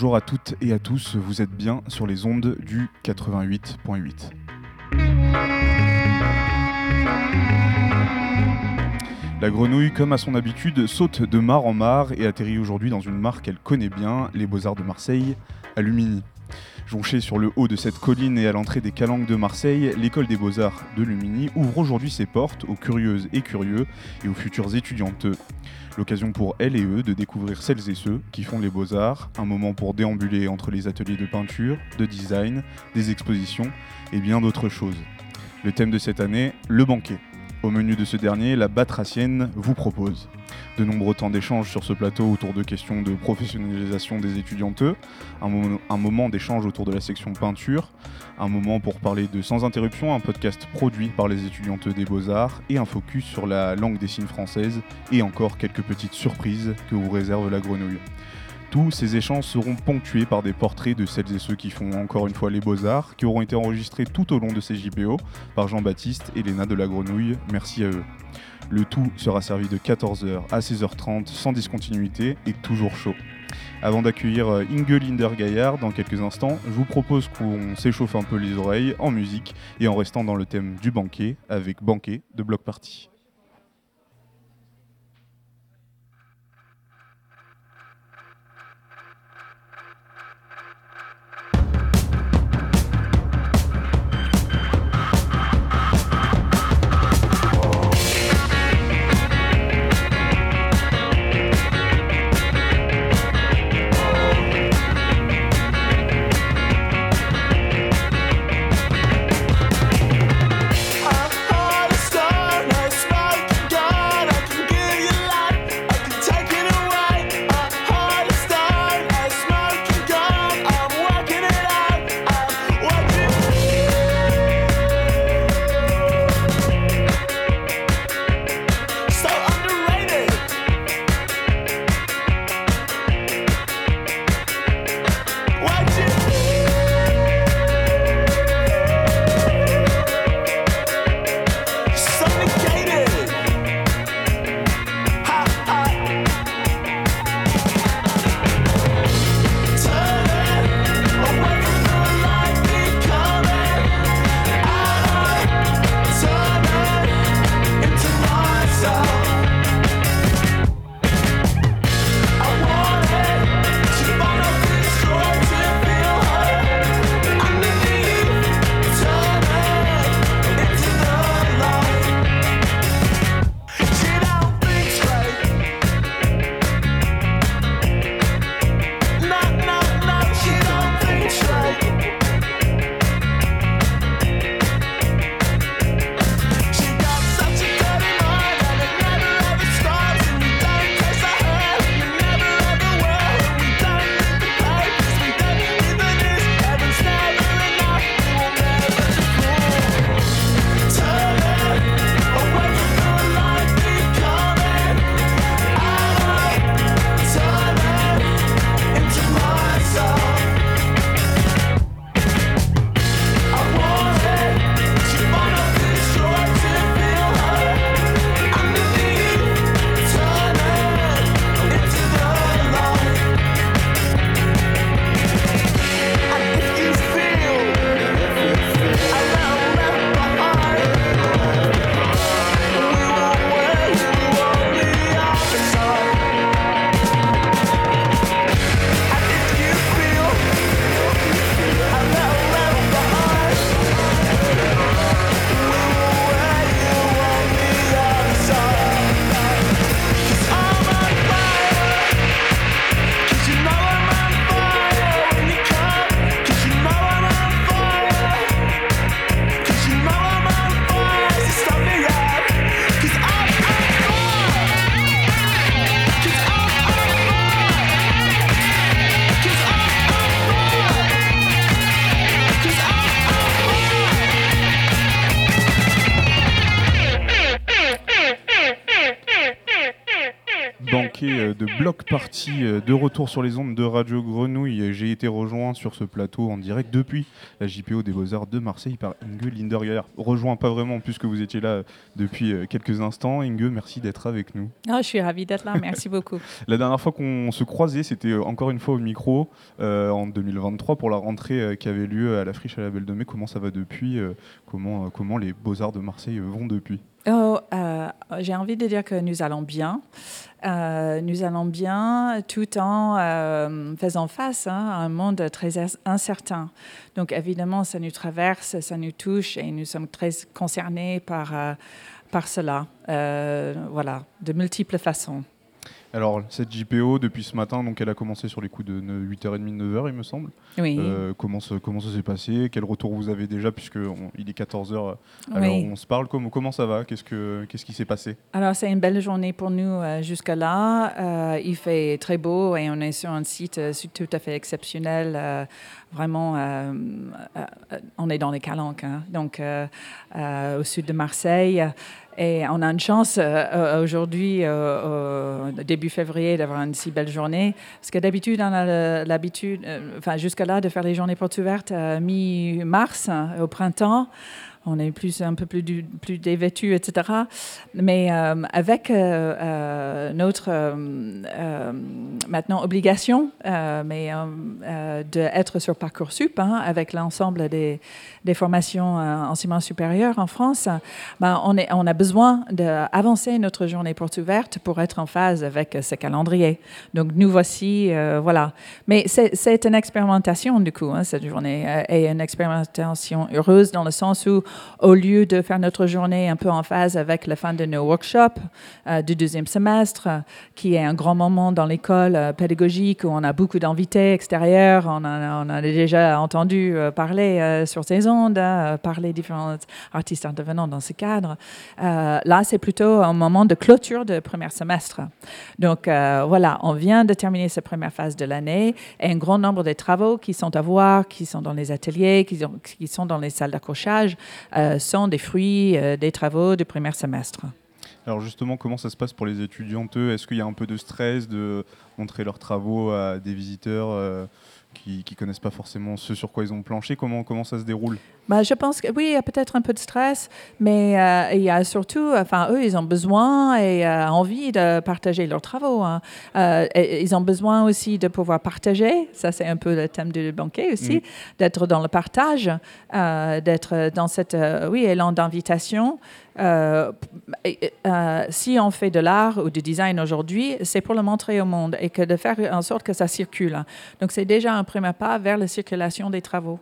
Bonjour à toutes et à tous, vous êtes bien sur les ondes du 88.8. La grenouille, comme à son habitude, saute de mare en mare et atterrit aujourd'hui dans une mare qu'elle connaît bien, les Beaux-Arts de Marseille, à Lumini. Jonchée sur le haut de cette colline et à l'entrée des Calanques de Marseille, l'école des beaux-arts de Lumini ouvre aujourd'hui ses portes aux curieuses et curieux et aux futurs étudiantes. L'occasion pour elles et eux de découvrir celles et ceux qui font les beaux-arts, un moment pour déambuler entre les ateliers de peinture, de design, des expositions et bien d'autres choses. Le thème de cette année, le banquet. Au menu de ce dernier, la Batracienne vous propose de nombreux temps d'échange sur ce plateau autour de questions de professionnalisation des étudiantes, un, un moment d'échange autour de la section peinture, un moment pour parler de Sans Interruption, un podcast produit par les étudiantes des Beaux-Arts, et un focus sur la langue des signes française, et encore quelques petites surprises que vous réserve la grenouille. Tous ces échanges seront ponctués par des portraits de celles et ceux qui font encore une fois les beaux-arts, qui auront été enregistrés tout au long de ces JPO par Jean-Baptiste et Léna de la Grenouille. Merci à eux. Le tout sera servi de 14h à 16h30 sans discontinuité et toujours chaud. Avant d'accueillir euh, Inge Linder-Gaillard dans quelques instants, je vous propose qu'on s'échauffe un peu les oreilles en musique et en restant dans le thème du banquet avec Banquet de Bloc Party. Party euh, de retour sur les ondes de Radio Grenouille. J'ai été rejoint sur ce plateau en direct depuis la JPO des Beaux-Arts de Marseille par Inge Linderger. Rejoint pas vraiment puisque vous étiez là depuis quelques instants. Inge, merci d'être avec nous. Ah, je suis ravie d'être là, merci beaucoup. la dernière fois qu'on se croisait, c'était encore une fois au micro en 2023 pour la rentrée qui avait lieu à la Friche à la Belle de Mai. Comment ça va depuis comment, comment les Beaux-Arts de Marseille vont depuis? Oh, euh, j'ai envie de dire que nous allons bien. Euh, nous allons bien tout en euh, faisant face hein, à un monde très incertain. Donc évidemment, ça nous traverse, ça nous touche et nous sommes très concernés par, par cela. voilà, de multiples façons. Alors, cette JPO, depuis ce matin, donc elle a commencé sur les coups de 8h30, 9h, il me semble. Oui. Euh, comment, ça, comment ça s'est passé? Quel retour vous avez déjà, puisqu'il est 14h alors on se parle comment, comment ça va? Qu'est-ce, que, qu'est-ce qui s'est passé? Alors, c'est une belle journée pour nous euh, jusque-là. Euh, il fait très beau et on est sur un site tout à fait exceptionnel. vraiment, on est dans les Calanques, hein. donc au sud de Marseille. Et on a une chance euh, euh, aujourd'hui, euh, début février, d'avoir une si belle journée. Parce que d'habitude, on a l'habitude, enfin jusqu'à-là, de faire les journées portes ouvertes mi-mars, au printemps on est plus, un peu plus, plus dévêtus, etc. Mais euh, avec euh, euh, notre maintenant obligation, mais d'être sur Parcoursup, hein, avec l'ensemble des, formations enseignement supérieur en France, ben, on a besoin d'avancer notre journée porte ouverte pour être en phase avec ce calendrier. Donc nous voici, voilà. Mais c'est une expérimentation du coup, hein, cette journée, et une expérimentation heureuse dans le sens où au lieu de faire notre journée un peu en phase avec la fin de nos workshops euh, du deuxième semestre, qui est un grand moment dans l'école euh, pédagogique où on a beaucoup d'invités extérieurs, on, a, déjà entendu euh, parler sur ces ondes, parler différents artistes intervenants dans ce cadre. là, c'est plutôt un moment de clôture de premier semestre. Donc voilà, on vient de terminer cette première phase de l'année et un grand nombre de travaux qui sont à voir, qui sont dans les ateliers, qui, sont dans les salles d'accrochage, sont des fruits euh, des travaux du premier semestre. Alors justement, comment ça se passe pour les étudiantes Est-ce qu'il y a un peu de stress de montrer leurs travaux à des visiteurs euh, qui ne connaissent pas forcément ce sur quoi ils ont planché comment, comment ça se déroule bah, Je pense que oui, il y a peut-être un peu de stress, mais euh, il y a surtout, enfin, eux, ils ont besoin et euh, envie de partager leurs travaux. Hein. Euh, ils ont besoin aussi de pouvoir partager, ça c'est un peu le thème du banquet aussi, mm. d'être dans le partage, d'être dans cette oui, élan d'invitation. Si on fait de l'art ou du design aujourd'hui, c'est pour le montrer au monde et de faire en sorte que ça circule. Donc c'est déjà un premier pas vers la circulation des travaux.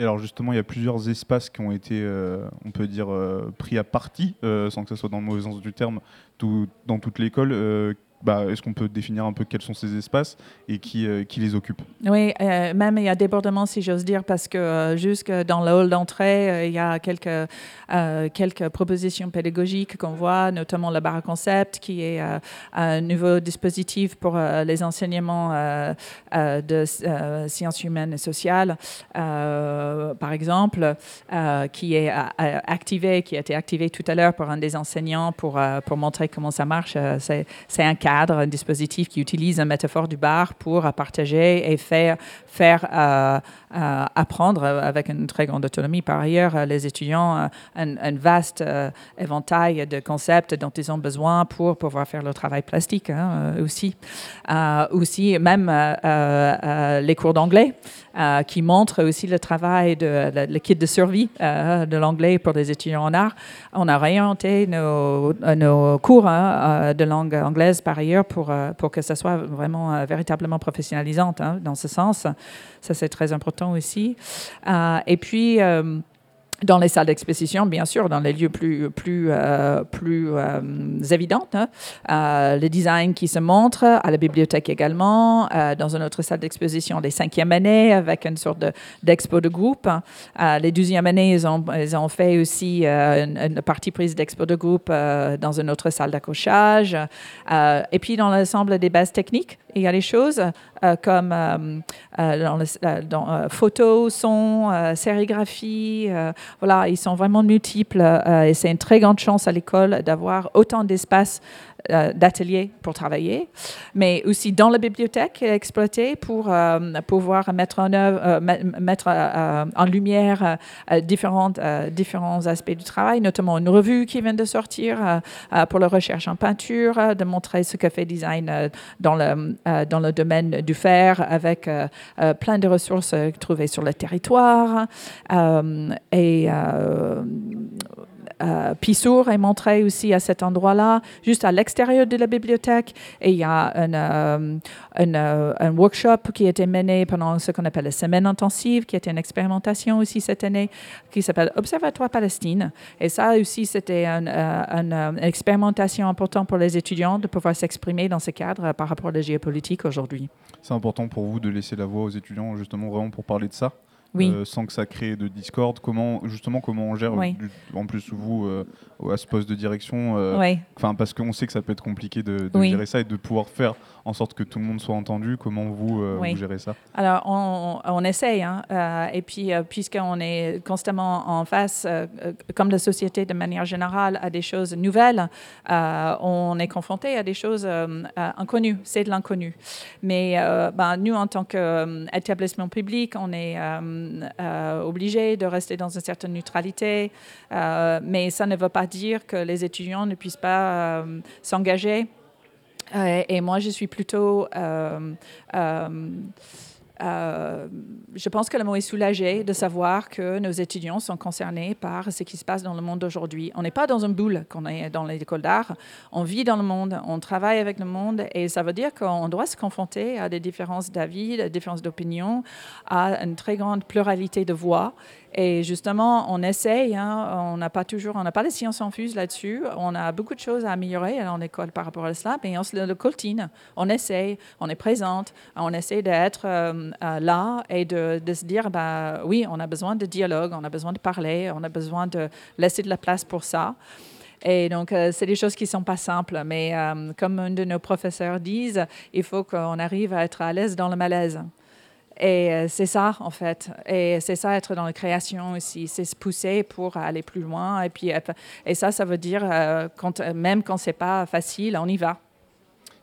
Et alors justement, il y a plusieurs espaces qui ont été, euh, on peut dire, euh, pris à partie, euh, sans que ce soit dans le mauvais sens du terme, dans toute l'école. Bah, est-ce qu'on peut définir un peu quels sont ces espaces et qui, euh, les occupe Oui, euh, même il y a débordement, si j'ose dire, parce que euh, jusque dans le hall d'entrée, il y a quelques, quelques propositions pédagogiques qu'on voit, notamment le bar concept, qui est un nouveau dispositif pour les enseignements de sciences humaines et sociales, par exemple, qui est activé, qui a été activé tout à l'heure par un des enseignants pour, pour montrer comment ça marche. C'est un cas un dispositif qui utilise une métaphore du bar pour partager et faire, faire euh, euh, apprendre avec une très grande autonomie. Par ailleurs, euh, les étudiants un, vaste éventail de concepts dont ils ont besoin pour pouvoir faire le travail plastique hein, aussi. aussi, même les cours d'anglais. qui montrent aussi le travail de le, kit de survie de l'anglais pour les étudiants en art. On a réorienté nos, nos cours hein, de langue anglaise par ailleurs pour, euh, pour que ça soit vraiment euh, véritablement professionnalisante hein, dans ce sens. Ça, c'est très important aussi. Euh, et puis, dans les salles d'exposition, bien sûr, dans les lieux plus, plus, euh, plus euh, évidents. Hein. Euh, le design qui se montre à la bibliothèque également, dans une autre salle d'exposition les cinquièmes années avec une sorte d'expo de, groupe. les douzièmes années, ils ont, ils ont fait aussi une, partie prise d'expo de groupe dans une autre salle d'accrochage. et puis dans l'ensemble des bases techniques, il y a des choses comme dans, le, dans photos, son, sérigraphie, voilà, ils sont vraiment multiples euh, et c'est une très grande chance à l'école d'avoir autant d'espace d'ateliers pour travailler, mais aussi dans la bibliothèque exploitée pour pouvoir mettre en œuvre, mettre en lumière différentes, différents aspects du travail, notamment une revue qui vient de sortir pour la recherche en peinture, de montrer ce que fait design dans le, dans le domaine du fer avec plein de ressources trouvées sur le territoire. et euh, Pissour est montré aussi à cet endroit-là, juste à l'extérieur de la bibliothèque. Et il y a un, euh, euh, un, workshop qui a été mené pendant ce qu'on appelle la semaine intensive, qui était une expérimentation aussi cette année, qui s'appelle Observatoire Palestine. Et ça aussi, c'était une expérimentation importante pour les étudiants de pouvoir s'exprimer dans ce cadre par rapport à la géopolitique aujourd'hui. C'est important pour vous de laisser la voix aux étudiants, justement, vraiment pour parler de ça? Euh, sans que ça crée de discorde Comment justement comment on gère en plus vous euh, à ce poste de direction euh, Enfin parce qu'on sait que ça peut être compliqué de, gérer ça et de pouvoir faire en sorte que tout le monde soit entendu. Comment vous, vous gérez ça? Alors on, on essaye hein, et puis puisqu'on est constamment en face, comme la société de manière générale, à des choses nouvelles, on est confronté à des choses inconnues. C'est de l'inconnu. Mais ben, nous en tant qu'établissement public, on est euh, obligé de rester dans une certaine neutralité, euh, mais ça ne veut pas dire que les étudiants ne puissent pas euh, s'engager. Et moi, je suis plutôt euh, je pense que le mot est soulagé de savoir que nos étudiants sont concernés par ce qui se passe dans le monde aujourd'hui. On n'est pas dans une boule quand on est dans l'école d'art. On vit dans le monde, on travaille avec le monde et ça veut dire qu'on doit se confronter à des différences d'avis, des différences d'opinion, à une très grande pluralité de voix. Et justement, on essaye, hein, on n'a pas toujours, on n'a pas de sciences là-dessus, on a beaucoup de choses à améliorer en école par rapport à cela, mais on se le coltine, on essaye, on est présente, on essaie d'être euh, euh, là et de, se dire, bah, oui, on a besoin de dialogue, on a besoin de parler, on a besoin de laisser de la place pour ça. Et donc, euh, c'est des choses qui ne sont pas simples, mais comme un de nos professeurs disent, il faut qu'on arrive à être à l'aise dans le malaise. Et euh, c'est ça, en fait. Et c'est ça, être dans la création aussi. C'est se pousser pour aller plus loin. Et, puis, et ça, ça veut dire, euh, quand, même quand c'est pas facile, on y va.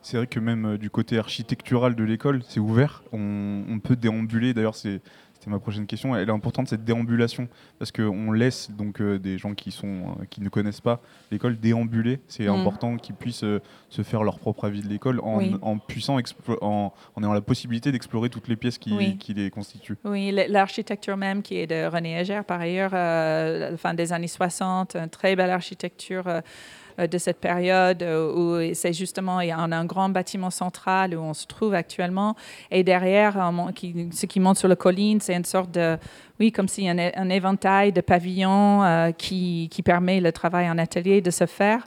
C'est vrai que même euh, du côté architectural de l'école, c'est ouvert. On, on, peut déambuler. D'ailleurs, c'est ma prochaine question. Elle est importante cette déambulation parce qu'on laisse donc euh, des gens qui sont euh, qui ne connaissent pas l'école déambuler. C'est mm. important qu'ils puissent euh, se faire leur propre avis de l'école en, en, puissant en, en, ayant la possibilité d'explorer toutes les pièces qui, qui les constituent. Oui, l'architecture même qui est de René Hégère par ailleurs, à la fin des années 60, une très belle architecture de cette période euh, où c'est justement, il y a un, grand bâtiment central où on se trouve actuellement. Et derrière, ce qui monte sur la colline, c'est une sorte de, oui, comme si un, un éventail de pavillons euh, qui, qui, permet le travail en atelier de se faire.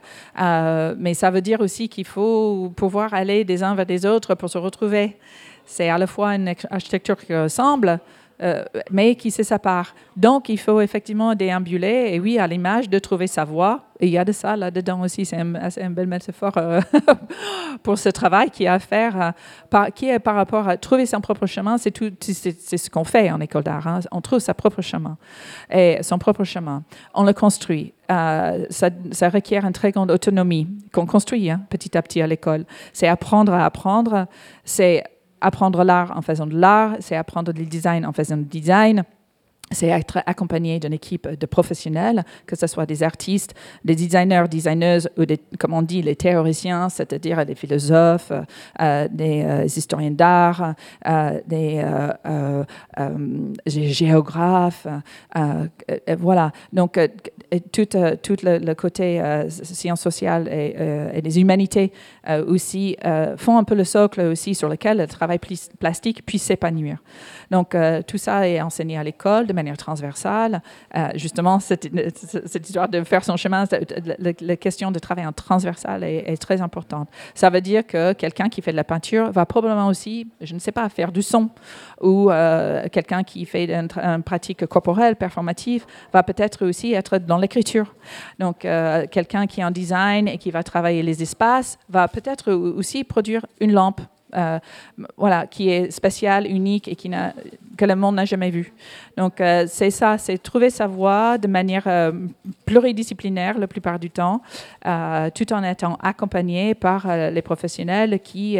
mais ça veut dire aussi qu'il faut pouvoir aller des uns vers des autres pour se retrouver. C'est à la fois une architecture qui ressemble, euh, mais qui se sépare. Donc, il faut effectivement déambuler, et oui, à l'image, de trouver sa voie. Il y a de ça là-dedans aussi, c'est une, une, belle métaphore euh, pour ce travail qui a à faire, euh, qui est par rapport à trouver son propre chemin, c'est, ce qu'on fait en école d'art. Hein. On trouve son propre chemin, et son propre chemin. On le construit. ça, ça, requiert une très grande autonomie qu'on construit hein, petit à petit à l'école. C'est apprendre à apprendre, c'est apprendre l'art en faisant de l'art, c'est apprendre le design en faisant du design c'est être accompagné d'une équipe de professionnels, que ce soit des artistes, des designers, designeuses ou des, comme on dit, les théoriciens, c'est-à-dire des philosophes, euh, des euh, historiens d'art, euh, des géographes, voilà. Donc, tout, le, côté sciences sociales et, et, des humanités aussi font un peu le socle aussi sur lequel le travail plastique puisse s'épanouir. Donc, tout ça est enseigné à l'école manière transversale. Euh, justement, cette, histoire de faire son chemin, la, question de travail en transversal est, très importante. Ça veut dire que quelqu'un qui fait de la peinture va probablement aussi, je ne sais pas, faire du son, ou euh, quelqu'un qui fait une, pratique corporelle, performative, va peut-être aussi être dans l'écriture. Donc, euh, quelqu'un qui est en design et qui va travailler les espaces va peut-être aussi produire une lampe euh, voilà, qui est spécial, unique et qui n'a que le monde n'a jamais vu. Donc c'est ça, c'est trouver sa voie de manière pluridisciplinaire la plupart du temps, tout en étant accompagné par les professionnels qui,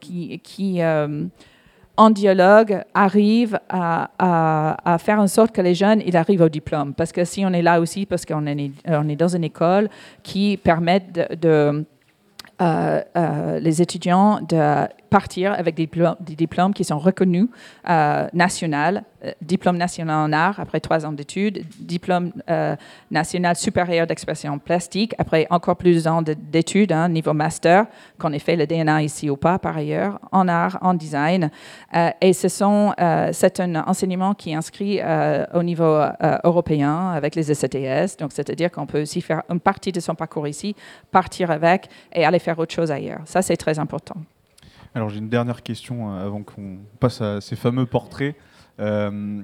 qui, qui en dialogue, arrive à, faire en sorte que les jeunes ils arrivent au diplôme. Parce que si on est là aussi, parce qu'on est, on est dans une école qui permet de, euh, euh, les étudiants de partir avec des diplômes, qui sont reconnus euh, national, euh, diplôme national en art après trois ans d'études, diplôme euh, national supérieur d'expression plastique après encore plus d'études, hein, niveau master, qu'on ait fait le DNA ici ou pas par ailleurs, en art, en design. Euh, et ce sont, c'est un enseignement qui est inscrit au niveau européen avec les ECTS, donc c'est-à-dire qu'on peut aussi faire une partie de son parcours ici, partir avec et aller faire autre chose ailleurs. Ça, c'est très important. Alors j'ai une dernière question euh, avant qu'on passe à ces fameux portraits. Euh,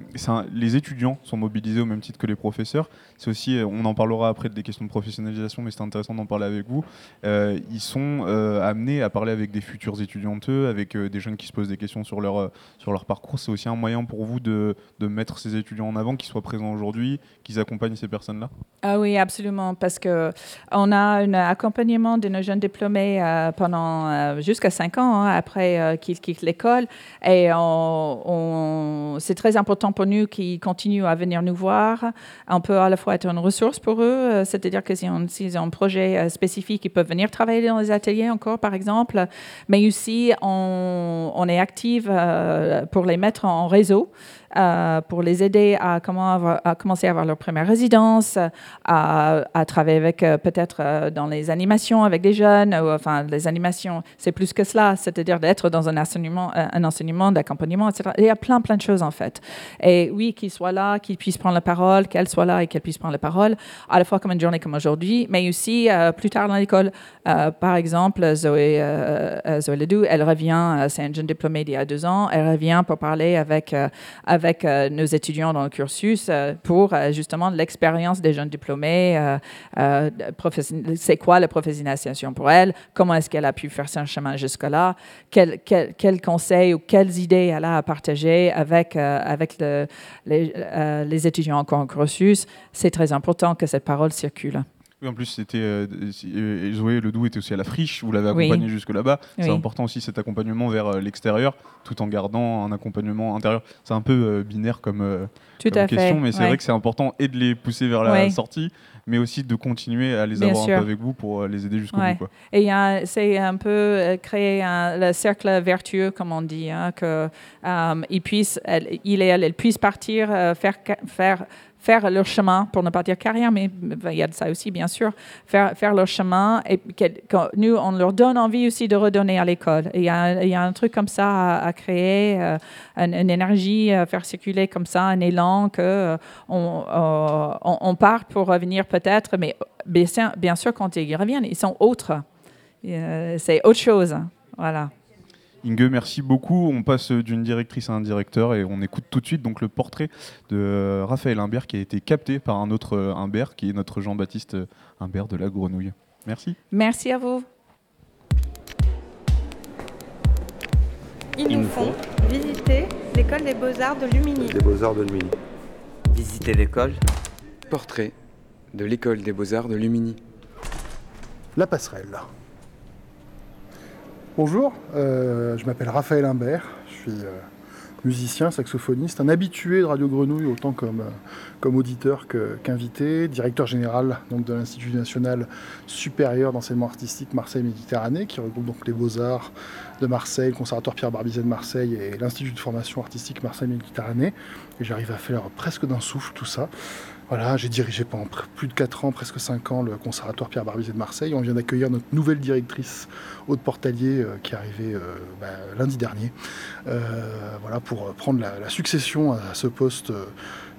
les étudiants sont mobilisés au même titre que les professeurs. C'est aussi, euh, on en parlera après des questions de professionnalisation, mais c'est intéressant d'en parler avec vous. Euh, ils sont amenés à parler avec des futurs étudiantes, avec des jeunes qui se posent des questions sur leur, sur leur parcours. C'est aussi un moyen pour vous de, de mettre ces étudiants en avant, qu'ils soient présents aujourd'hui, qu'ils accompagnent ces personnes-là? Ah oui, absolument, parce que on a un accompagnement de nos jeunes diplômés pendant jusqu'à 5 ans hein, après qu'ils quittent l'école, et on c'est très important pour nous qu'ils continuent à venir nous voir. On peut à la fois être une ressource pour eux, euh, c'est-à-dire que s'ils ont, un projet euh, spécifique, ils peuvent venir travailler dans les ateliers encore, par exemple. Mais aussi, on, est active euh, pour les mettre en réseau. Euh, pour les aider à, comment à commencer à avoir leur première résidence, à, à travailler avec euh, peut-être euh, dans les animations avec des jeunes, enfin les animations, c'est plus que cela, c'est-à-dire d'être dans un enseignement, un enseignement d'accompagnement, etc. il y a plein, plein de choses en fait. Et oui, qu'ils soient là, qu'ils puissent prendre la parole, qu'elles soient là et qu'elles puissent prendre la parole, à la fois comme une journée comme aujourd'hui, mais aussi plus tard dans l'école. par exemple, Zoé, Ledoux, elle revient, c'est une jeune diplômée d'il y a deux ans, elle revient pour parler avec avec euh, nos étudiants dans le cursus euh, pour euh, justement l'expérience des jeunes diplômés. c'est quoi la professionnalisation pour elle? Comment est-ce qu'elle a pu faire son chemin jusque-là? Quels quel, conseils ou quelles idées elle a à partager avec, avec le, les, les, étudiants en cursus? C'est très important que cette parole circule. Oui, en plus, c'était euh, Zoé Ledoux était aussi à la friche, vous l'avez accompagné jusque là-bas. C'est important aussi cet accompagnement vers euh, l'extérieur, tout en gardant un accompagnement intérieur. C'est un peu euh, binaire comme, question, mais c'est vrai que c'est important et de les pousser vers la sortie, mais aussi de continuer à les avoir un peu avec vous pour les aider jusqu'au bout. Quoi. Et c'est un peu créer le cercle vertueux, comme on dit, hein, que il puisse, il et elle, elle puissent partir, faire, faire faire leur chemin, pour ne pas dire carrière, mais il y a de ça aussi, bien sûr, faire, faire leur chemin. Et nous, on leur donne envie aussi de redonner à l'école. Il y, a, un truc comme ça à, créer, euh, une, énergie, à faire circuler comme ça, un élan que euh, euh, on, part pour revenir peut-être, mais bien sûr, quand ils reviennent, ils sont autres. C'est autre chose. Voilà. Inge, merci beaucoup. On passe d'une directrice à un directeur et on écoute tout de suite donc le portrait de euh, Raphaël Imbert qui a été capté par un autre euh, Imbert qui est notre Jean-Baptiste Imbert de la Grenouille. Merci. Merci à vous. Ils nous font visiter l'école des beaux-arts de Lumini. Des beaux-arts de Lumini. Visiter l'école. Portrait de l'école des beaux-arts de Lumini. La passerelle. Bonjour, euh, je m'appelle Raphaël Imbert, je suis euh, musicien, saxophoniste, un habitué de Radio Grenouille autant comme, euh, comme auditeur qu'invité, directeur général donc, de l'Institut national supérieur d'enseignement artistique Marseille-Méditerranée, qui regroupe donc les Beaux-Arts de Marseille, le Conservatoire Pierre Barbizet de Marseille et l'Institut de formation artistique Marseille-Méditerranée. Et j'arrive à faire presque d'un souffle tout ça. Voilà, j'ai dirigé pendant plus de 4 ans, presque 5 ans, le conservatoire Pierre Barbizet de Marseille. On vient d'accueillir notre nouvelle directrice, Aude Portalier, euh, qui est arrivée euh, bah, lundi dernier, euh, voilà, pour prendre la, succession à ce poste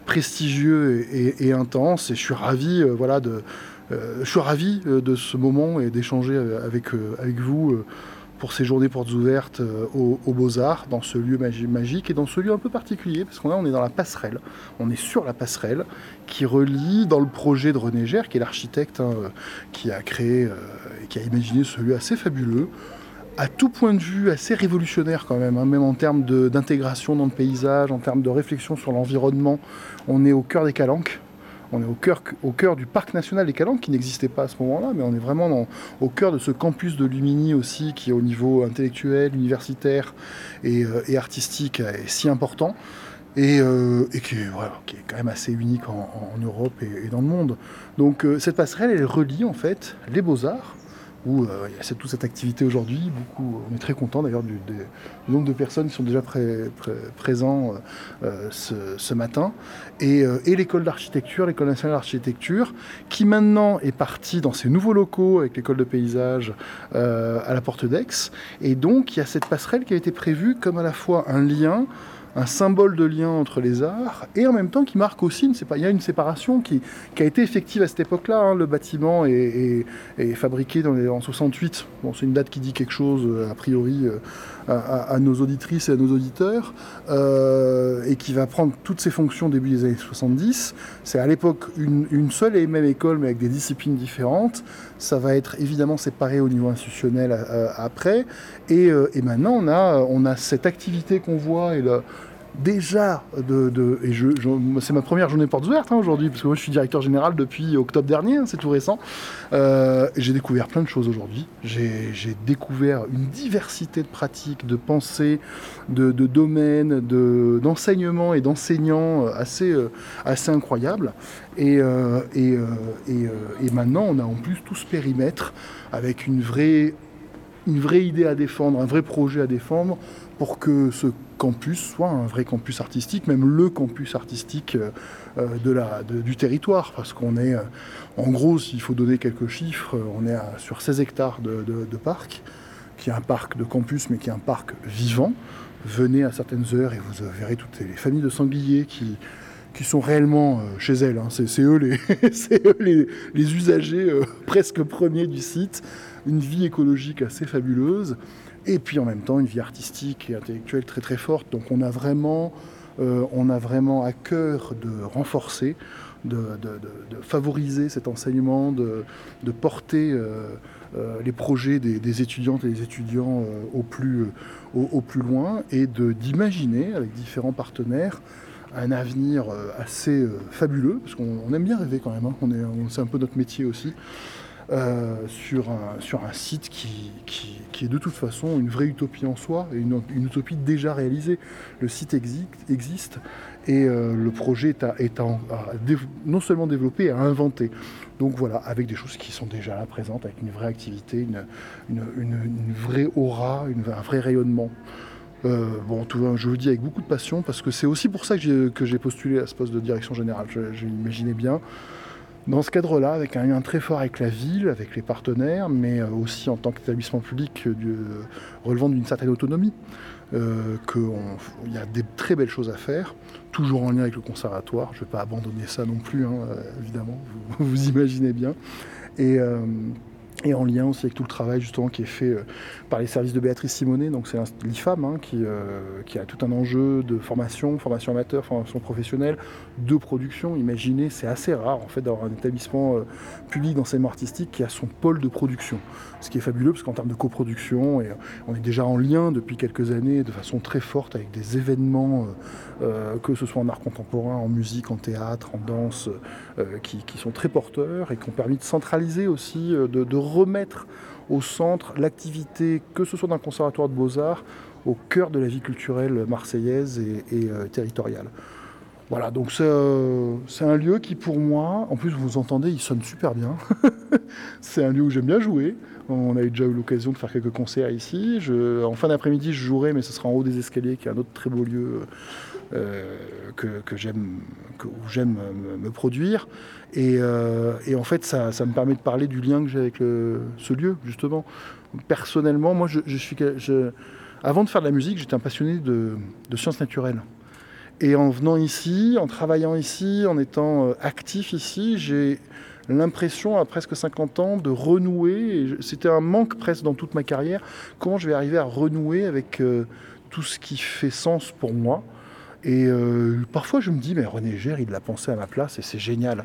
prestigieux et, intense. Et je suis ravi, voilà, de, je suis ravi de ce moment et d'échanger avec, avec vous pour ces journées portes ouvertes euh, aux, Beaux-Arts, dans ce lieu magique et dans ce lieu un peu particulier, parce qu'on on est dans la passerelle. On est sur la passerelle qui relie dans le projet de René Gère, qui est l'architecte hein, qui a créé euh, et qui a imaginé ce lieu assez fabuleux, à tout point de vue assez révolutionnaire quand même, hein, même en termes d'intégration dans le paysage, en termes de réflexion sur l'environnement. On est au cœur des Calanques. On est au cœur, du parc national des Calanques qui n'existait pas à ce moment-là, mais on est vraiment au cœur de ce campus de Lumini aussi qui au niveau intellectuel, universitaire et, euh, artistique est si important. Et, euh, qui, est, quand même assez unique en, Europe et, dans le monde. Donc euh, cette passerelle, elle relie en fait les beaux-arts, où euh, il y a toute cette activité aujourd'hui. Beaucoup, on est très content d'ailleurs du, nombre de personnes qui sont déjà présents euh, euh, ce, matin. Et, l'école d'architecture, l'école nationale d'architecture, qui maintenant est partie dans ses nouveaux locaux avec l'école de paysage à la porte d'Aix. Et donc il y a cette passerelle qui a été prévue comme à la fois un lien un symbole de lien entre les arts et en même temps qui marque aussi, une il y a une séparation qui, a été effective à cette époque-là. Hein. Le bâtiment est, fabriqué en 68. Bon, c'est une date qui dit quelque chose, euh, a priori, euh, à, nos auditrices et à nos auditeurs, euh, et qui va prendre toutes ses fonctions début des années 70. C'est à l'époque une, seule et même école, mais avec des disciplines différentes. Ça va être évidemment séparé au niveau institutionnel après. Et, et, maintenant, on a, cette activité qu'on voit et déjà de, et c'est ma première journée portes ouvertes hein, aujourd'hui parce que moi je suis directeur général depuis octobre dernier, hein, c'est tout récent. Euh, j'ai découvert plein de choses aujourd'hui. J'ai, découvert une diversité de pratiques, de pensées, de, domaines, de, d'enseignements et d'enseignants euh, assez incroyables. Et, euh, et, et, maintenant on a en plus tout ce périmètre avec une vraie, une vraie idée à défendre, un vrai projet à défendre pour que ce campus soit un vrai campus artistique, même le campus artistique euh, euh, de la, du territoire, parce qu'on est, euh, en gros, s'il faut donner quelques chiffres, on est sur 16 hectares de, parc, qui est un parc de campus, mais qui est un parc vivant. Venez à certaines heures et vous verrez toutes les familles de sangliers qui, qui sont réellement chez elles. Hein. C'est eux, les, usagers presque premiers du site. Une vie écologique assez fabuleuse et puis en même temps une vie artistique et intellectuelle très très forte. Donc on a vraiment, euh, on a vraiment à cœur de renforcer, de, favoriser cet enseignement, de, porter euh, euh, les projets des, étudiantes et des étudiants au, plus, au, plus loin et d'imaginer avec différents partenaires un avenir assez fabuleux, parce qu'on aime bien rêver quand même, hein. c'est un peu notre métier aussi. Euh, sur, un, site qui, est de toute façon une vraie utopie en soi et une, utopie déjà réalisée. Le site existe, et euh, le projet est, non seulement développé, à inventer. Donc voilà, avec des choses qui sont déjà là présentes, avec une vraie activité, une vraie aura, un vrai rayonnement. Euh, bon, tout, je le dis avec beaucoup de passion parce que c'est aussi pour ça que j'ai postulé à ce poste de direction générale. Je, bien dans ce cadre-là, avec un lien très fort avec la ville, avec les partenaires, mais euh, aussi en tant qu'établissement public euh, relevant d'une certaine autonomie, euh, qu'il y a des très belles choses à faire, toujours en lien avec le conservatoire. Je ne vais pas abandonner ça non plus, hein, évidemment, vous, vous, imaginez bien. Et, et en lien aussi avec tout le travail justement qui est fait euh, par les services de Béatrice Simonet, donc c'est l'IFAM hein, qui, euh, qui, a tout un enjeu de formation, formation amateur, formation professionnelle, de production. Imaginez, c'est assez rare en fait d'avoir un établissement euh, public d'enseignement artistique qui a son pôle de production. Ce qui est fabuleux parce qu'en termes de coproduction, et on est déjà en lien depuis quelques années de façon très forte avec des événements, que ce soit en art contemporain, en musique, en théâtre, en danse, qui, qui, sont très porteurs et qui ont permis de centraliser aussi, de, de remettre au centre l'activité, que ce soit d'un conservatoire de beaux-arts, au cœur de la vie culturelle marseillaise et, euh, territoriale. Voilà, donc euh, c'est un lieu qui pour moi, en plus vous entendez, il sonne super bien. c'est un lieu où j'aime bien jouer. On a déjà eu l'occasion de faire quelques concerts ici. En fin d'après-midi, je jouerai, mais ce sera en haut des escaliers, qui est un autre très beau lieu euh, que, que j'aime me produire. Euh, et, en fait, ça, me permet de parler du lien que j'ai avec ce lieu, justement. Personnellement, moi, je, suis, avant de faire de la musique, j'étais un passionné de, sciences naturelles. Et en venant ici, en travaillant ici, en étant euh, actif ici, j'ai l'impression, à presque 50 ans, de renouer. C'était un manque presque dans toute ma carrière. Comment je vais arriver à renouer avec euh, tout ce qui fait sens pour moi? Et euh, parfois, je me dis, mais René Gère, il l'a pensé à ma place et c'est génial.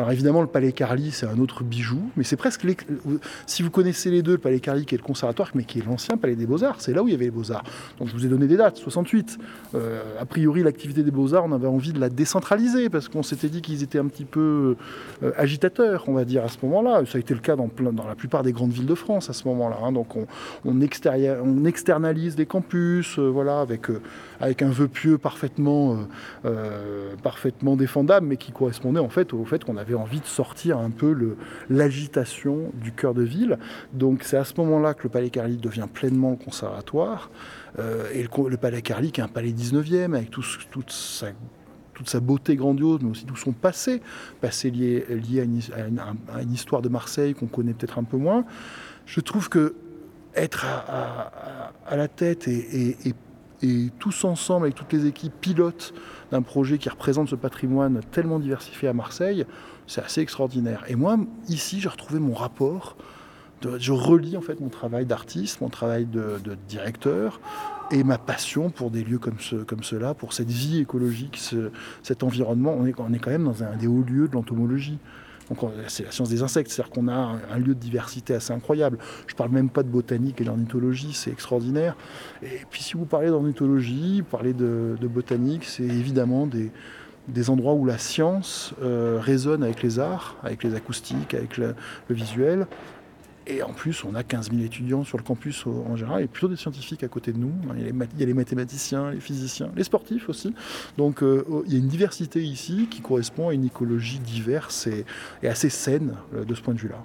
Alors évidemment, le Palais Carly, c'est un autre bijou, mais c'est presque. Si vous connaissez les deux, le Palais Carly qui est le conservatoire, mais qui est l'ancien Palais des Beaux-Arts, c'est là où il y avait les Beaux-Arts. Donc je vous ai donné des dates, 68. Euh, a priori, l'activité des Beaux-Arts, on avait envie de la décentraliser parce qu'on s'était dit qu'ils étaient un petit peu euh, agitateurs, on va dire, à ce moment-là. Ça a été le cas dans, la plupart des grandes villes de France à ce moment-là. Hein. Donc on, on, externalise les campus, euh, voilà, avec, avec un vœu pieux parfaitement, parfaitement défendable, mais qui correspondait en fait au fait qu'on avait envie de sortir un peu l'agitation du cœur de ville. Donc c'est à ce moment-là que le Palais Carly devient pleinement conservatoire. Euh, et le, Palais Carly, qui est un palais 19e, avec toute, sa, beauté grandiose, mais aussi tout son passé, passé lié, lié à, une, histoire de Marseille qu'on connaît peut-être un peu moins. Je trouve que être à, la tête et, et, et, tous ensemble, avec toutes les équipes, pilotes d'un projet qui représente ce patrimoine tellement diversifié à Marseille, c'est assez extraordinaire. Et moi, ici, j'ai retrouvé mon rapport. je relis en fait mon travail d'artiste, mon travail de, directeur et ma passion pour des lieux comme, ce, comme cela, pour cette vie écologique, cet environnement. On est quand même dans un des hauts lieux de l'entomologie. C'est la science des insectes, c'est-à-dire qu'on a un, lieu de diversité assez incroyable. Je ne parle même pas de botanique et d'ornithologie, c'est extraordinaire. Et puis si vous parlez d'ornithologie, vous parlez de botanique, c'est évidemment des, endroits où la science euh, résonne avec les arts, avec les acoustiques, avec le, visuel. Et en plus, on a 15 000 étudiants sur le campus en général, et plutôt des scientifiques à côté de nous. Il y a les, mathématiciens, les physiciens, les sportifs aussi. Donc euh, il y a une diversité ici qui correspond à une écologie diverse et, assez saine euh, de ce point de vue-là.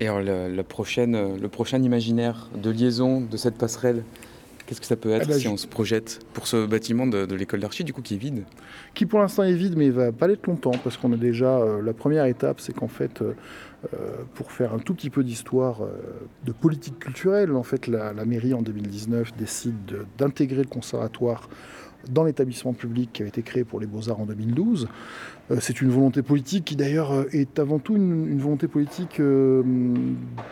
Et alors, le, prochaine, le prochain imaginaire de liaison de cette passerelle Qu'est-ce que ça peut être ah bah, si on se projette pour ce bâtiment de, l'école d'archi, du coup, qui est vide? Qui pour l'instant est vide, mais il va pas l'être longtemps, parce qu'on a déjà. Euh, la première étape, c'est qu'en fait, euh, euh, pour faire un tout petit peu d'histoire de politique culturelle, en fait, la, la mairie en 2019 décide d'intégrer le conservatoire dans l'établissement public qui avait été créé pour les beaux-arts en 2012. Euh, c'est une volonté politique qui d'ailleurs euh, est avant tout une, volonté politique euh,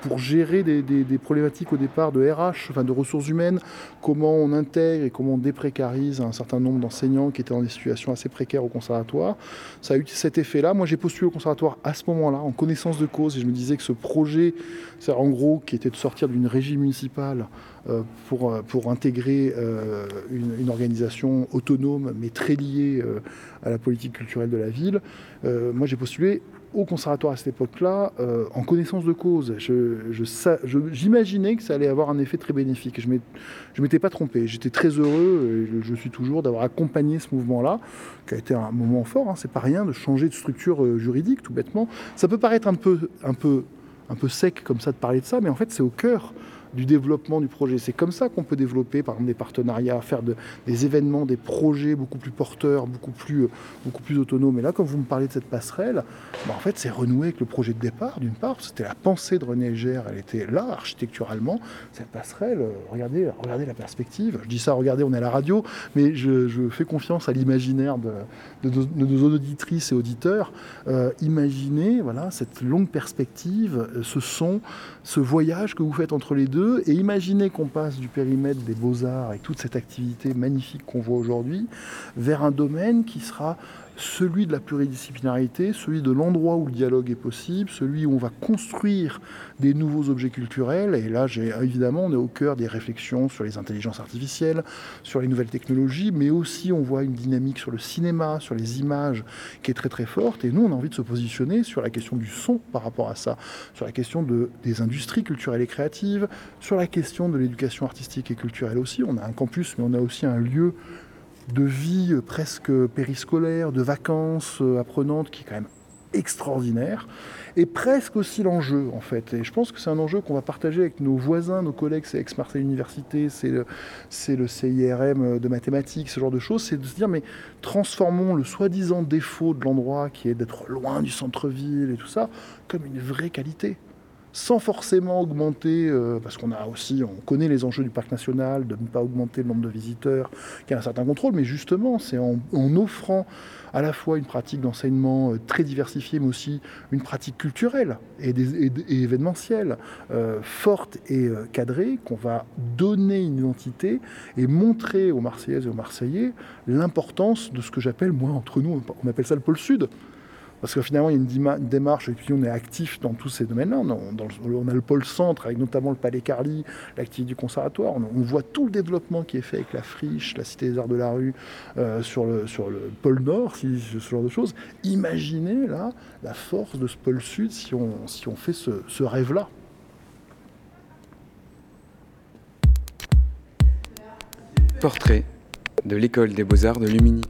pour gérer des, problématiques au départ de RH, enfin de ressources humaines, comment on intègre et comment on déprécarise un certain nombre d'enseignants qui étaient dans des situations assez précaires au conservatoire. Ça a eu cet effet-là. Moi j'ai postulé au conservatoire à ce moment-là, en connaissance de cause, et je me disais que ce projet, c'est en gros qui était de sortir d'une régie municipale pour, pour intégrer une, organisation autonome mais très liée à la politique culturelle de la ville. Euh, moi, j'ai postulé au conservatoire à cette époque-là, euh, en connaissance de cause. J'imaginais je, que ça allait avoir un effet très bénéfique. Je ne m'étais pas trompé. J'étais très heureux, je, suis toujours, d'avoir accompagné ce mouvement-là, qui a été un moment fort. Hein. C'est pas rien de changer de structure euh, juridique, tout bêtement. Ça peut paraître un peu, un peu, un peu sec comme ça de parler de ça, mais en fait, c'est au cœur du développement du projet. C'est comme ça qu'on peut développer, par exemple, des partenariats, faire des événements, des projets beaucoup plus porteurs, beaucoup plus, euh, beaucoup plus autonomes. Et là, quand vous me parlez de cette passerelle, bah, en fait, c'est renoué avec le projet de départ, d'une part. C'était la pensée de René Gère, elle était là, architecturalement. Cette passerelle, euh, regardez, regardez la perspective. Je dis ça, regardez, on est à la radio, mais je, fais confiance à l'imaginaire de, nos auditrices et auditeurs. Euh, imaginez, voilà, cette longue perspective, ce son, ce voyage que vous faites entre les deux et imaginez qu'on passe du périmètre des beaux-arts et toute cette activité magnifique qu'on voit aujourd'hui vers un domaine qui sera celui de la pluridisciplinarité, celui de l'endroit où le dialogue est possible, celui où on va construire des nouveaux objets culturels. Et là, évidemment, on est au cœur des réflexions sur les intelligences artificielles, sur les nouvelles technologies, mais aussi on voit une dynamique sur le cinéma, sur les images qui est très très forte. Et nous, on a envie de se positionner sur la question du son par rapport à ça, sur la question de, des industries culturelles et créatives, sur la question de l'éducation artistique et culturelle aussi. On a un campus, mais on a aussi un lieu de vie presque périscolaire, de vacances euh, apprenantes qui est quand même extraordinaire, et presque aussi l'enjeu en fait. Et je pense que c'est un enjeu qu'on va partager avec nos voisins, nos collègues, c'est Aix-Marseille Université, c'est le, le CIRM de mathématiques, ce genre de choses, c'est de se dire mais transformons le soi-disant défaut de l'endroit qui est d'être loin du centre-ville et tout ça, comme une vraie qualité. Sans forcément augmenter, parce qu'on a aussi, on connaît les enjeux du parc national, de ne pas augmenter le nombre de visiteurs, qui a un certain contrôle, mais justement, c'est en, offrant à la fois une pratique d'enseignement très diversifiée, mais aussi une pratique culturelle et, événementielle forte et cadrée qu'on va donner une identité et montrer aux Marseillaises et aux Marseillais l'importance de ce que j'appelle, moi, entre nous, on appelle ça le pôle sud. Parce que finalement, il y a une, démarche, et puis on est actif dans tous ces domaines-là. On, a le pôle centre, avec notamment le Palais Carly, l'activité du conservatoire. On, voit tout le développement qui est fait avec la friche, la Cité des Arts de la Rue, euh, sur, le, sur le pôle nord, ce genre de choses. Imaginez là la force de ce pôle sud si on, si on fait ce, ce rêve-là. Portrait de l'école des beaux-arts de Lumini.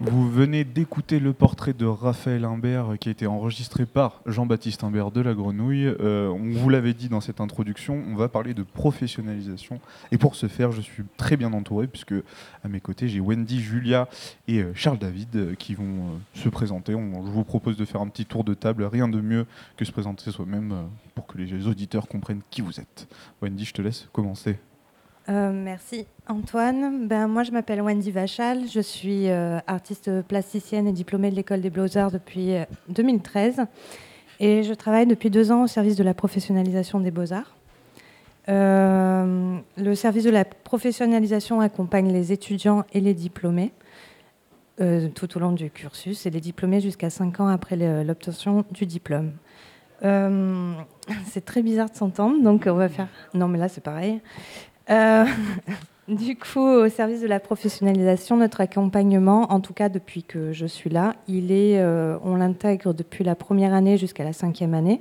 Vous venez d'écouter le portrait de Raphaël Imbert qui a été enregistré par Jean-Baptiste Imbert de la Grenouille. Euh, on vous l'avait dit dans cette introduction, on va parler de professionnalisation. Et pour ce faire, je suis très bien entouré puisque à mes côtés, j'ai Wendy, Julia et euh, Charles David euh, qui vont se présenter. je vous propose de faire un petit tour de table. Rien de mieux que se présenter soi-même pour que les auditeurs comprennent qui vous êtes. Wendy, je te laisse commencer. Euh, merci Antoine. Ben, moi je m'appelle Wendy Vachal, je suis euh, artiste plasticienne et diplômée de l'école des Beaux-Arts depuis 2013 euh, et je travaille depuis deux ans au service de la professionnalisation des Beaux-Arts. le service de la professionnalisation accompagne les étudiants et les diplômés tout au long du cursus et les diplômés jusqu'à cinq ans après l'obtention du diplôme. c'est très bizarre de s'entendre, donc on va faire. Non, mais là c'est pareil. Euh, du coup, au service de la professionnalisation, notre accompagnement, en tout cas depuis que je suis là, il est, euh, on l'intègre depuis la première année jusqu'à la cinquième année.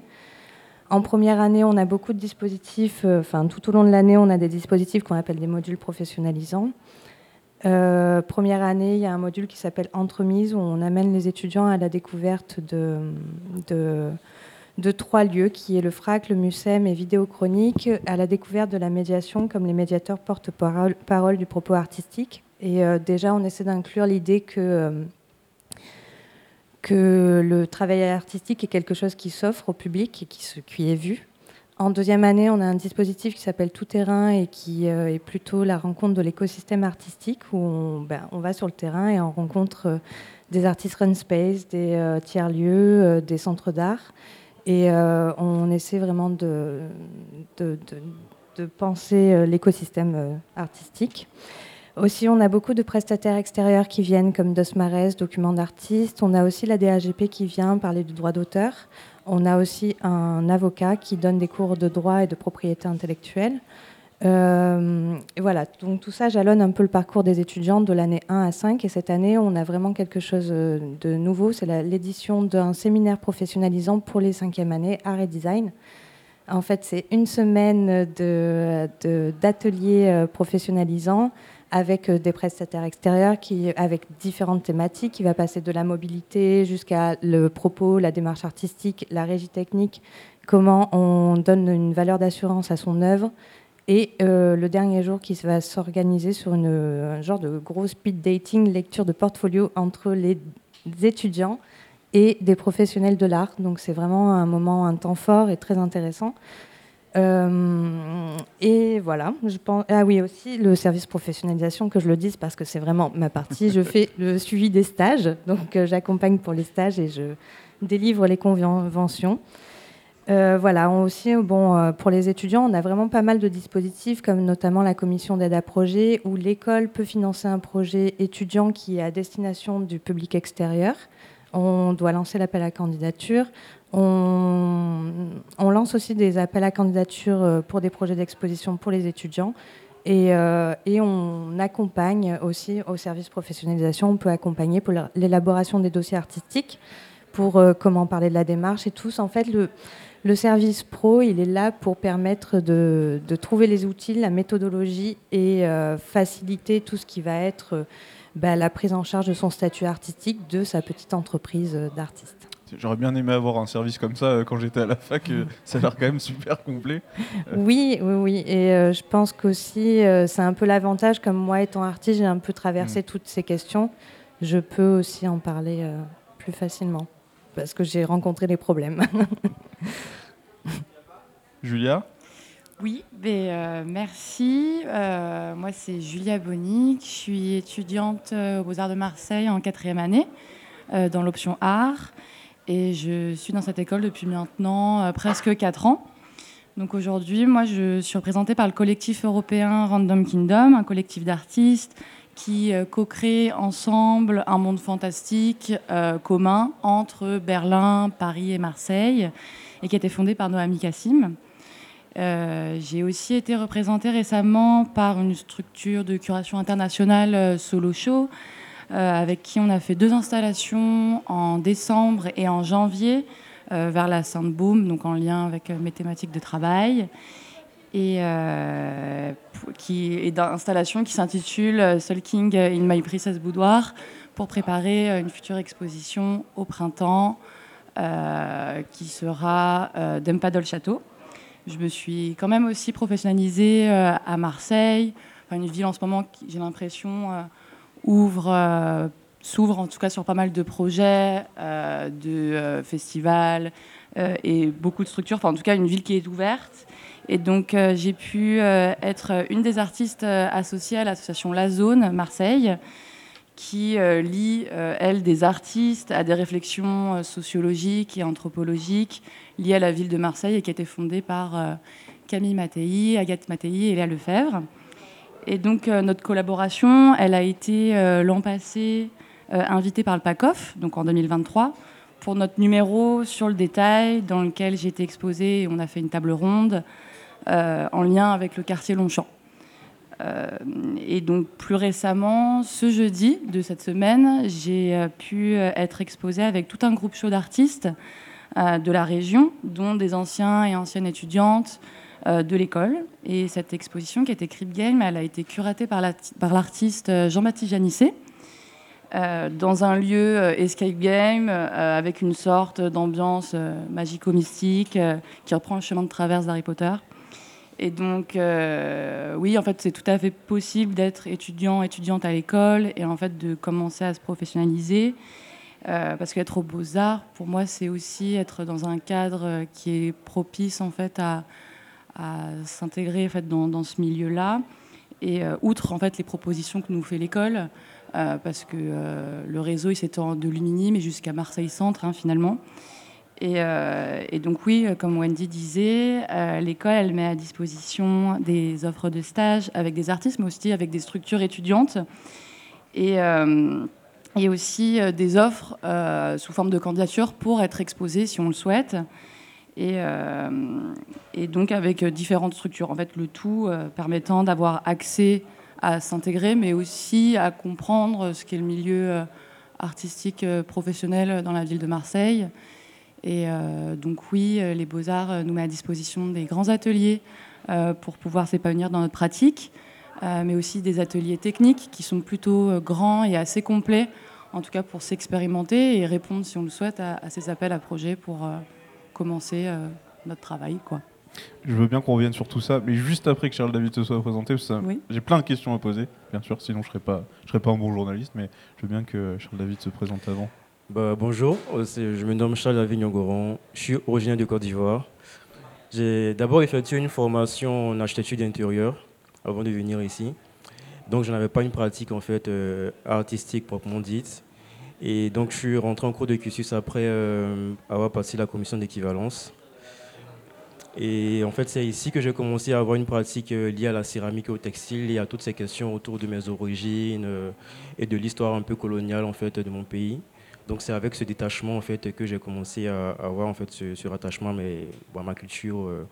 En première année, on a beaucoup de dispositifs, euh, enfin tout au long de l'année, on a des dispositifs qu'on appelle des modules professionnalisants. première année, il y a un module qui s'appelle Entremise, où on amène les étudiants à la découverte de, de de trois lieux, qui est le FRAC, le MUSEM et Vidéochronique, à la découverte de la médiation comme les médiateurs porte-parole du propos artistique. Et euh, déjà, on essaie d'inclure l'idée que, euh, que le travail artistique est quelque chose qui s'offre au public et qui, est vu. En deuxième année, on a un dispositif qui s'appelle Tout Terrain et qui euh, est plutôt la rencontre de l'écosystème artistique où on, ben, va sur le terrain et on rencontre des artistes run space, des tiers-lieux, des centres d'art. Et euh, on essaie vraiment de, de, penser euh, l'écosystème euh, artistique. Aussi, on a beaucoup de prestataires extérieurs qui viennent, comme Dosmares, Documents d'artistes. On a aussi la DAGP qui vient parler du droit d'auteur. On a aussi un avocat qui donne des cours de droit et de propriété intellectuelle. Euh, voilà, donc tout ça jalonne un peu le parcours des étudiants de l'année 1 à 5. Et cette année, on a vraiment quelque chose euh, de nouveau. C'est l'édition d'un séminaire professionnalisant pour les cinquièmes années, art et design. En fait, c'est une semaine d'ateliers euh, professionnalisants avec des prestataires extérieurs qui, avec différentes thématiques, qui va passer de la mobilité jusqu'à le propos, la démarche artistique, la régie technique, comment on donne une valeur d'assurance à son œuvre, et euh, le dernier jour qui va s'organiser sur une, un genre de gros speed dating, lecture de portfolio entre les étudiants et des professionnels de l'art. Donc c'est vraiment un moment, un temps fort et très intéressant. Euh, et voilà, je pense. Ah oui, aussi le service professionnalisation, que je le dise parce que c'est vraiment ma partie. je fais le suivi des stages, donc euh, j'accompagne pour les stages et je délivre les conventions. Euh, voilà, aussi, bon, euh, pour les étudiants, on a vraiment pas mal de dispositifs, comme notamment la commission d'aide à projet, où l'école peut financer un projet étudiant qui est à destination du public extérieur. On doit lancer l'appel à candidature. On, lance aussi des appels à candidature euh, pour des projets d'exposition pour les étudiants. Et, et, on accompagne aussi au service professionnalisation, on peut accompagner pour l'élaboration des dossiers artistiques, pour comment parler de la démarche et tous. En fait, le, le service pro, il est là pour permettre de, trouver les outils, la méthodologie et euh, faciliter tout ce qui va être euh, bah, la prise en charge de son statut artistique de sa petite entreprise euh, d'artiste. J'aurais bien aimé avoir un service comme ça quand j'étais à la fac. ça a l'air quand même super complet. Oui, oui, oui. Et je pense qu'aussi, c'est un peu l'avantage, comme moi étant artiste, j'ai un peu traversé mm. toutes ces questions. Je peux aussi en parler plus facilement. Parce que j'ai rencontré des problèmes. Julia? Oui, mais, euh, merci. Euh, moi, c'est Julia Bonic. Je suis étudiante aux Beaux-Arts de Marseille en quatrième année, dans l'option art. Et je suis dans cette école depuis maintenant presque quatre ans. Donc aujourd'hui, moi, je suis représentée par le collectif européen Random Kingdom, un collectif d'artistes qui euh, co-crée ensemble un monde fantastique euh, commun entre Berlin, Paris et Marseille, et qui a été fondé par Noami Kassim. Euh, j'ai aussi été représentée récemment par une structure de curation internationale Solo Show, avec qui on a fait deux installations en décembre et en janvier euh, vers la Sainte-Baume, donc en lien avec euh, mes thématiques de travail. Et euh, d'installation qui s'intitule Sulking in My Princess Boudoir pour préparer une future exposition au printemps qui sera euh, d'Empadol Château. Je me suis quand même aussi professionnalisée à Marseille, une ville en ce moment qui, j'ai l'impression, ouvre s'ouvre en tout cas sur pas mal de projets, euh, de euh, festivals euh, et beaucoup de structures. Enfin, en tout cas, une ville qui est ouverte. Et donc, j'ai pu être une des artistes associées à l'association La Zone Marseille, qui lie, elle, des artistes à des réflexions sociologiques et anthropologiques liées à la ville de Marseille et qui a été fondée par Camille Mattei, Agathe Mattei et Léa Lefebvre. Et donc, notre collaboration, elle a été l'an passé euh, invité par le PACOF, donc en 2023, pour notre numéro sur le détail, dans lequel j'ai été exposée et on a fait une table ronde euh, en lien avec le quartier Longchamp. Euh, et donc plus récemment, ce jeudi de cette semaine, j'ai pu être exposée avec tout un groupe chaud d'artistes de la région, dont des anciens et anciennes étudiantes de l'école. Et cette exposition qui été Crip Game, elle a été curatée par l'artiste Jean-Baptiste Janissé, euh, dans un lieu euh, escape game euh, avec une sorte d'ambiance magico-mystique qui reprend le chemin de traverse d'Harry Potter. Et donc, oui, en fait, c'est tout à fait possible d'être étudiant, étudiante à l'école et en fait de commencer à se professionnaliser. parce qu'être aux beaux-arts, pour moi, c'est aussi être dans un cadre qui est propice en fait à, s'intégrer en fait, dans, ce milieu-là. Et outre en fait les propositions que nous fait l'école, euh, parce que euh, le réseau il s'étend de Lumini, mais jusqu'à Marseille Centre hein, finalement. Euh, et, donc oui, comme Wendy disait, l'école elle met à disposition des offres de stage avec des artistes, mais aussi avec des structures étudiantes. Et et aussi des offres sous forme de candidature pour être exposées si on le souhaite. Et, donc avec différentes structures. En fait, le tout permettant d'avoir accès à s'intégrer, mais aussi à comprendre ce qu'est le milieu euh, artistique euh, professionnel dans la ville de Marseille. Et euh, donc oui, les beaux-arts nous met à disposition des grands ateliers pour pouvoir s'épanouir dans notre pratique, mais aussi des ateliers techniques qui sont plutôt grands et assez complets, en tout cas pour s'expérimenter et répondre, si on le souhaite, à, à ces appels à projets pour commencer notre travail. Quoi. Je veux bien qu'on revienne sur tout ça, mais juste après que Charles David se soit présenté, parce que j'ai plein de questions à poser, bien sûr, sinon je ne serais, pas, je serais pas un bon journaliste, mais je veux bien que Charles David se présente avant. Bah, bonjour, euh, je me nomme Charles David Nyongoron, je suis originaire de Côte d'Ivoire. J'ai d'abord effectué une formation en architecture d'intérieur avant de venir ici. Donc je n'avais pas une pratique en fait euh, artistique proprement dite. Et donc je suis rentré en cours de cursus après euh, avoir passé la commission d'équivalence. Et en fait, c'est ici que j'ai commencé à avoir une pratique liée à la céramique et au textile et à toutes ces questions autour de mes origines et de l'histoire un peu coloniale en fait de mon pays. Donc c'est avec ce détachement en fait que j'ai commencé à, avoir en fait ce, rattachement à, ma culture, euh,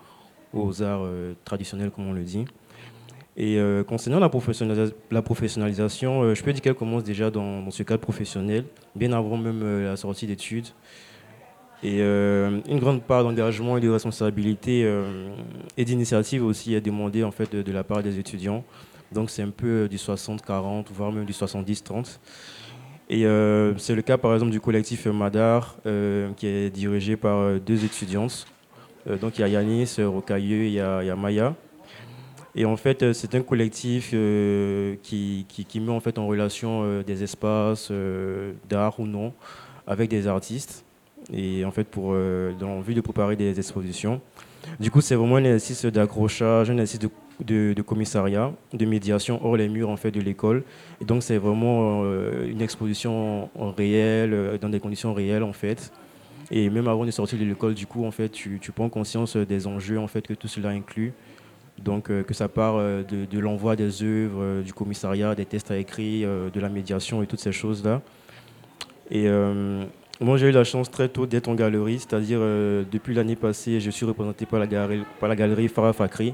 aux arts traditionnels comme on le dit. Et concernant la, professionnalisation, je peux dire qu'elle commence déjà dans, ce cadre professionnel, bien avant même la sortie d'études. Et euh, une grande part d'engagement et de responsabilité euh, et d'initiative aussi est demandée en fait, de, la part des étudiants. Donc c'est un peu euh, du 60-40, voire même du 70-30. Et c'est le cas par exemple du collectif Madar, qui est dirigé par deux étudiantes. donc il y a Yanis Rocailleux et il y a, Maya. Et en fait, c'est un collectif qui, met en, fait en relation des espaces d'art ou non avec des artistes. et en fait pour dans de préparer des expositions. Du coup, c'est vraiment un exercice d'accrochage, un exercice de, commissariat, de médiation hors les murs en fait de l'école. Et donc, c'est vraiment une exposition en réel, dans des conditions réelles en fait. Et même avant de sortir de l'école, du coup, en fait, tu, prends conscience des enjeux en fait que tout cela inclut. Donc, euh, que ça part euh, de, l'envoi des œuvres, euh, du commissariat, des tests à écrit, de la médiation et toutes ces choses-là. Et moi, j'ai eu la chance très tôt d'être en galerie, c'est-à-dire depuis l'année passée, je suis représenté par la galerie, par la galerie Farah Fakri,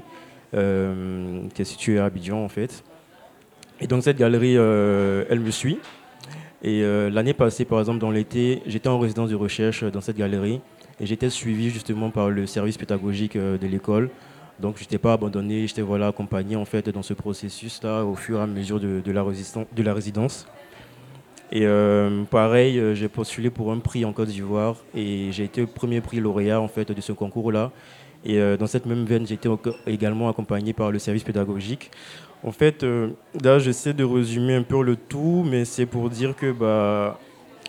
qui est située à Abidjan en fait. Et donc cette galerie, elle me suit. Et l'année passée, par exemple, dans l'été, j'étais en résidence de recherche dans cette galerie et j'étais suivi justement par le service pédagogique de l'école donc je n'étais pas abandonné, j'étais voilà, accompagné en fait dans ce processus-là au fur et à mesure de, la, de la, résidence. Et euh, pareil, euh, j'ai postulé pour un prix en Côte d'Ivoire et j'ai été le premier prix lauréat en fait de ce concours-là. Et euh, dans cette même veine, j'ai été également accompagné par le service pédagogique. En fait, là, j'essaie de résumer un peu le tout, mais c'est pour dire que bah,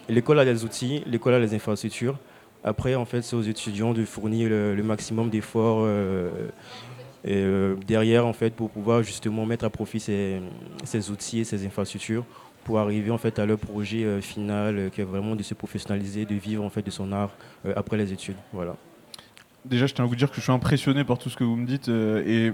l'école a des outils, l'école a les infrastructures. Après, en fait, c'est aux étudiants de fournir le, maximum d'efforts euh, euh, derrière, en fait, pour pouvoir justement mettre à profit ces, outils et ces infrastructures pour arriver en fait à leur projet euh, final, qui est vraiment de se professionnaliser, de vivre en fait de son art après les études. Voilà. Déjà, je tiens à vous dire que je suis impressionné par tout ce que vous me dites et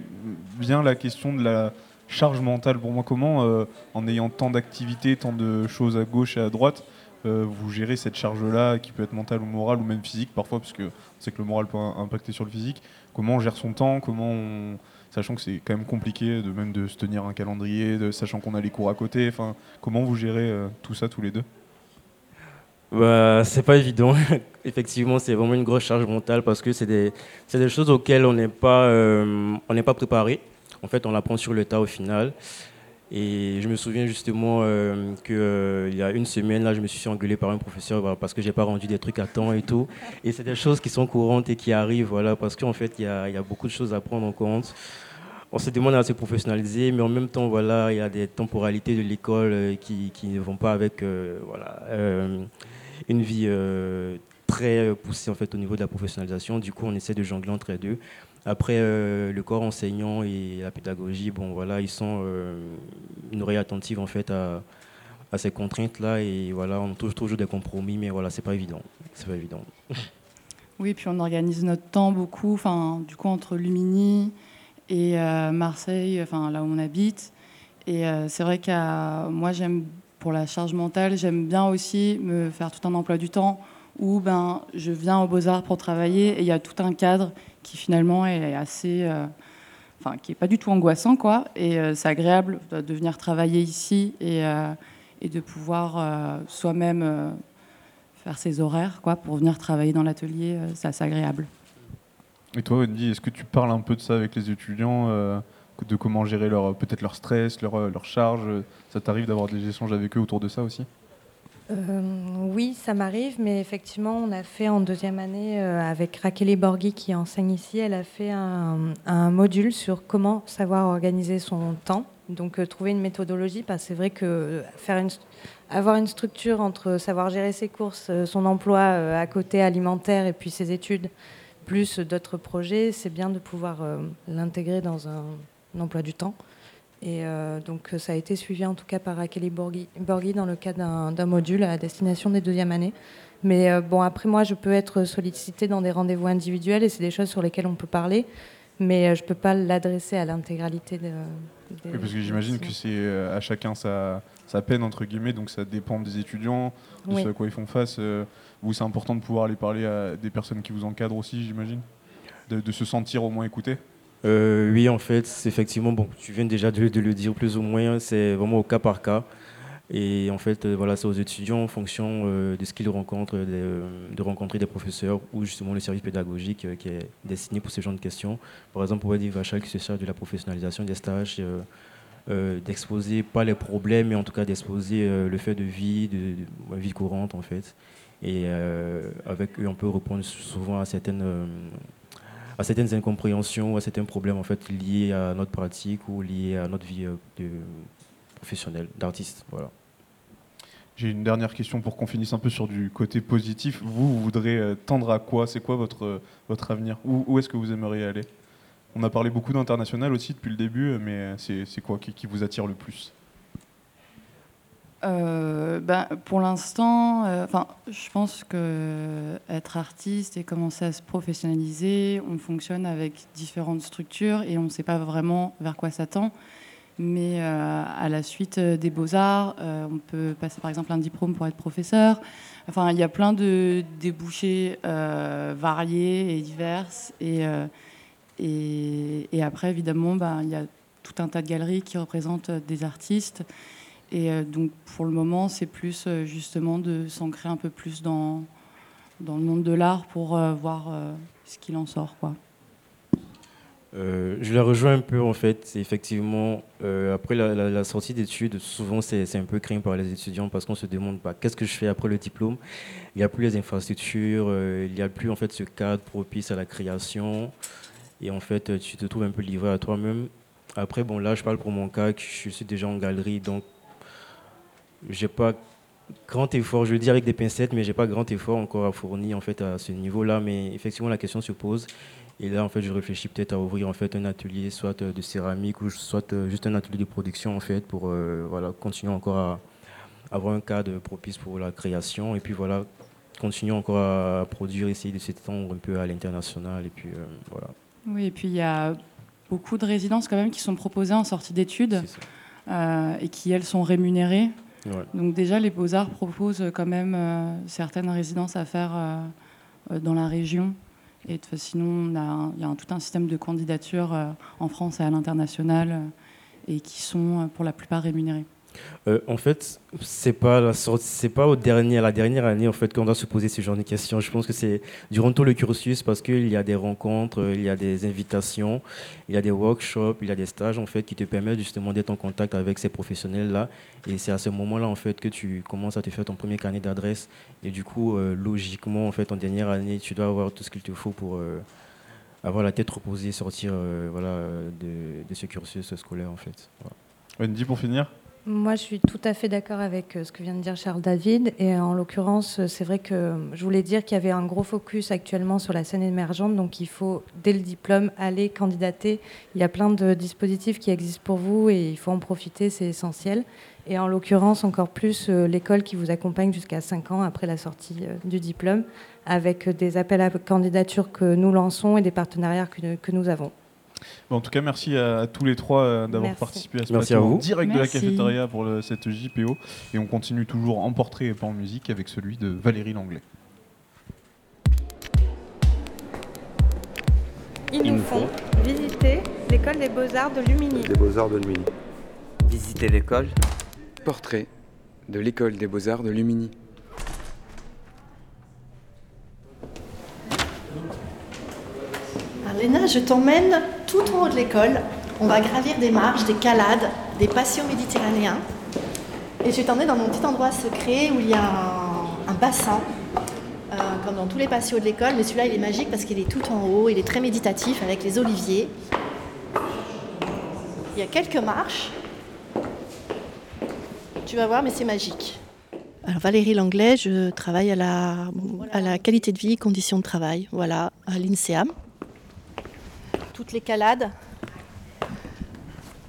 bien la question de la charge mentale pour moi. Comment, en ayant tant d'activités, tant de choses à gauche et à droite, euh, vous gérez cette charge-là qui peut être mentale ou morale ou même physique parfois, parce que on sait que le moral peut impacter sur le physique. Comment on gère son temps Comment Sachant que c'est quand même compliqué de même de se tenir un calendrier, sachant qu'on a les cours à côté. Enfin, comment vous gérez euh, tout ça tous les deux? Bah, c'est pas évident. Effectivement, c'est vraiment une grosse charge mentale parce que c'est des, des, choses auxquelles on n'est pas, euh, on n'est pas préparé. En fait, on l'apprend sur le tas au final. Et je me souviens justement euh, qu'il euh, y a une semaine, là, je me suis fait engueuler par un professeur parce que j'ai pas rendu des trucs à temps et tout. Et c'est des choses qui sont courantes et qui arrivent, voilà, parce qu'en fait, il y a, y a, beaucoup de choses à prendre en compte. On se demande à se professionnaliser, mais en même temps, voilà, il y a des temporalités de l'école euh, qui, qui, ne vont pas avec voilà, une vie très poussée en fait, au niveau de la professionnalisation. Du coup, on essaie de jongler entre les deux. Après, euh, le corps enseignant et la pédagogie, bon, voilà, ils sont euh, une oreille attentive en fait à, ces contraintes-là et voilà, on trouve toujours des compromis, mais voilà, c'est pas évident, c'est pas évident. Oui, puis on organise notre temps beaucoup, enfin, du coup entre Lumini et euh, Marseille, enfin là où on habite. Et c'est vrai que moi, j'aime pour la charge mentale, j'aime bien aussi me faire tout un emploi du temps où ben je viens aux Beaux Arts pour travailler et il y a tout un cadre qui finalement est assez, euh, enfin qui est pas du tout angoissant quoi. Et euh, c'est agréable de venir travailler ici et, euh, de pouvoir soi-même faire ses horaires quoi pour venir travailler dans l'atelier. c'est agréable. Et toi, Wendy, est-ce que tu parles un peu de ça avec les étudiants, de comment gérer leur peut-être leur stress, leur, leur charge Ça t'arrive d'avoir des échanges avec eux autour de ça aussi? Euh, oui, ça m'arrive, mais effectivement, on a fait en deuxième année euh, avec Raquel Borghi qui enseigne ici, elle a fait un, module sur comment savoir organiser son temps. Donc euh, trouver une méthodologie, parce que c'est vrai que faire une, avoir une structure entre savoir gérer ses courses, son emploi à côté alimentaire et puis ses études, plus d'autres projets, c'est bien de pouvoir l'intégrer dans un emploi du temps. Et euh, donc ça a été suivi en tout cas par Raquel Borghi, dans le cadre d'un module à destination des deuxièmes années. Mais euh, bon, après moi, je peux être sollicitée dans des rendez-vous individuels et c'est des choses sur lesquelles on peut parler, mais euh, je ne peux pas l'adresser à l'intégralité de, oui, parce que j'imagine que c'est à chacun sa, sa, peine, entre guillemets, donc ça dépend des étudiants, de ce à quoi ils font face. vous, c'est important de pouvoir aller parler à des personnes qui vous encadrent aussi, j'imagine de, de se sentir au moins écouté euh, oui, en fait, effectivement, bon, tu viens déjà de, le dire plus ou moins, c'est vraiment au cas par cas. Et en fait, euh, voilà, c'est aux étudiants en fonction euh, de ce qu'ils rencontrent, de, rencontrer des professeurs ou justement le service pédagogique qui est destiné pour ce genre de questions. Par exemple, pour Eddie Vachal qui se charge de la professionnalisation des stages, d'exposer pas les problèmes, mais en tout cas d'exposer le fait de vie, de, de, vie courante en fait. Et avec eux, on peut répondre souvent à certaines à certaines incompréhensions, à certains problèmes en fait liés à notre pratique ou liés à notre vie euh, de professionnelle, d'artiste. Voilà. J'ai une dernière question pour qu'on finisse un peu sur du côté positif. Vous, vous voudrez tendre à quoi? C'est quoi votre, votre avenir? Où, où est-ce que vous aimeriez aller? On a parlé beaucoup d'international aussi depuis le début, mais c'est quoi qui vous attire le plus? Euh, ben, pour l'instant, euh, je pense que être artiste et commencer à se professionnaliser, on fonctionne avec différentes structures et on ne sait pas vraiment vers quoi s'attend. Mais euh, à la suite des beaux-arts, on peut passer par exemple un diplôme pour être professeur. Enfin, il y a plein de débouchés variés et divers. Et, et, et, après, évidemment, ben, il y a tout un tas de galeries qui représentent des artistes. Et euh, donc pour le moment, c'est plus euh, justement de s'ancrer un peu plus dans, dans le monde de l'art pour euh, voir ce qu'il en sort. Quoi. je la rejoins un peu en fait. Effectivement, après la, sortie d'études, souvent c'est un peu craint par les étudiants parce qu'on se demande bah, qu'est-ce que je fais après le diplôme. Il n'y a plus les infrastructures, il n'y a plus en fait ce cadre propice à la création. Et en fait, tu te trouves un peu livré à toi-même. Après, bon là, je parle pour mon cas, je suis déjà en galerie, donc j'ai pas grand effort, je veux dire avec des pincettes, mais j'ai pas grand effort encore à fournir en fait à ce niveau-là. Mais effectivement, la question se pose. Et là, en fait, je réfléchis peut-être à ouvrir en fait un atelier, soit de céramique ou soit euh, juste un atelier de production en fait, pour euh, voilà continuer encore à avoir un cadre propice pour la création. Et puis voilà, continuer encore à produire, essayer de s'étendre un peu à l'international. Et puis euh, voilà. Oui, et puis il y a beaucoup de résidences quand même qui sont proposées en sortie d'études et qui elles sont rémunérées. Donc déjà, les Beaux-Arts proposent quand même euh, certaines résidences à faire euh, euh, dans la région. Et sinon, il y a tout un système de candidatures en France et à l'international et qui sont pour la plupart rémunérées. Euh, en fait, c'est pas pas au dernier, la dernière année en fait qu'on doit se poser ce genre de questions. Je pense que c'est durant tout le cursus parce qu'il y a des rencontres, il y a des invitations, il y a des workshops, il y a des stages en fait qui te permettent justement d'être en contact avec ces professionnels là. Et c'est à ce moment-là en fait que tu commences à te faire ton premier carnet d'adresses. Et du coup, euh, logiquement en fait en dernière année, tu dois avoir tout ce qu'il te faut pour euh, avoir la tête reposée, sortir voilà de, ce cursus scolaire en fait. Wendy pour finir. Moi, je suis tout à fait d'accord avec euh, ce que vient de dire Charles David. Et en l'occurrence, euh, c'est vrai que je voulais dire qu'il y avait un gros focus actuellement sur la scène émergente. Donc, il faut, dès le diplôme, aller candidater. Il y a plein de dispositifs qui existent pour vous et il faut en profiter, c'est essentiel. Et en l'occurrence, encore plus euh, l'école qui vous accompagne jusqu'à 5 ans après la sortie du diplôme, avec des appels à candidature que nous lançons et des partenariats que nous avons en tout cas, merci à, tous les trois euh, d'avoir participé à ce merci direct de la cafétéria pour cette JPO. Et on continue toujours en portrait et pas en musique avec celui de Valérie Langlais. Ils nous font visiter l'école des beaux-arts de Lumini. Des beaux-arts de Lumini. Visiter l'école. Portrait de l'école des beaux-arts de Lumini. Léna, je t'emmène tout en haut de l'école. On va gravir des marches, des calades, des patios méditerranéens. Et je vais t'emmener dans mon petit endroit secret où il y a un, bassin, euh, comme dans tous les patios de l'école, mais celui-là il est magique parce qu'il est tout en haut, il est très méditatif avec les oliviers. Il y a quelques marches. Tu vas voir, mais c'est magique. Alors Valérie Langlais, je travaille à la, à la qualité de vie, conditions de travail, voilà, à l'INSEAM, toutes les calades,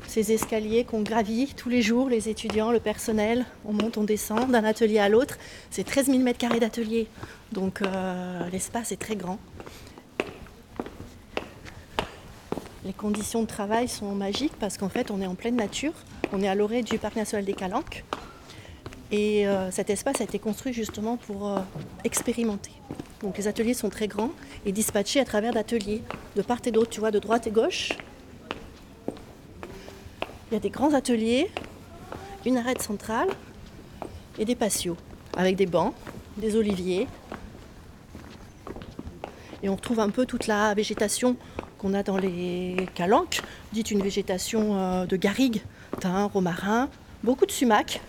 ces escaliers qu'on gravit tous les jours, les étudiants, le personnel, on monte, on descend d'un atelier à l'autre. C'est 13 000 mètres carrés d'atelier, donc euh, l'espace est très grand. Les conditions de travail sont magiques parce qu'en fait on est en pleine nature, on est à l'orée du parc national des Calanques et euh, cet espace a été construit justement pour euh, expérimenter. Donc les ateliers sont très grands et dispatchés à travers d'ateliers de part et d'autre, tu vois, de droite et gauche. Il y a des grands ateliers, une arête centrale et des patios avec des bancs, des oliviers. Et on retrouve un peu toute la végétation qu'on a dans les calanques, dite une végétation euh, de garrigue, thym, romarin, beaucoup de sumac.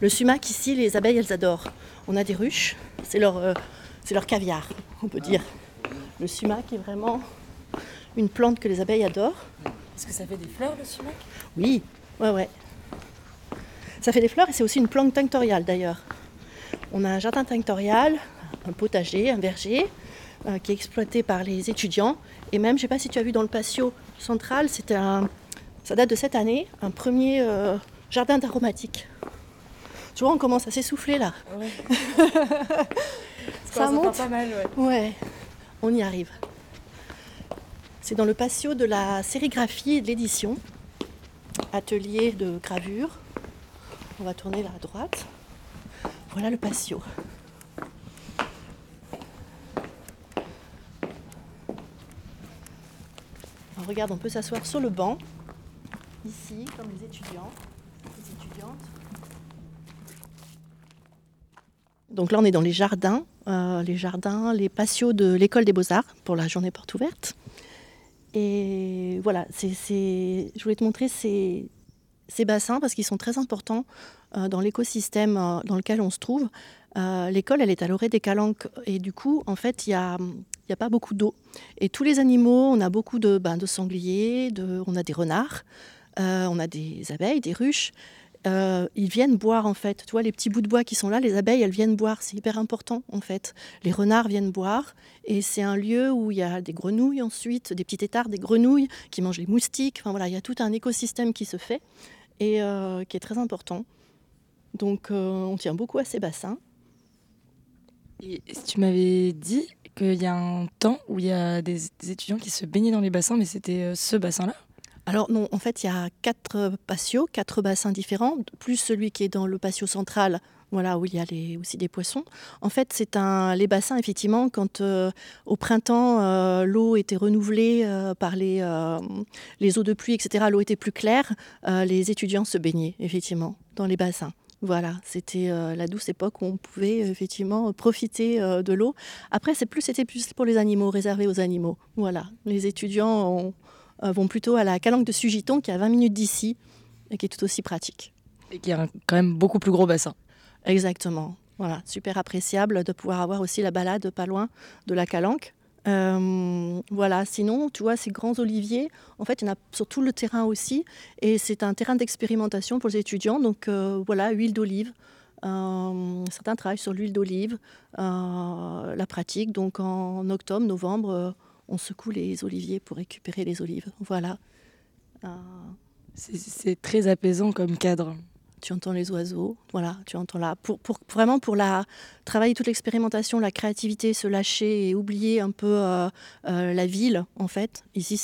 Le sumac ici, les abeilles, elles adorent. On a des ruches, c'est leur euh, c'est leur caviar, on peut dire. Le sumac est vraiment une plante que les abeilles adorent. Est-ce que ça fait des fleurs, le sumac? Oui, ouais, ouais. Ça fait des fleurs et c'est aussi une plante tinctoriale d'ailleurs. On a un jardin tinctorial, un potager, un verger, euh, qui est exploité par les étudiants. Et même, je ne sais pas si tu as vu dans le patio central, c'était un, ça date de cette année, un premier euh, jardin d'aromatiques. Tu vois, on commence à s'essouffler là. ça monte pas mal, ouais. ouais. On y arrive. C'est dans le patio de la sérigraphie et de l'édition, atelier de gravure. On va tourner là à droite. Voilà le patio. Alors, regarde, on peut s'asseoir sur le banc, ici, comme les étudiants, Donc là, on est dans les jardins, euh, les jardins, les patios de l'école des beaux-arts pour la journée porte ouverte. Et voilà, je voulais te montrer ces, ces bassins parce qu'ils sont très importants euh, dans l'écosystème euh, dans lequel on se trouve. L'école, elle est à l'orée des calanques et du coup, en fait, il n'y a, a pas beaucoup d'eau. Et tous les animaux, on a beaucoup de, ben, de sangliers, on a des renards, on a des abeilles, des ruches. Ils viennent boire en fait. Tu vois, les petits bouts de bois qui sont là, les abeilles, elles viennent boire. C'est hyper important en fait. Les renards viennent boire et c'est un lieu où il y a des grenouilles ensuite, des petits têtards, des grenouilles qui mangent les moustiques. Enfin voilà, il y a tout un écosystème qui se fait et qui est très important. Donc on tient beaucoup à ces bassins. Et tu m'avais dit qu'il y a un temps où il y a des, étudiants qui se baignaient dans les bassins, mais c'était euh, ce bassin-là? Alors non, en fait, il y a quatre patios, quatre bassins différents, plus celui qui est dans le patio central, voilà, où il y a aussi des poissons. En fait, c'est un, les bassins, effectivement, quand euh, au printemps, euh, l'eau était renouvelée par les, les eaux de pluie, etc., l'eau était plus claire, les étudiants se baignaient, effectivement, dans les bassins. Voilà, c'était euh, la douce époque où on pouvait euh, effectivement profiter euh, de l'eau. Après, c'est plus, c'était plus pour les animaux, réservé aux animaux. Voilà, les étudiants vont plutôt à la calanque de Sugiton, qui est à 20 minutes d'ici, et qui est tout aussi pratique. Et qui a quand même beaucoup plus gros bassin. Exactement. Voilà, super appréciable de pouvoir avoir aussi la balade pas loin de la calanque. Euh, voilà, sinon, tu vois, ces grands oliviers, en fait, il y en a sur tout le terrain aussi. Et c'est un terrain d'expérimentation pour les étudiants. Donc, euh, voilà, huile d'olive. Euh, certains travaillent sur l'huile d'olive, la pratique. Donc, en octobre, novembre, on secoue les oliviers pour récupérer les olives. Voilà. C'est très apaisant comme cadre tu entends les oiseaux, voilà, tu entends là. Pour, pour, vraiment pour la, travailler toute l'expérimentation, la créativité, se lâcher et oublier un peu euh, euh, la ville, en fait. Ici,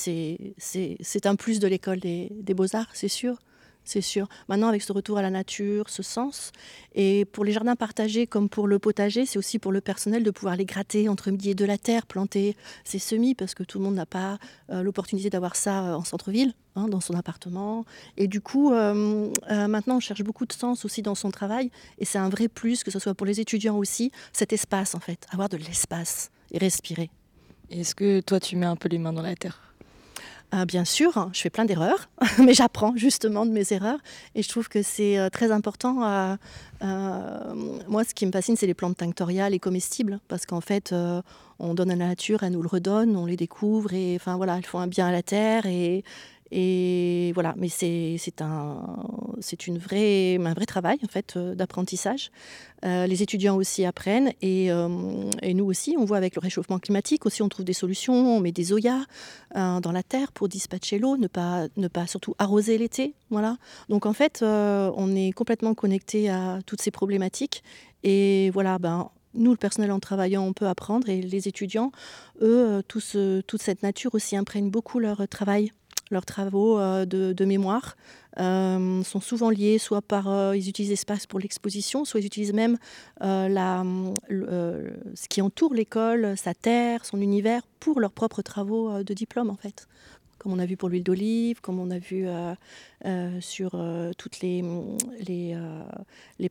c'est un plus de l'école des, des beaux-arts, c'est sûr c'est sûr. Maintenant, avec ce retour à la nature, ce sens, et pour les jardins partagés comme pour le potager, c'est aussi pour le personnel de pouvoir les gratter entre midi et de la terre, planter ses semis, parce que tout le monde n'a pas euh, l'opportunité d'avoir ça euh, en centre-ville, hein, dans son appartement. Et du coup, euh, maintenant, on cherche beaucoup de sens aussi dans son travail, et c'est un vrai plus, que ce soit pour les étudiants aussi, cet espace, en fait, avoir de l'espace et respirer. Est-ce que toi, tu mets un peu les mains dans la terre? Euh, bien sûr, je fais plein d'erreurs, mais j'apprends justement de mes erreurs. Et je trouve que c'est euh, très important. Euh, moi, ce qui me fascine, c'est les plantes tinctoriales et comestibles, parce qu'en fait, on donne à la nature, elle nous le redonne, on les découvre, et enfin voilà, elles font un bien à la terre. Et, et voilà, mais c'est un, un vrai travail en fait euh, d'apprentissage. Euh, les étudiants aussi apprennent et, euh, et, nous aussi, on voit avec le réchauffement climatique aussi, on trouve des solutions. On met des zoyas dans la terre pour dispatcher l'eau, ne pas, ne pas surtout arroser l'été. Voilà. Donc en fait, on est complètement connecté à toutes ces problématiques. Et voilà, ben, nous, le personnel en travaillant, on peut apprendre et les étudiants, eux, toute cette nature aussi imprègne beaucoup leur travail leurs travaux euh, de, mémoire. Euh, sont souvent liés soit par euh, ils utilisent l'espace pour l'exposition, soit ils utilisent même la, ce qui entoure l'école, sa terre, son univers pour leurs propres travaux de diplôme en fait comme on a vu pour l'huile d'olive, comme on a vu sur toutes les,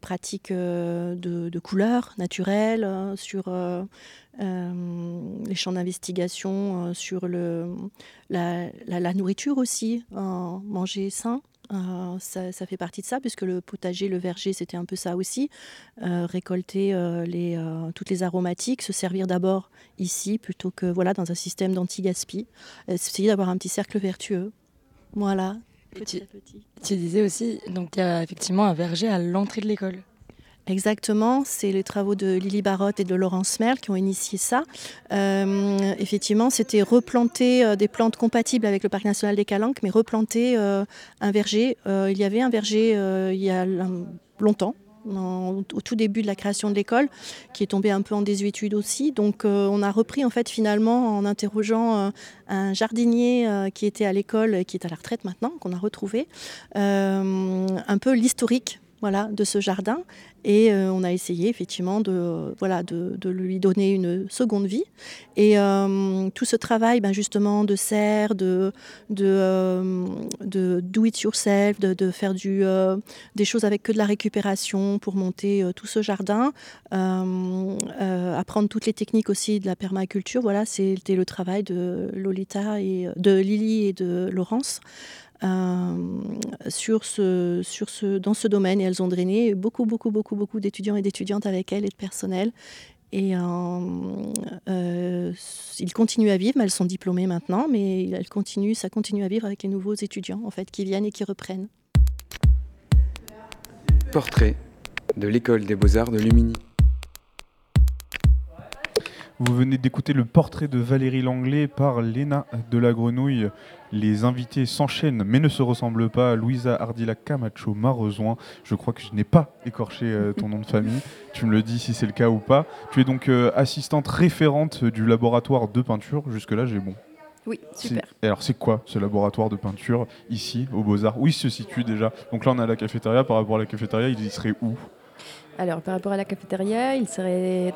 pratiques de, couleurs naturelles, sur les champs d'investigation, sur la, la, nourriture aussi, manger sain. Ça, ça, fait partie de ça, puisque le potager, le verger, c'était un peu ça aussi. récolter les, toutes les aromatiques, se servir d'abord ici plutôt que voilà dans un système d'anti-gaspi. Essayer d'avoir un petit cercle vertueux. Voilà. petit à petit. Tu disais aussi, donc il y a effectivement un verger à l'entrée de l'école. Exactement, c'est les travaux de Lily Barotte et de Laurence Merle qui ont initié ça. Euh, effectivement, c'était replanter euh, des plantes compatibles avec le parc national des Calanques, mais replanter euh, un verger. il y avait un verger il y a longtemps, au tout début de la création de l'école, qui est tombé un peu en désuétude aussi. Donc on a repris en fait finalement en interrogeant un jardinier qui était à l'école, qui est à la retraite maintenant, qu'on a retrouvé, un peu l'historique voilà, de ce jardin et euh, on a essayé effectivement de, voilà, de, lui donner une seconde vie. Et euh, tout ce travail ben, justement de serre, de, de, euh, de do it yourself, de, faire des choses avec que de la récupération pour monter tout ce jardin, apprendre toutes les techniques aussi de la permaculture, voilà, c'était le travail de Lolita et de Lily et de Laurence. Euh, sur ce, sur ce, dans ce domaine et elles ont drainé beaucoup, beaucoup, beaucoup, beaucoup d'étudiants et d'étudiantes avec elles et de personnel. Et euh, euh, ils continuent à vivre, mais elles sont diplômées maintenant, mais elles continuent, ça continue à vivre avec les nouveaux étudiants en fait qui viennent et qui reprennent. Portrait de l'école des beaux-arts de Lumini. Vous venez d'écouter le portrait de Valérie Langlais par Léna de la Grenouille. Les invités s'enchaînent mais ne se ressemblent pas. Louisa Ardila Camacho Marezoin. Je crois que je n'ai pas écorché euh, ton nom de famille. Tu me le dis si c'est le cas ou pas. Tu es donc euh, assistante référente du laboratoire de peinture. Jusque-là, j'ai bon. Oui, super. alors, c'est quoi ce laboratoire de peinture ici, au Beaux-Arts? Où il se situe déjà Donc là, on a la cafétéria. Par rapport à la cafétéria, il y serait où? Alors, par rapport à la cafétéria, il serait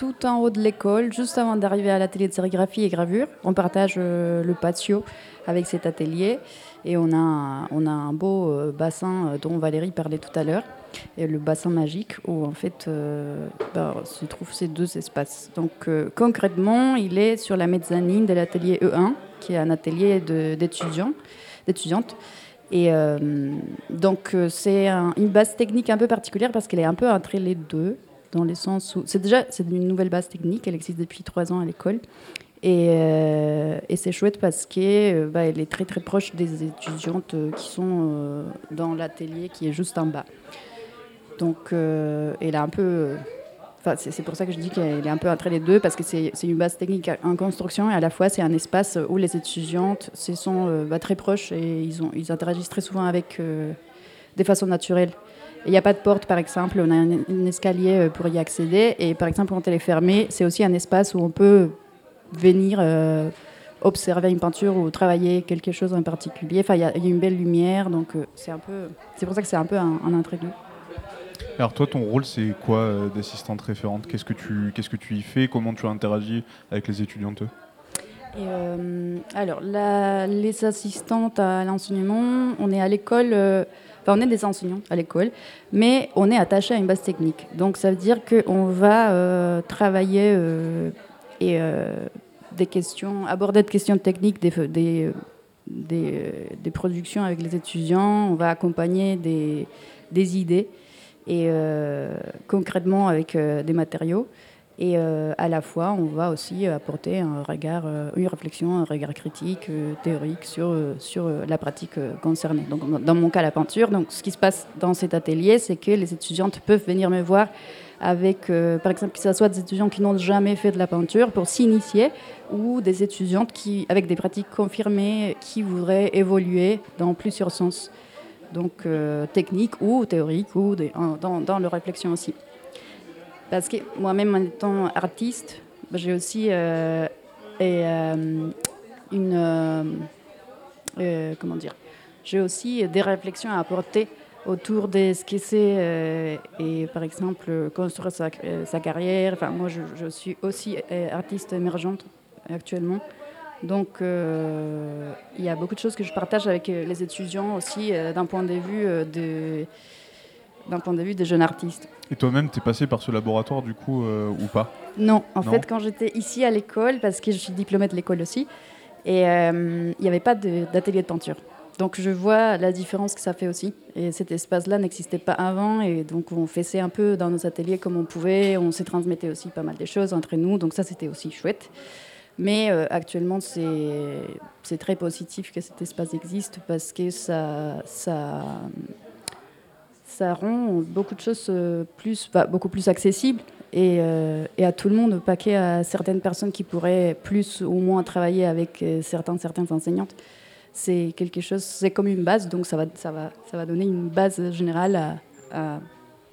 tout en haut de l'école, juste avant d'arriver à l'atelier de sérigraphie et gravure. On partage euh, le patio avec cet atelier et on a on a un beau euh, bassin euh, dont Valérie parlait tout à l'heure, et le bassin magique où en fait bah, se trouvent ces deux espaces. Donc concrètement, il est sur la mezzanine de l'atelier E1, qui est un atelier d'étudiants, d'étudiantes. Et donc c'est une base technique un peu particulière parce qu'elle est un peu entre les deux dans les sens où c'est déjà c'est une nouvelle base technique, elle existe depuis trois ans à l'école. Et, euh, et c'est chouette parce qu'elle euh, bah, est très très proche des étudiantes euh, qui sont dans l'atelier qui est juste en bas. Donc elle a un peu... Enfin, c'est pour ça que je dis qu'elle est un peu entre les deux, parce que c'est une base technique en construction et à la fois c'est un espace où les étudiantes se sont bah, très proches et ils, ont, ils interagissent très souvent avec des façons naturelles. Il n'y a pas de porte, par exemple, on a un, escalier euh, pour y accéder. Et par exemple, quand elle est fermée, c'est aussi un espace où on peut venir euh, observer une peinture ou travailler quelque chose en particulier. Enfin, il y, a une belle lumière, donc euh, c'est un peu. C'est pour ça que c'est un peu un, un Alors toi, ton rôle, c'est quoi d'assistante référente? Qu'est-ce que tu qu'est-ce que tu y fais? Comment tu interagis avec les étudiantes alors, les assistantes à l'enseignement, on est à l'école on est des enseignants à l'école, mais on est attaché à une base technique. Donc ça veut dire qu'on va euh, travailler euh, et euh, des questions, aborder des questions techniques des, des, productions avec les étudiants. On va accompagner des idées et concrètement avec des matériaux. Et euh, à la fois, on va aussi apporter un regard, euh, une réflexion, un regard critique, euh, théorique sur, sur la pratique concernée. Donc, dans mon cas, la peinture. Donc, ce qui se passe dans cet atelier, c'est que les étudiantes peuvent venir me voir avec, par exemple, que ce soit des étudiants qui n'ont jamais fait de la peinture pour s'initier ou des étudiantes qui, avec des pratiques confirmées qui voudraient évoluer dans plusieurs sens. Donc, technique ou théorique ou dans, dans leur réflexion aussi. Parce que moi-même, en étant artiste, j'ai aussi euh, euh, une. Euh, comment dire J'ai aussi des réflexions à apporter autour de ce que c'est et par exemple construire sa, carrière. Enfin, moi, je, suis aussi artiste émergente actuellement. Donc, il y a beaucoup de choses que je partage avec les étudiants aussi d'un point de vue de d'un point de vue des jeunes artistes. Et toi-même, tu es passé par ce laboratoire du coup euh, ou pas? Non, en fait, quand j'étais ici à l'école, parce que je suis diplômée de l'école aussi, et euh, il n'y avait pas d'atelier de, peinture. Donc je vois la différence que ça fait aussi. Et cet espace-là n'existait pas avant, et donc on faisait un peu dans nos ateliers comme on pouvait, on s'est transmettait aussi pas mal de choses entre nous, donc ça c'était aussi chouette. Mais actuellement, c'est très positif que cet espace existe parce que ça, ça, ça rend beaucoup de choses plus, bah, beaucoup plus accessibles et, et, à tout le monde, pas qu'à certaines personnes qui pourraient plus ou moins travailler avec certains, certaines enseignantes c'est quelque chose, c'est comme une base, donc ça va, ça va, ça va donner une base générale à,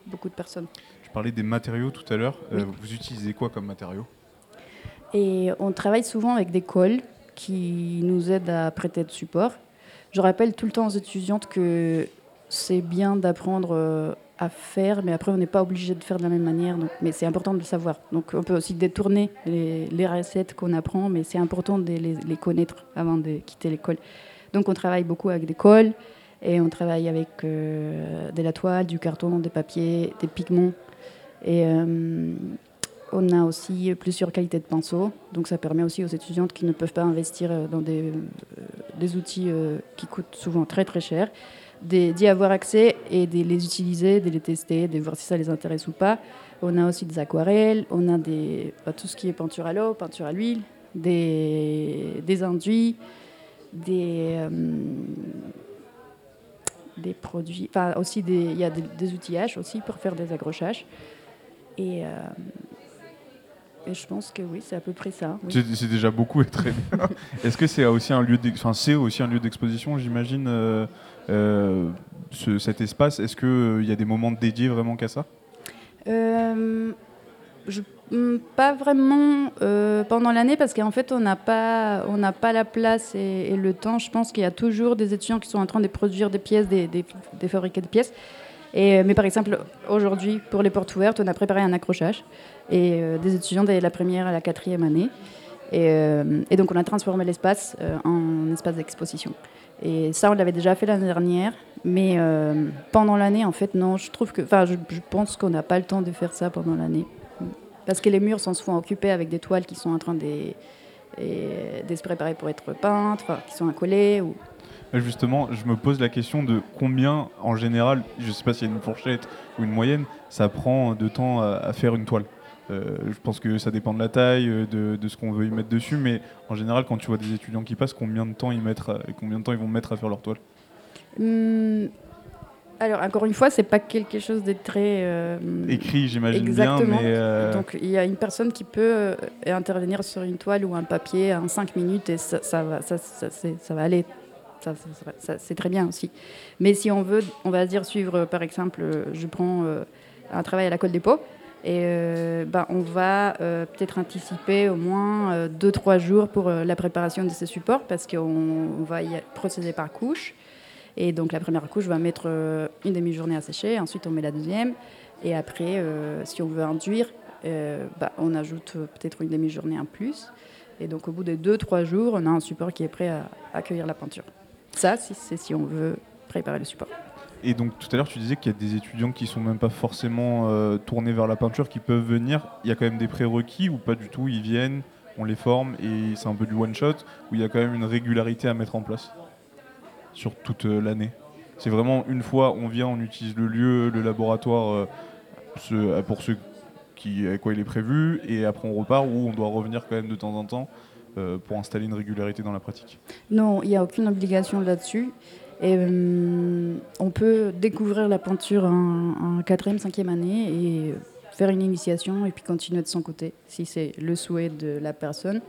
beaucoup de personnes. Je parlais des matériaux tout à l'heure. Euh, vous utilisez quoi comme matériaux? Et on travaille souvent avec des cols qui nous aident à prêter de support. Je rappelle tout le temps aux étudiantes que c'est bien d'apprendre euh, à faire, mais après on n'est pas obligé de faire de la même manière. Donc, mais c'est important de le savoir. Donc on peut aussi détourner les, recettes qu'on apprend, mais c'est important de les, connaître avant de quitter l'école. Donc on travaille beaucoup avec des cols et on travaille avec euh, de la toile, du carton, des papiers, des pigments. Et euh, on a aussi plusieurs qualités de pinceaux. Donc ça permet aussi aux étudiantes qui ne peuvent pas investir dans des, des outils qui coûtent souvent très très cher d'y avoir accès et de les utiliser, de les tester, de voir si ça les intéresse ou pas. On a aussi des aquarelles, on a des, bah, tout ce qui est peinture à l'eau, peinture à l'huile, des, des enduits, des, euh, des produits, enfin aussi des, il y a des, outillages aussi pour faire des accrochages. Et, euh, et je pense que oui, c'est à peu près ça. C'est déjà beaucoup et très bien. Est-ce que c'est aussi un lieu, c'est aussi un lieu d'exposition, j'imagine. Euh, euh, cet espace Est-ce qu'il euh, y a des moments dédiés vraiment qu'à ça? Euh, hmm, Pas vraiment pendant l'année parce qu'en fait on n'a pas, pas la place et, le temps. Je pense qu'il y a toujours des étudiants qui sont en train de produire des pièces, des, des, des fabriquer des pièces. Mais par exemple, aujourd'hui, pour les portes ouvertes, on a préparé un accrochage et des étudiants de la première à la quatrième année. Et donc, on a transformé l'espace en espace d'exposition. Et ça, on l'avait déjà fait l'année dernière. Mais euh, pendant l'année, en fait, non, je trouve que. Enfin, je, pense qu'on n'a pas le temps de faire ça pendant l'année. Parce que les murs sont souvent occupés avec des toiles qui sont en train de, de se préparer pour être peintes, qui sont accolées. Ou... Justement, je me pose la question de combien, en général, je ne sais pas s'il y a une fourchette ou une moyenne, ça prend de temps à faire une toile. Euh, je pense que ça dépend de la taille, euh, de, ce qu'on veut y mettre dessus, mais en général, quand tu vois des étudiants qui passent, combien de temps ils, mettent combien de temps ils vont mettre à faire leur toile? Hum, Alors, encore une fois, c'est pas quelque chose de très. Euh, Écrit, j'imagine bien, mais. Donc, il y a une personne qui peut intervenir sur une toile ou un papier en 5 minutes et ça, va, ça, ça va aller c'est très bien aussi. Mais si on veut, on va dire suivre, par exemple, je prends un travail à la Colle des Pots, et euh, ben, on va euh, peut-être anticiper au moins 2-3 euh, jours pour la préparation de ces supports parce qu'on va y procéder par couche. Et donc la première couche va mettre une demi-journée à sécher, ensuite on met la deuxième. Et après, si on veut enduire, ben, on ajoute peut-être une demi-journée en plus. Et donc au bout de 2-3 jours, on a un support qui est prêt à accueillir la peinture. Ça, c'est si on veut préparer le support. Et donc tout à l'heure, tu disais qu'il y a des étudiants qui sont même pas forcément euh, tournés vers la peinture, qui peuvent venir. Il y a quand même des prérequis ou pas du tout? Ils viennent, on les forme et c'est un peu du one shot. Ou il y a quand même une régularité à mettre en place sur toute euh, l'année? C'est vraiment une fois, on vient, on utilise le lieu, le laboratoire euh, pour ceux qui, avec quoi il est prévu, et après on repart ou on doit revenir quand même de temps en temps pour installer une régularité dans la pratique. Non, il n'y a aucune obligation là-dessus. Et euh, on peut découvrir la peinture en, quatrième, cinquième année et faire une initiation et puis continuer de son côté, si c'est le souhait de la personne.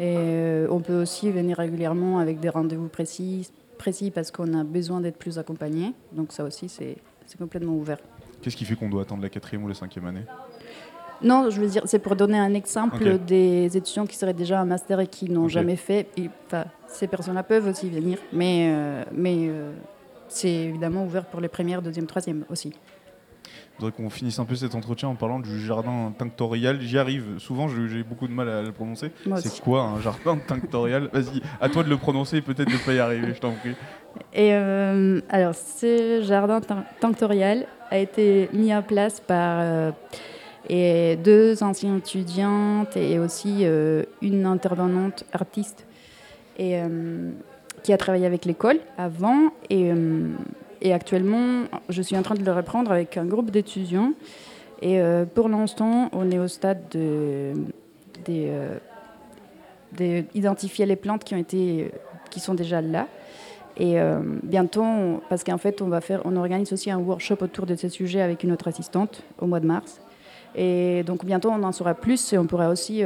Et euh, on peut aussi venir régulièrement avec des rendez-vous précis, précis parce qu'on a besoin d'être plus accompagné. Donc ça aussi, c'est complètement ouvert. Qu'est-ce qui fait qu'on doit attendre la quatrième ou la cinquième année? Non, je veux dire, c'est pour donner un exemple des étudiants qui seraient déjà en master et qui n'ont jamais fait. Enfin, ces personnes-là peuvent aussi venir, mais, euh, mais euh, c'est évidemment ouvert pour les premières, deuxième, troisième aussi. Je voudrais qu'on finisse un peu cet entretien en parlant du jardin tinctorial. J'y arrive. Souvent, j'ai beaucoup de mal à le prononcer. C'est quoi un jardin tinctorial? Vas-y, à toi de le prononcer et peut-être de ne pas y arriver, je t'en prie. Et euh, alors, ce jardin tinctorial a été mis en place par et deux anciennes étudiantes et aussi euh, une intervenante artiste euh, qui a travaillé avec l'école avant. Et, euh, et, actuellement, je suis en train de le reprendre avec un groupe d'étudiants. Et pour l'instant, on est au stade de, les plantes qui, ont été, qui sont déjà là. Et bientôt, parce qu'en fait, on, va faire, on organise aussi un workshop autour de ce sujet avec une autre assistante au mois de mars. Et donc bientôt on en saura plus et on pourra aussi,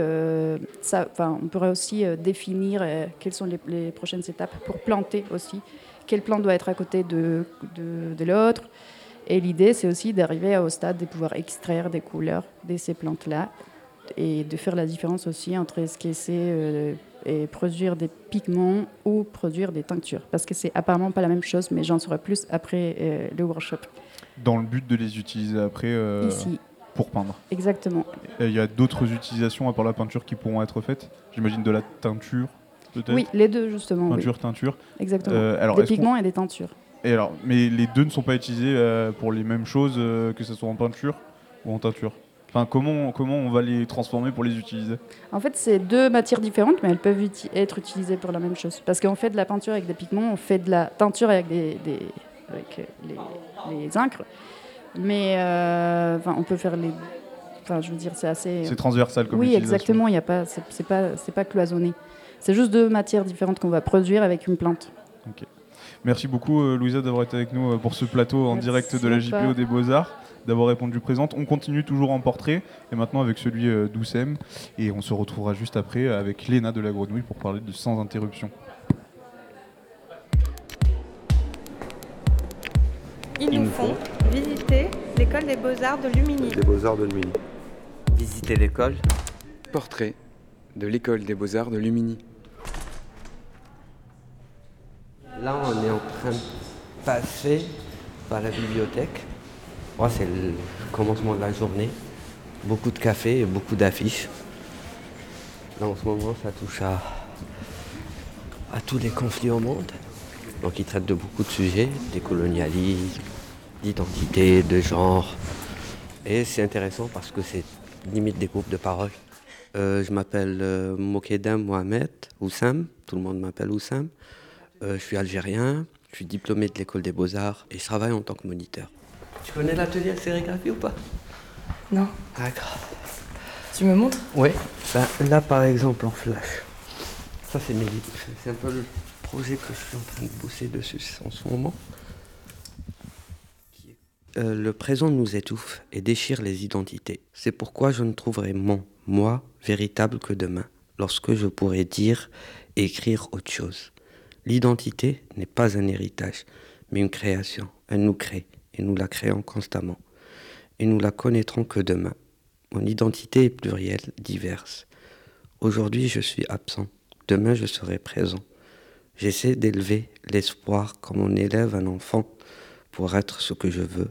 ça, on pourra aussi définir quelles sont les, les, prochaines étapes pour planter aussi. Quelle plante doit être à côté de, de, de l'autre et l'idée, c'est aussi d'arriver au stade de pouvoir extraire des couleurs de ces plantes-là et de faire la différence aussi entre ce qui c'est euh, et produire des pigments ou produire des teintures. Parce que c'est apparemment pas la même chose, mais j'en saurai plus après euh, le workshop. Dans le but de les utiliser après euh, Ici. Pour peindre. Exactement. Il y a d'autres utilisations à part la peinture qui pourront être faites? J'imagine de la teinture peut-être? Oui, les deux justement. Peinture, oui. teinture. Exactement. alors, des pigments et des teintures. Et alors, mais les deux ne sont pas utilisés euh, pour les mêmes choses, euh, que ce soit en peinture ou en teinture? Enfin, comment, comment on va les transformer pour les utiliser? En fait, c'est deux matières différentes, mais elles peuvent uti être utilisées pour la même chose. Parce qu'on fait de la peinture avec des pigments, on fait de la teinture avec, des, des avec les, les, incres. Mais euh, on peut faire les. Enfin, je veux dire, c'est assez. C'est transversal comme Oui, exactement. Il y a pas, c'est pas, c'est pas cloisonné. C'est juste deux matières différentes qu'on va produire avec une plante. Ok. Merci beaucoup, euh, Louisa, d'avoir été avec nous euh, pour ce plateau en Merci direct de la JPO des Beaux-Arts, d'avoir répondu présente. On continue toujours en portrait, et maintenant avec celui euh, d'Oussem. Et on se retrouvera juste après avec Léna de la Grenouille pour parler de Sans Interruption. Ils nous font visiter l'école des beaux-arts de Lumini. Des beaux-arts de Lumini. Visiter l'école. Portrait de l'école des beaux-arts de Lumini. Là, on est en train de passer par la bibliothèque. Oh, c'est le commencement de la journée. Beaucoup de café et beaucoup d'affiches. Là, en ce moment, ça touche à, à tous les conflits au monde. Donc, ils traitent de beaucoup de sujets, des colonialismes, d'identité, de genre. Et c'est intéressant parce que c'est limite des groupes de parole. Euh, je m'appelle euh, Mokedem Mohamed Oussam. Tout le monde m'appelle Oussam. Euh, je suis algérien, je suis diplômé de l'école des beaux-arts et je travaille en tant que moniteur. Tu connais l'atelier de sérigraphie ou pas? Non. D'accord. Tu me montres? Oui. Ben, là, par exemple, en flash. Ça, c'est mes livres. C'est un peu le projet que je suis en train de bosser dessus en ce moment. Euh, le présent nous étouffe et déchire les identités. C'est pourquoi je ne trouverai mon moi véritable que demain, lorsque je pourrai dire et écrire autre chose. L'identité n'est pas un héritage, mais une création. Elle nous crée, et nous la créons constamment. Et nous la connaîtrons que demain. Mon identité est plurielle, diverse. Aujourd'hui, je suis absent. Demain, je serai présent. J'essaie d'élever l'espoir comme on élève un enfant pour être ce que je veux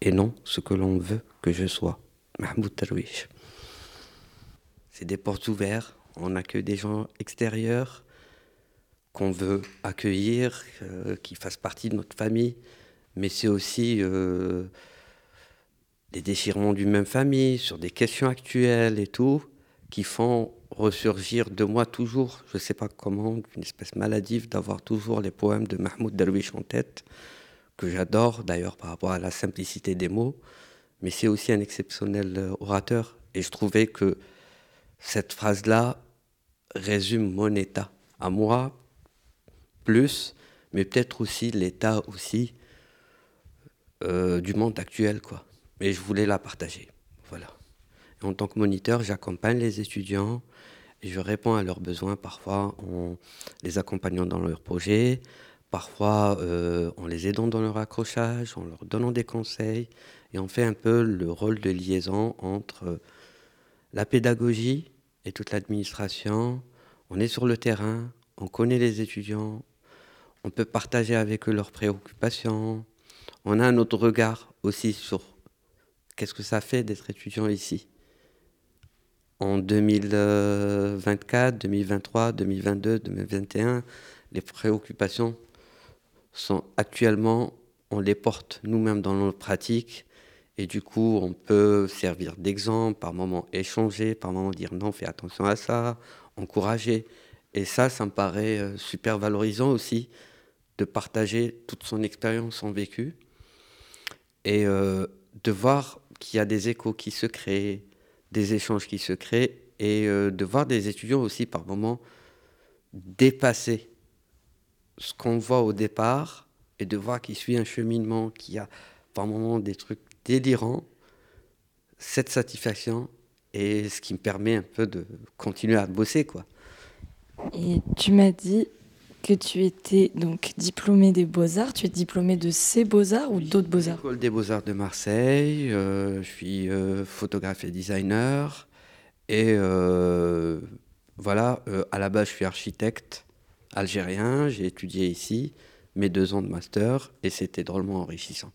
et non ce que l'on veut que je sois. Mahmoud Darwish. C'est des portes ouvertes, on accueille des gens extérieurs qu'on veut accueillir, euh, qui fassent partie de notre famille, mais c'est aussi euh, des déchirements d'une même famille sur des questions actuelles et tout, qui font ressurgir de moi toujours, je ne sais pas comment, une espèce maladive d'avoir toujours les poèmes de Mahmoud Darwish en tête, que j'adore d'ailleurs par rapport à la simplicité des mots, mais c'est aussi un exceptionnel euh, orateur. Et je trouvais que cette phrase-là résume mon état à moi, plus, mais peut-être aussi l'état aussi euh, du monde actuel, quoi. Mais je voulais la partager. Et en tant que moniteur, j'accompagne les étudiants je réponds à leurs besoins parfois en les accompagnant dans leurs projets, parfois euh, en les aidant dans leur accrochage, en leur donnant des conseils, et on fait un peu le rôle de liaison entre la pédagogie et toute l'administration. On est sur le terrain, on connaît les étudiants, on peut partager avec eux leurs préoccupations. On a un autre regard aussi sur qu'est-ce que ça fait d'être étudiant ici. En 2024, 2023, 2022, 2021, les préoccupations sont actuellement, on les porte nous-mêmes dans nos pratiques. Et du coup, on peut servir d'exemple, par moment échanger, par moment dire non, fais attention à ça, encourager. Et ça, ça me paraît euh, super valorisant aussi de partager toute son expérience, son vécu, et euh, de voir qu'il y a des échos qui se créent, des échanges qui se créent, et euh, de voir des étudiants aussi par moments dépasser ce qu'on voit au départ et de voir qu'il suit un cheminement, qui a par moments des trucs délirants, cette satisfaction est ce qui me permet un peu de continuer à bosser. quoi. Et tu m'as dit que tu étais donc diplômé des Beaux-Arts. Tu es diplômé de ces Beaux-Arts ou d'autres Beaux-Arts? L'école des Beaux-Arts de Marseille. euh, je suis euh, photographe et designer. Et euh, voilà, à la base, je suis architecte algérien. J'ai étudié ici mes deux ans de master et c'était drôlement enrichissant.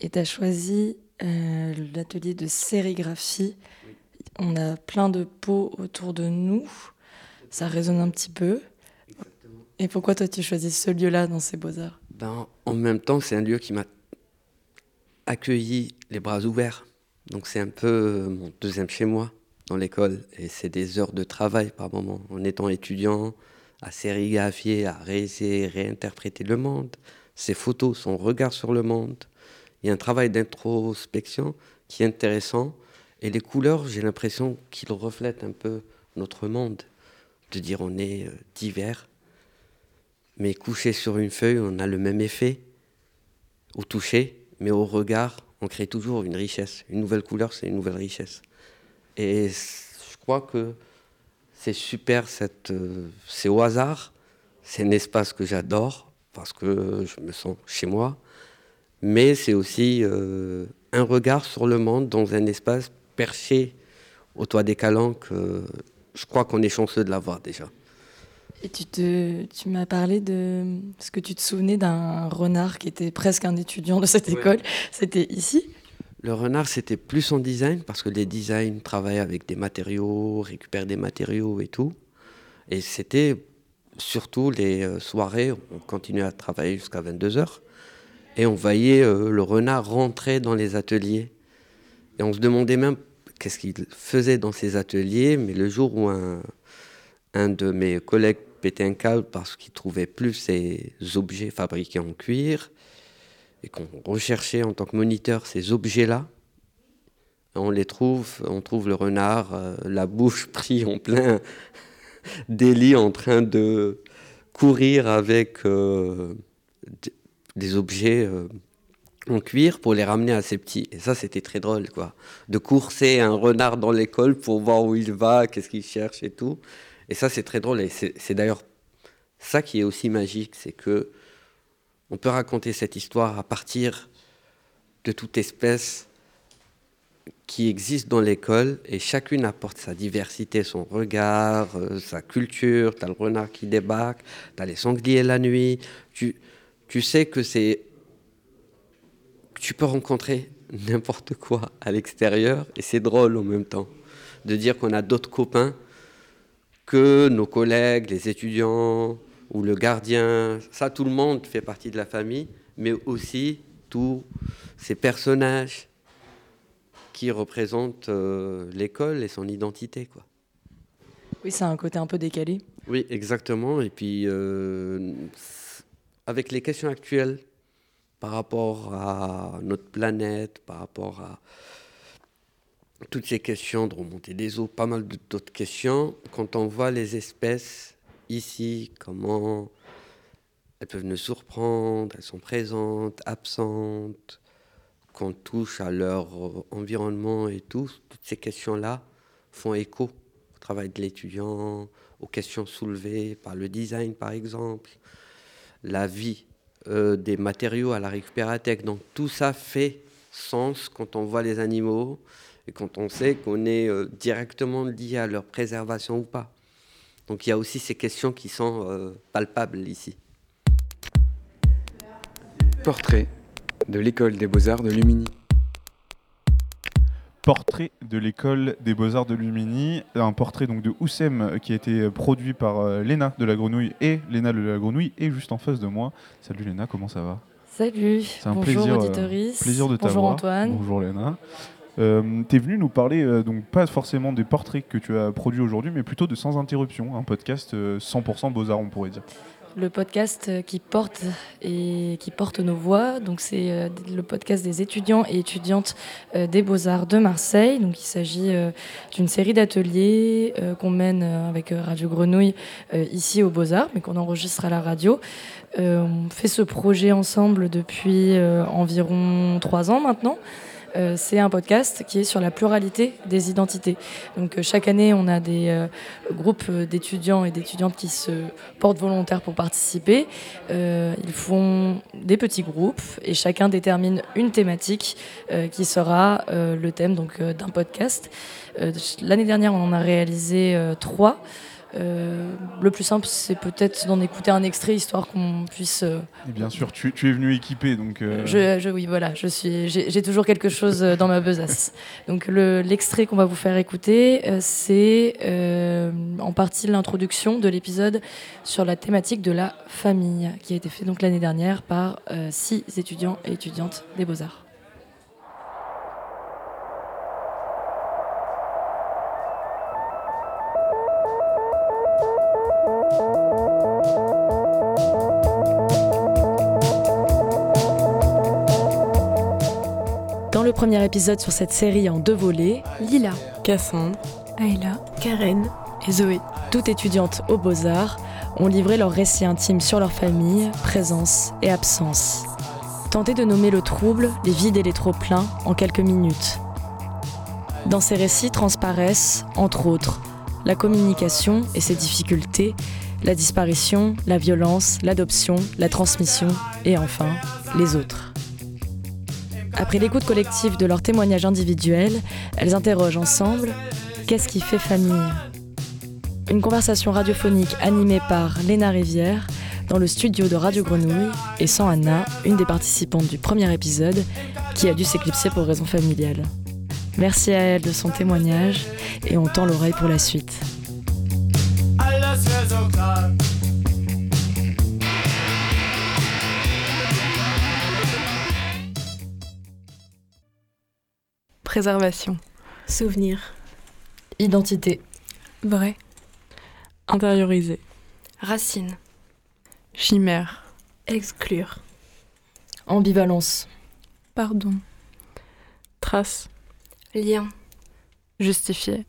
Et tu as choisi l'atelier de sérigraphie. On a plein de pots autour de nous. Ça résonne un petit peu. Et pourquoi toi tu choisis ce lieu-là dans ces beaux-arts? Ben, en même temps, c'est un lieu qui m'a accueilli les bras ouverts. Donc c'est un peu euh, mon deuxième chez moi dans l'école. Et c'est des heures de travail par moment. En étant étudiant, à sérigraphier, à réessayer, réinterpréter le monde, ses photos, son regard sur le monde. Il y a un travail d'introspection qui est intéressant. Et les couleurs, j'ai l'impression qu'ils reflètent un peu notre monde. De dire on est euh, divers, mais couché sur une feuille, on a le même effet au toucher, mais au regard, on crée toujours une richesse. Une nouvelle couleur, c'est une nouvelle richesse. Et je crois que c'est super, euh, c'est au hasard, c'est un espace que j'adore, parce que je me sens chez moi, mais c'est aussi euh, un regard sur le monde dans un espace perché au toit des calanques. euh, je crois qu'on est chanceux de l'avoir déjà. Et tu, te, tu m'as parlé de ce que tu te souvenais d'un renard qui était presque un étudiant de cette école. C'était ici? Le renard, c'était plus en design, parce que les designs travaillent avec des matériaux, récupèrent des matériaux et tout. Et c'était surtout les euh, soirées, on continuait à travailler jusqu'à 22h, et on voyait euh, le renard rentrer dans les ateliers. Et on se demandait même qu'est-ce qu'il faisait dans ces ateliers, mais le jour où un, un de mes collègues pétait un câble parce qu'il trouvait plus ces objets fabriqués en cuir, et qu'on recherchait en tant que moniteur ces objets-là, on les trouve, on trouve le renard, euh, la bouche pris en plein délit, en train de courir avec euh, des objets euh, en cuir pour les ramener à ses petits. Et ça, c'était très drôle, quoi. De courser un renard dans l'école pour voir où il va, qu'est-ce qu'il cherche et tout. Et ça, c'est très drôle. Et c'est d'ailleurs ça qui est aussi magique, c'est que on peut raconter cette histoire à partir de toute espèce qui existe dans l'école et chacune apporte sa diversité, son regard, euh, sa culture. Tu as le renard qui débarque, tu as les sangliers la nuit. Tu, tu sais que c'est. Tu peux rencontrer n'importe quoi à l'extérieur et c'est drôle en même temps de dire qu'on a d'autres copains que nos collègues, les étudiants ou le gardien. Ça, tout le monde fait partie de la famille, mais aussi tous ces personnages qui représentent euh, l'école et son identité. Quoi. Oui, c'est un côté un peu décalé. Oui, exactement. Et puis, euh, avec les questions actuelles par rapport à notre planète, par rapport à toutes ces questions de remontée des eaux, pas mal d'autres questions, quand on voit les espèces ici, comment elles peuvent nous surprendre, elles sont présentes, absentes, qu'on touche à leur environnement et tout, toutes ces questions-là font écho au travail de l'étudiant, aux questions soulevées par le design par exemple, la vie euh, des matériaux à la récupérathèque. Donc tout ça fait sens quand on voit les animaux et quand on sait qu'on est euh, directement lié à leur préservation ou pas. Donc il y a aussi ces questions qui sont euh, palpables ici. Portrait de l'école des beaux-arts de Lumini. Portrait de l'école des beaux-arts de Lumini, un portrait donc de Oussem euh, qui a été produit par euh, Léna de la Grenouille et Léna de la Grenouille est juste en face de moi. Salut Léna, comment ça va? Salut, C'est un bonjour plaisir, plaisir de bonjour. Antoine. Bonjour Léna. Euh, T'es venu nous parler, euh, donc pas forcément des portraits que tu as produits aujourd'hui, mais plutôt de Sans Interruption, un podcast euh, 100% Beaux-Arts, on pourrait dire. le podcast qui porte et qui porte nos voix. Donc c'est euh, le podcast des étudiants et étudiantes euh, des Beaux-Arts de Marseille. Donc il s'agit euh, d'une série d'ateliers qu'on mène avec Radio Grenouille ici aux Beaux-Arts, mais qu'on enregistre à la radio. on fait ce projet ensemble depuis environ trois ans maintenant. Euh, c'est un podcast qui est sur la pluralité des identités. Donc euh, chaque année, on a des euh, groupes d'étudiants et d'étudiantes qui se portent volontaires pour participer. ils font des petits groupes et chacun détermine une thématique qui sera le thème donc d'un podcast. L'année dernière, on en a réalisé trois. Euh, le plus simple, c'est peut-être d'en écouter un extrait histoire qu'on puisse. Euh, bien sûr, tu, es venu équipé, donc. Euh, je, oui, voilà, je suis, j'ai toujours quelque chose dans ma besace. donc l'extrait qu'on va vous faire écouter, c'est en partie l'introduction de l'épisode sur la thématique de la famille, qui a été fait donc l'année dernière par six étudiants et étudiantes des Beaux Arts. Premier épisode sur cette série en deux volets, Lila, Cassandre, Ayla, Karen et Zoé, toutes étudiantes aux Beaux-Arts, ont livré leur récit intime sur leur famille, présence et absence. Tentez de nommer le trouble, les vides et les trop-pleins en quelques minutes. Dans ces récits transparaissent, entre autres, la communication et ses difficultés, la disparition, la violence, l'adoption, la transmission et enfin les autres. Après l'écoute collective de leurs témoignages individuels, elles interrogent ensemble Qu'est-ce qui fait famille? Une conversation radiophonique animée par Léna Rivière dans le studio de Radio Grenouille et sans Anna, une des participantes du premier épisode, qui a dû s'éclipser pour raisons familiales. Merci à elle de son témoignage et on tend l'oreille pour la suite. Préservation. Souvenir. Identité. Vrai. Intérioriser. Racine. Chimère. Exclure. Ambivalence. Pardon. Trace. Lien. Justifier.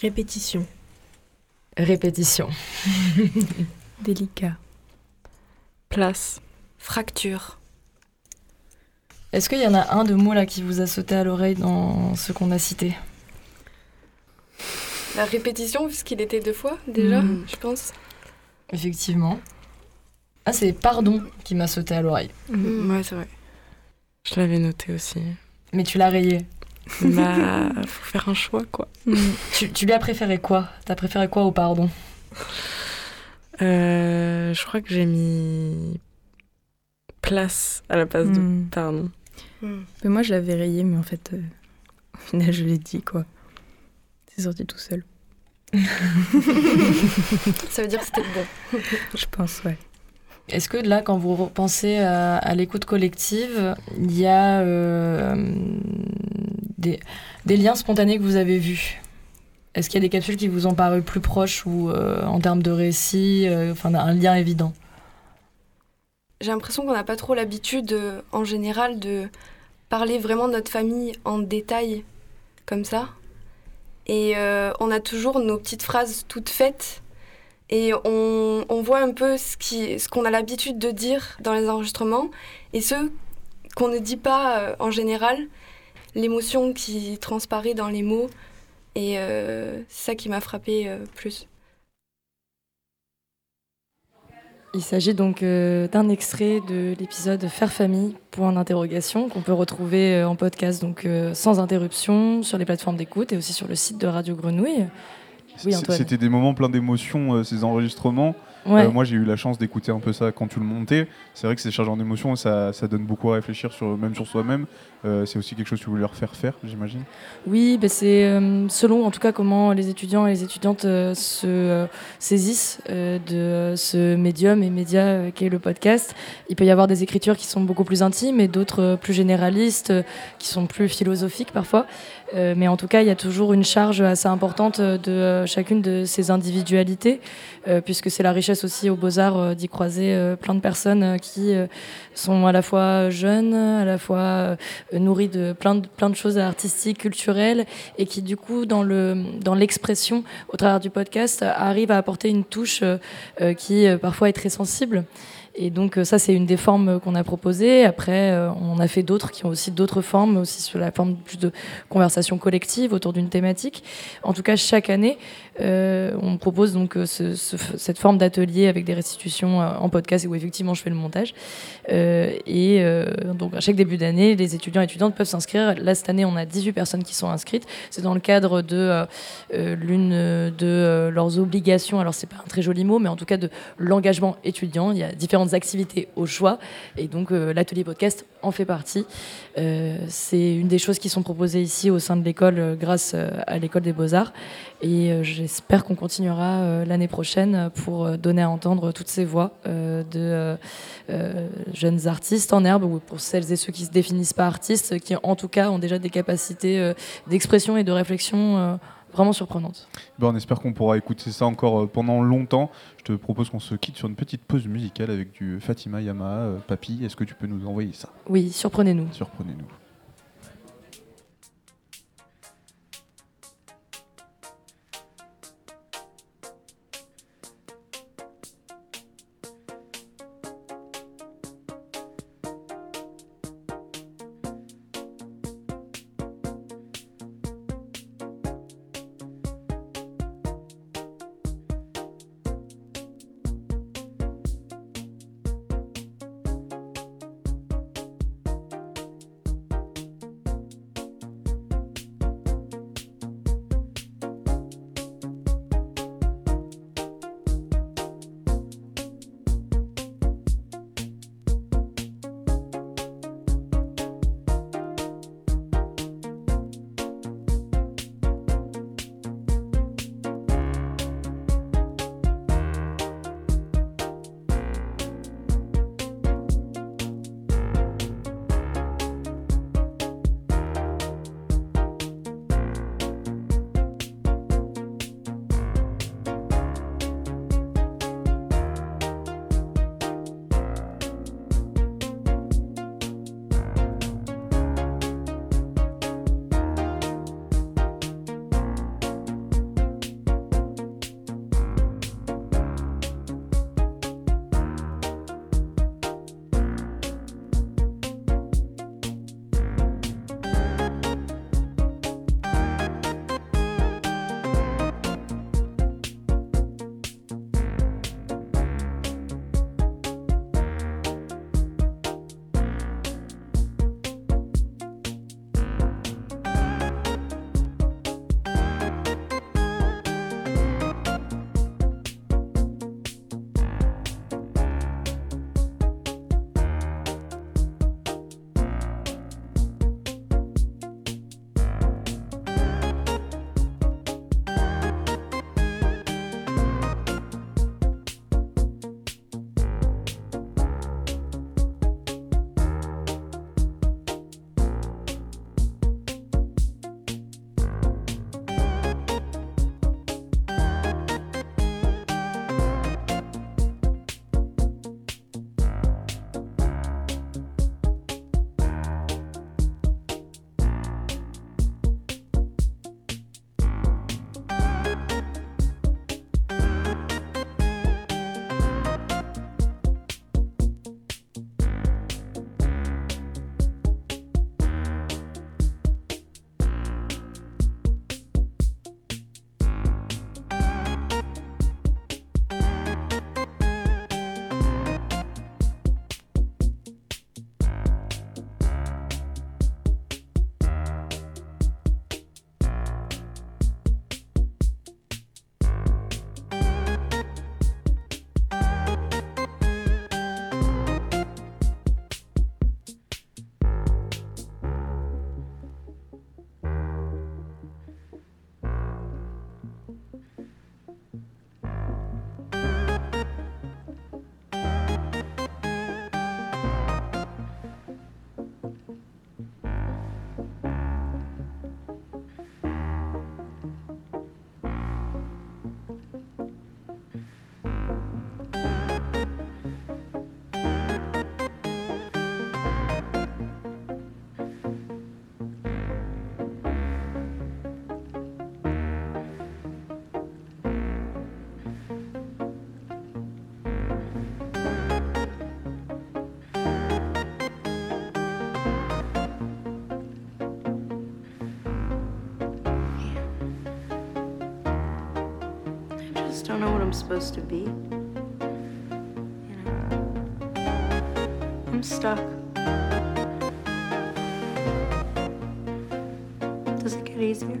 Répétition. Répétition. Délicat. Place. Fracture. Est-ce qu'il y en a un de mots là qui vous a sauté à l'oreille dans ce qu'on a cité? La répétition, puisqu'il était deux fois déjà, hmm. je pense. Effectivement. Ah, c'est pardon qui m'a sauté à l'oreille. Hmm. Ouais, c'est vrai. Je l'avais noté aussi. Mais tu l'as rayé. Bah, faut faire un choix, quoi. Hmm. Tu, tu, lui as préféré quoi? T'as préféré quoi au pardon? Euh, Je crois que j'ai mis place à la place de pardon. Hmm. Mais moi, je l'avais rayé, mais en fait, euh, au final, je l'ai dit, quoi. C'est sorti tout seul. Ça veut dire que c'était bon. je pense, ouais. Est-ce que là, quand vous pensez à, l'écoute collective, il y a euh, des, liens spontanés que vous avez vus? Est-ce qu'il y a des capsules qui vous ont paru plus proches ou euh, en termes de récit, enfin un lien évident? J'ai l'impression qu'on n'a pas trop l'habitude, en général, de parler vraiment de notre famille en détail, comme ça. Et euh, on a toujours nos petites phrases toutes faites. Et on, on voit un peu ce qu'on ce qu'on a l'habitude de dire dans les enregistrements et ce qu'on ne dit pas euh, en général, l'émotion qui transparaît dans les mots. Et euh, c'est ça qui m'a frappé plus. Il s'agit donc euh, d'un extrait de l'épisode Faire famille, point d'interrogation, qu'on peut retrouver euh, en podcast donc euh, sans interruption sur les plateformes d'écoute et aussi sur le site de Radio Grenouille. Oui, C'était des moments pleins d'émotions, ces enregistrements. Euh, moi, j'ai eu la chance d'écouter un peu ça quand tu le montais. C'est vrai que c'est chargé en émotions, ça, ça donne beaucoup à réfléchir, sur, même sur soi-même. Euh, c'est aussi quelque chose que tu voulais leur faire faire, j'imagine. Oui, bah, c'est euh, selon en tout cas comment les étudiants et les étudiantes se saisissent de ce médium et média qu'est le podcast. Il peut y avoir des écritures qui sont beaucoup plus intimes et d'autres plus généralistes, qui sont plus philosophiques parfois. mais en tout cas, il y a toujours une charge assez importante de chacune de ces individualités, puisque c'est la richesse aussi aux Beaux-Arts d'y croiser plein de personnes qui sont à la fois jeunes, à la fois nourries de plein, de plein de choses artistiques, culturelles, et qui du coup, dans l'expression dans au travers du podcast, arrivent à apporter une touche qui parfois est très sensible. Et donc euh, ça, c'est une des formes qu'on a proposées. Après, euh, on a fait d'autres qui ont aussi d'autres formes, aussi sur la forme plus de conversation collective autour d'une thématique. En tout cas, chaque année, euh, on propose donc cette forme d'atelier avec des restitutions en podcast où effectivement je fais le montage. et donc à chaque début d'année, les étudiants et étudiantes peuvent s'inscrire. Là, cette année, on a 18 personnes qui sont inscrites. C'est dans le cadre de l'une de leurs obligations. Alors c'est pas un très joli mot, mais en tout cas de l'engagement étudiant. Il y a différents activités au choix. Et donc euh, l'atelier podcast en fait partie. Euh, c'est une des choses qui sont proposées ici au sein de l'école euh, grâce à l'école des beaux-arts. Et j'espère qu'on continuera l'année prochaine pour donner à entendre toutes ces voix de jeunes artistes en herbe, ou pour celles et ceux qui ne se définissent pas artistes, qui en tout cas ont déjà des capacités d'expression et de réflexion vraiment surprenante. Ben, on espère qu'on pourra écouter ça encore euh, pendant longtemps. Je te propose qu'on se quitte sur une petite pause musicale avec du Fatima Yama. Euh, Papy, est-ce que tu peux nous envoyer ça? Oui, surprenez-nous. Surprenez-nous. Don't know what I'm supposed to be. You know, I'm stuck. Does it get easier?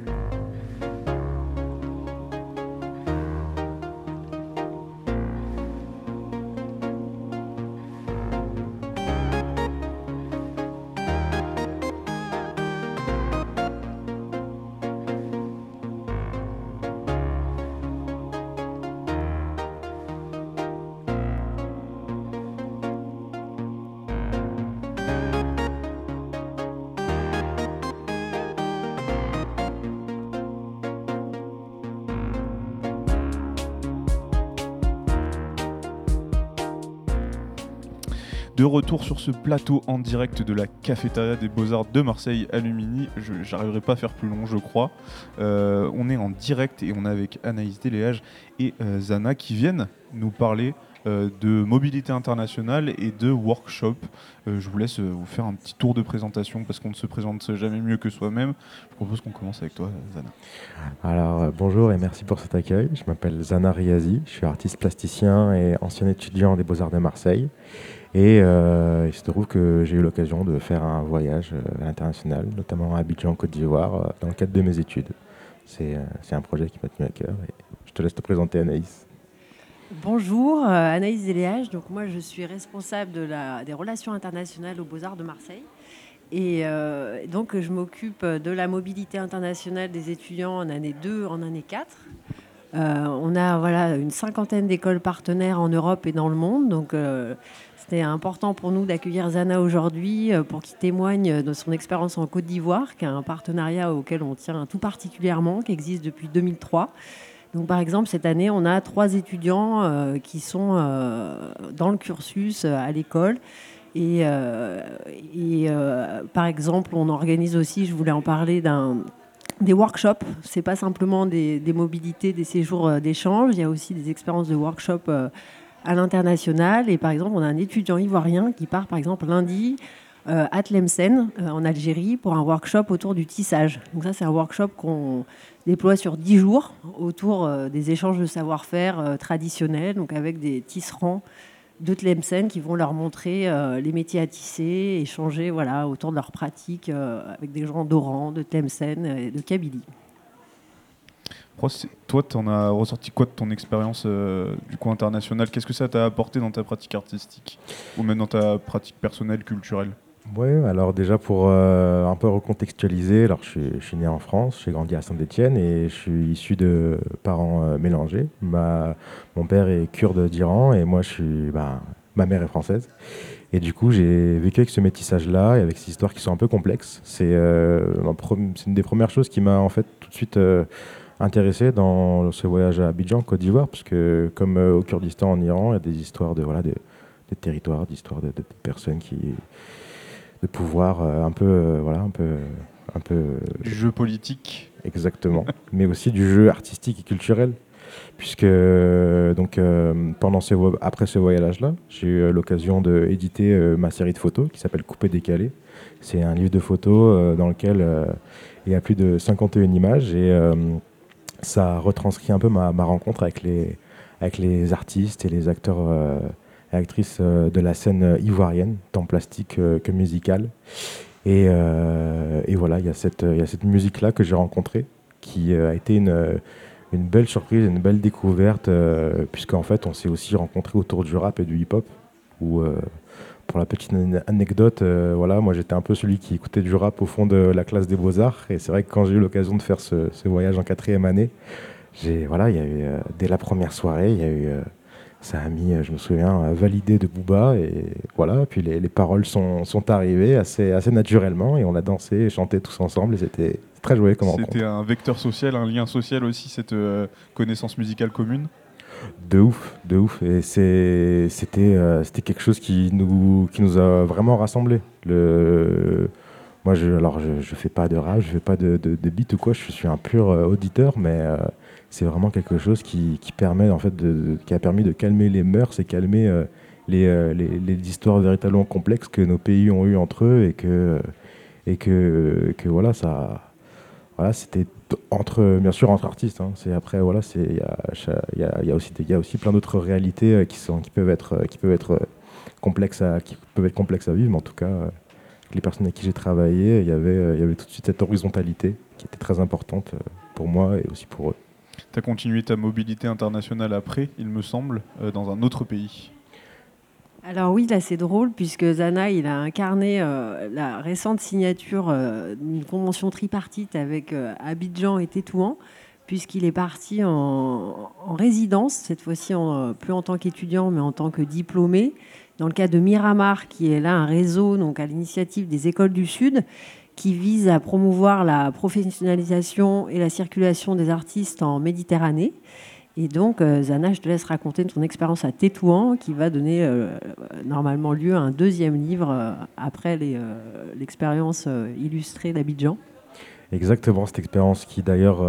De retour sur ce plateau en direct de la cafétéria des Beaux-Arts de Marseille à Lumini. Je n'arriverai pas à faire plus long, je crois. Euh, on est en direct et on est avec Anaïs Deléage et euh, Zana qui viennent nous parler euh, de mobilité internationale et de workshop. je vous laisse vous faire un petit tour de présentation parce qu'on ne se présente jamais mieux que soi-même. Je propose qu'on commence avec toi, Zana. Alors bonjour et merci pour cet accueil. Je m'appelle Zana Riazi, je suis artiste plasticien et ancien étudiant des Beaux-Arts de Marseille. Et euh, il se trouve que j'ai eu l'occasion de faire un voyage euh, international, notamment à Abidjan, Côte d'Ivoire, euh, dans le cadre de mes études. C'est un projet qui m'a tenu à cœur. Je te laisse te présenter, Anaïs. Bonjour, Anaïs Zéléage. Donc moi, je suis responsable des relations internationales aux Beaux-Arts de Marseille. Et donc, je m'occupe de la mobilité internationale des étudiants en année 2, en année 4. on a voilà, une cinquantaine d'écoles partenaires en Europe et dans le monde. Donc, c'était important pour nous d'accueillir Zana aujourd'hui euh, pour qu'il témoigne de son expérience en Côte d'Ivoire, qui est un partenariat auquel on tient tout particulièrement, qui existe depuis 2003. Donc, par exemple, cette année, on a trois étudiants euh, qui sont euh, dans le cursus à l'école. Et, par exemple, on organise aussi, je voulais en parler, des workshops. C'est pas simplement des, des, mobilités, des séjours d'échange. Il y a aussi des expériences de workshops à l'international. Et par exemple, on a un étudiant ivoirien qui part, par exemple, lundi euh, à Tlemcen, euh, en Algérie, pour un workshop autour du tissage. Donc ça, c'est un workshop qu'on déploie sur 10 jours autour euh, des échanges de savoir-faire traditionnels, donc avec des tisserands de Tlemcen qui vont leur montrer les métiers à tisser, échanger voilà, autour de leurs pratiques avec des gens d'Oran, de Tlemcen et de Kabylie. Toi, tu en as ressorti quoi de ton expérience euh, du coup international Qu'est-ce que ça t'a apporté dans ta pratique artistique? Ou même dans ta pratique personnelle, culturelle? Oui, alors déjà pour euh, un peu recontextualiser, alors je suis, né en France, j'ai grandi à Saint-Étienne et je suis issu de parents euh, mélangés. Mon père est kurde d'Iran et moi je suis, ben, ma mère est française. Et du coup, j'ai vécu avec ce métissage-là et avec ces histoires qui sont un peu complexes. C'est une des premières choses qui m'a en fait tout de suite intéressé dans ce voyage à Abidjan, Côte d'Ivoire, parce que comme euh, au Kurdistan en Iran, il y a des histoires de voilà des, territoires, d'histoires de, personnes qui de pouvoir euh, un peu euh, voilà un peu un peu du jeu politique. Exactement, mais aussi du jeu artistique et culturel. Puisque donc pendant ce après ce voyage-là, j'ai eu l'occasion d'éditer ma série de photos qui s'appelle Coupé décalé. C'est un livre de photos dans lequel il y a plus de 51 images et ça retranscrit un peu ma, rencontre avec les, artistes et les acteurs euh, et actrices euh, de la scène ivoirienne, tant plastique euh, que musicale. Et, voilà, il y a cette, musique-là que j'ai rencontrée, qui a été une, belle surprise, une belle découverte, puisqu'en fait, on s'est aussi rencontrés autour du rap et du hip-hop, pour la petite anecdote, voilà, moi j'étais un peu celui qui écoutait du rap au fond de la classe des beaux-arts. Et c'est vrai que quand j'ai eu l'occasion de faire ce, voyage en quatrième année, j'ai, voilà, il y a eu, dès la première soirée, il y a eu, ça a mis, je me souviens, validé de Booba. Et voilà, puis les, paroles sont, sont, arrivées assez, assez naturellement et on a dansé et chanté tous ensemble et c'était très joyeux comme. C'était un vecteur social, un lien social aussi, cette connaissance musicale commune de ouf, de ouf. Et c'était euh, c'était quelque chose qui nous, a vraiment rassemblés. Moi, je, alors, je, fais pas de rap, je fais pas de, de, beat ou quoi, je suis un pur euh, auditeur, mais euh, c'est vraiment quelque chose qui, permet, en fait, qui a permis de calmer les mœurs et calmer les, histoires véritablement complexes que nos pays ont eu entre eux et que, que voilà, ça voilà, c'était entre, bien sûr, entre artistes. Hein. C'est après, voilà, c'est il y a, aussi, il aussi plein d'autres réalités qui sont, qui peuvent être, qui peuvent être complexes à, qui peuvent être complexes à vivre. Mais en tout cas, les personnes avec qui j'ai travaillé, il y avait, il y avait tout de suite cette horizontalité qui était très importante pour moi et aussi pour eux. Tu as continué ta mobilité internationale après, il me semble, dans un autre pays. Alors oui, là c'est drôle puisque Zana, il a incarné euh, la récente signature euh, d'une convention tripartite avec euh, Abidjan et Tétouan, puisqu'il est parti en, résidence, cette fois-ci plus en tant qu'étudiant mais en tant que diplômé, dans le cadre de Miramar, qui est là un réseau donc à l'initiative des écoles du Sud, qui vise à promouvoir la professionnalisation et la circulation des artistes en Méditerranée. Et donc, euh, Zana, je te laisse raconter ton expérience à Tétouan, qui va donner euh, normalement lieu à un deuxième livre euh, après l'expérience illustrée d'Abidjan. Exactement, cette expérience qui d'ailleurs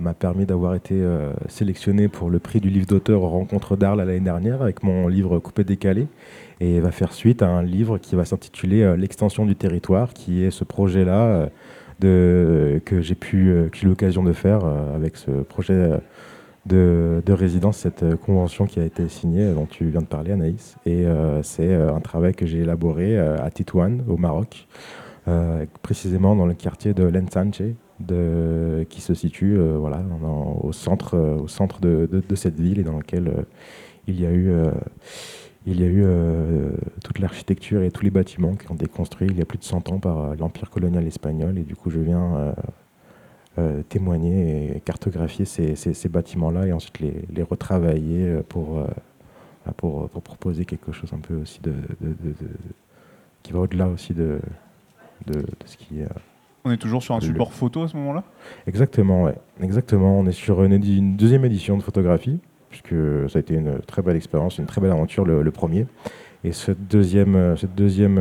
m'a permis d'avoir été sélectionné pour le prix du livre d'auteur Rencontre d'Arles l'année dernière avec mon livre Coupé décalé et va faire suite à un livre qui va s'intituler L'extension du territoire, qui est ce projet-là que j'ai eu l'occasion de faire avec ce projet de, résidence, cette euh, convention qui a été signée, dont tu viens de parler, Anaïs. Et euh, c'est euh, un travail que j'ai élaboré à Titouane, au Maroc, précisément dans le quartier de Lensanche, qui se situe voilà, au centre, au centre de, cette ville et dans lequel il y a eu, il y a eu toute l'architecture et tous les bâtiments qui ont été construits il y a plus de 100 ans par l'Empire colonial espagnol. Et du coup, je viens euh, témoigner et cartographier ces, ces, bâtiments-là et ensuite les, les retravailler euh, pour, euh, pour, pour, proposer quelque chose un peu aussi de, de, qui va au-delà aussi de, de, ce qui On est toujours sur un support photo à ce moment-là? Exactement, ouais. Exactement. On est sur une, une, deuxième édition de photographie, puisque ça a été une très belle expérience, une très belle aventure le, premier. Et ce deuxième, cette deuxième,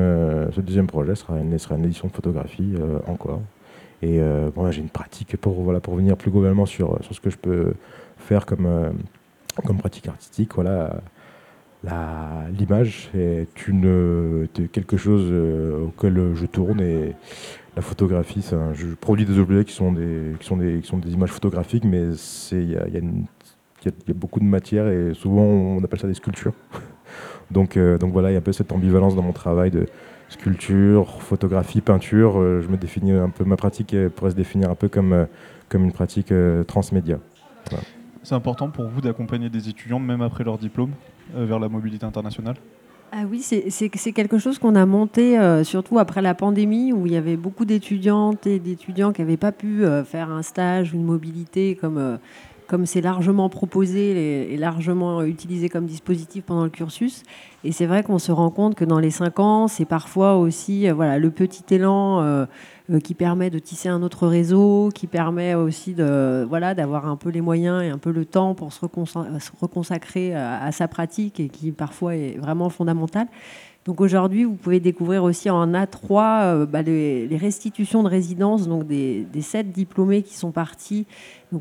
ce deuxième projet sera une, sera une édition de photographie encore. Et euh, j'ai une pratique pour, voilà, pour venir plus globalement sur, sur ce que je peux faire comme, euh, comme pratique artistique. Voilà, l'image est une, quelque chose euh, auquel je tourne et la photographie, je produis des objets qui sont des, qui sont des, qui sont des images photographiques, mais il y a, y, y beaucoup de matière et souvent on appelle ça des sculptures. donc, donc voilà, il y a un peu cette ambivalence dans mon travail de sculpture, photographie, peinture. Euh, je me définis un peu, ma pratique pourrait se définir un peu comme, euh, comme une pratique euh, transmédia. C'est important pour vous d'accompagner des étudiants, même après leur diplôme, vers la mobilité internationale? Ah oui, c'est quelque chose qu'on a monté surtout après la pandémie où il y avait beaucoup d'étudiantes et d'étudiants qui n'avaient pas pu faire un stage ou une mobilité comme comme c'est largement proposé et largement utilisé comme dispositif pendant le cursus. Et c'est vrai qu'on se rend compte que dans les cinq ans, c'est parfois aussi euh, voilà, le petit élan euh, euh, qui permet de tisser un autre réseau, qui permet aussi de, voilà, d'avoir un peu les moyens et un peu le temps pour se, reconsacrer à, sa pratique et qui parfois est vraiment fondamental. Aujourd'hui, vous pouvez découvrir aussi en A3 bah, les, restitutions de résidence donc des, des sept diplômés qui sont partis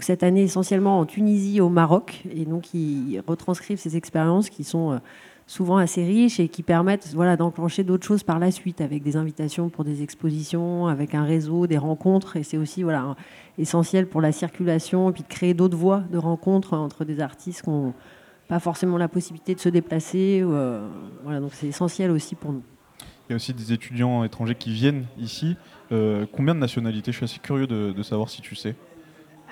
cette année essentiellement en Tunisie, au Maroc, et donc ils retranscrivent ces expériences qui sont euh, souvent assez riches et qui permettent voilà, d'enclencher d'autres choses par la suite, avec des invitations pour des expositions, avec un réseau, des rencontres, et c'est aussi voilà, essentiel pour la circulation, et puis de créer d'autres voies de rencontres entre des artistes qui n'ont pas forcément la possibilité de se déplacer. Euh, voilà, donc c'est essentiel aussi pour nous. Il y a aussi des étudiants étrangers qui viennent ici. Euh, combien de nationalités? Je suis assez curieux de savoir si tu sais.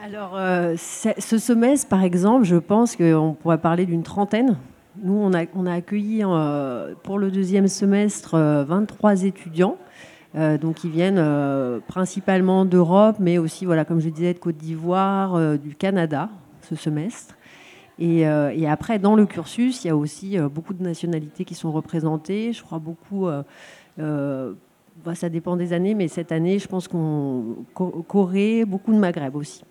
Alors, euh, ce semestre, par exemple, je pense qu'on pourrait parler d'une trentaine. Nous, on a, on a accueilli euh, pour le deuxième semestre 23 euh, étudiants. donc, ils viennent principalement d'Europe, mais aussi, voilà, comme je disais, de Côte d'Ivoire, du Canada, ce semestre. Et, et, après, dans le cursus, il y a aussi beaucoup de nationalités qui sont représentées. Je crois beaucoup bah, ça dépend des années, mais cette année, je pense qu'on Corée, beaucoup de Maghreb aussi.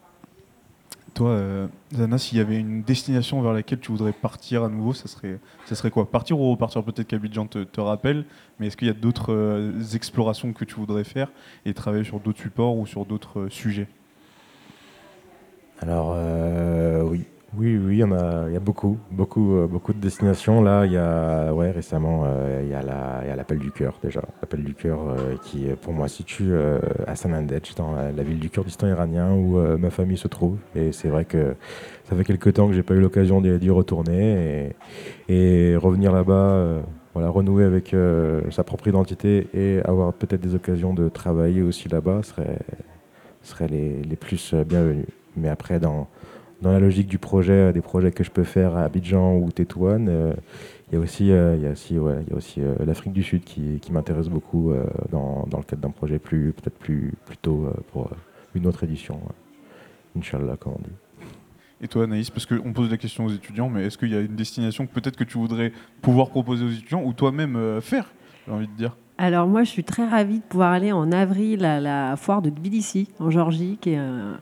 Toi, euh, Zana, s'il y avait une destination vers laquelle tu voudrais partir à nouveau, ça serait, ça serait quoi? Partir ou repartir? Peut-être qu'Abidjan te, te rappelle, mais est-ce qu'il y a d'autres euh, explorations que tu voudrais faire et travailler sur d'autres supports ou sur d'autres euh, sujets? Alors, oui. Oui, oui, il y a, beaucoup, beaucoup, euh, beaucoup de destinations. Là, il y a, ouais, récemment, euh, il y a l'appel du cœur déjà, l'appel du cœur euh, qui, pour moi, situe à Sanandej, dans la, ville du Kurdistan iranien où ma famille se trouve. Et c'est vrai que ça fait quelques temps que j'ai pas eu l'occasion d'y retourner et, revenir là-bas. voilà, renouer avec sa propre identité et avoir peut-être des occasions de travailler aussi là-bas serait, serait les, les plus bienvenus. Mais après, dans, dans la logique du projet, euh, des projets que je peux faire à Abidjan ou Tétouane, euh, il y a aussi, euh, il y a aussi, ouais, il y a aussi l'Afrique du Sud qui, qui m'intéresse beaucoup dans, dans, le cadre d'un projet plus, peut-être plus, plus tôt pour une autre édition. Inch'Allah, comme on dit. Et toi, Anaïs, parce qu'on pose la question aux étudiants, mais est-ce qu'il y a une destination que peut-être que tu voudrais pouvoir proposer aux étudiants ou toi-même faire, j'ai envie de dire? Alors moi, je suis très ravie de pouvoir aller en avril à la foire de Tbilissi, en Géorgie, qui est un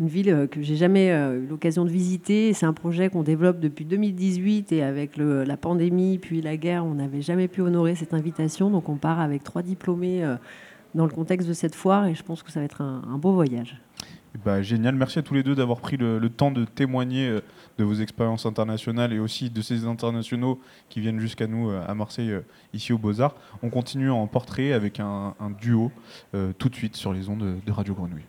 une ville euh, que j'ai jamais euh, eu l'occasion de visiter. C'est un projet qu'on développe depuis 2018 et avec la pandémie puis la guerre, on n'avait jamais pu honorer cette invitation. Donc on part avec trois diplômés euh, dans le contexte de cette foire et je pense que ça va être un, beau voyage. Bah, génial, merci à tous les deux d'avoir pris le, temps de témoigner de vos expériences internationales et aussi de ces internationaux qui viennent jusqu'à nous à Marseille, ici au Beaux-Arts. On continue en portrait avec un, duo tout de suite sur les ondes de Radio Grenouille.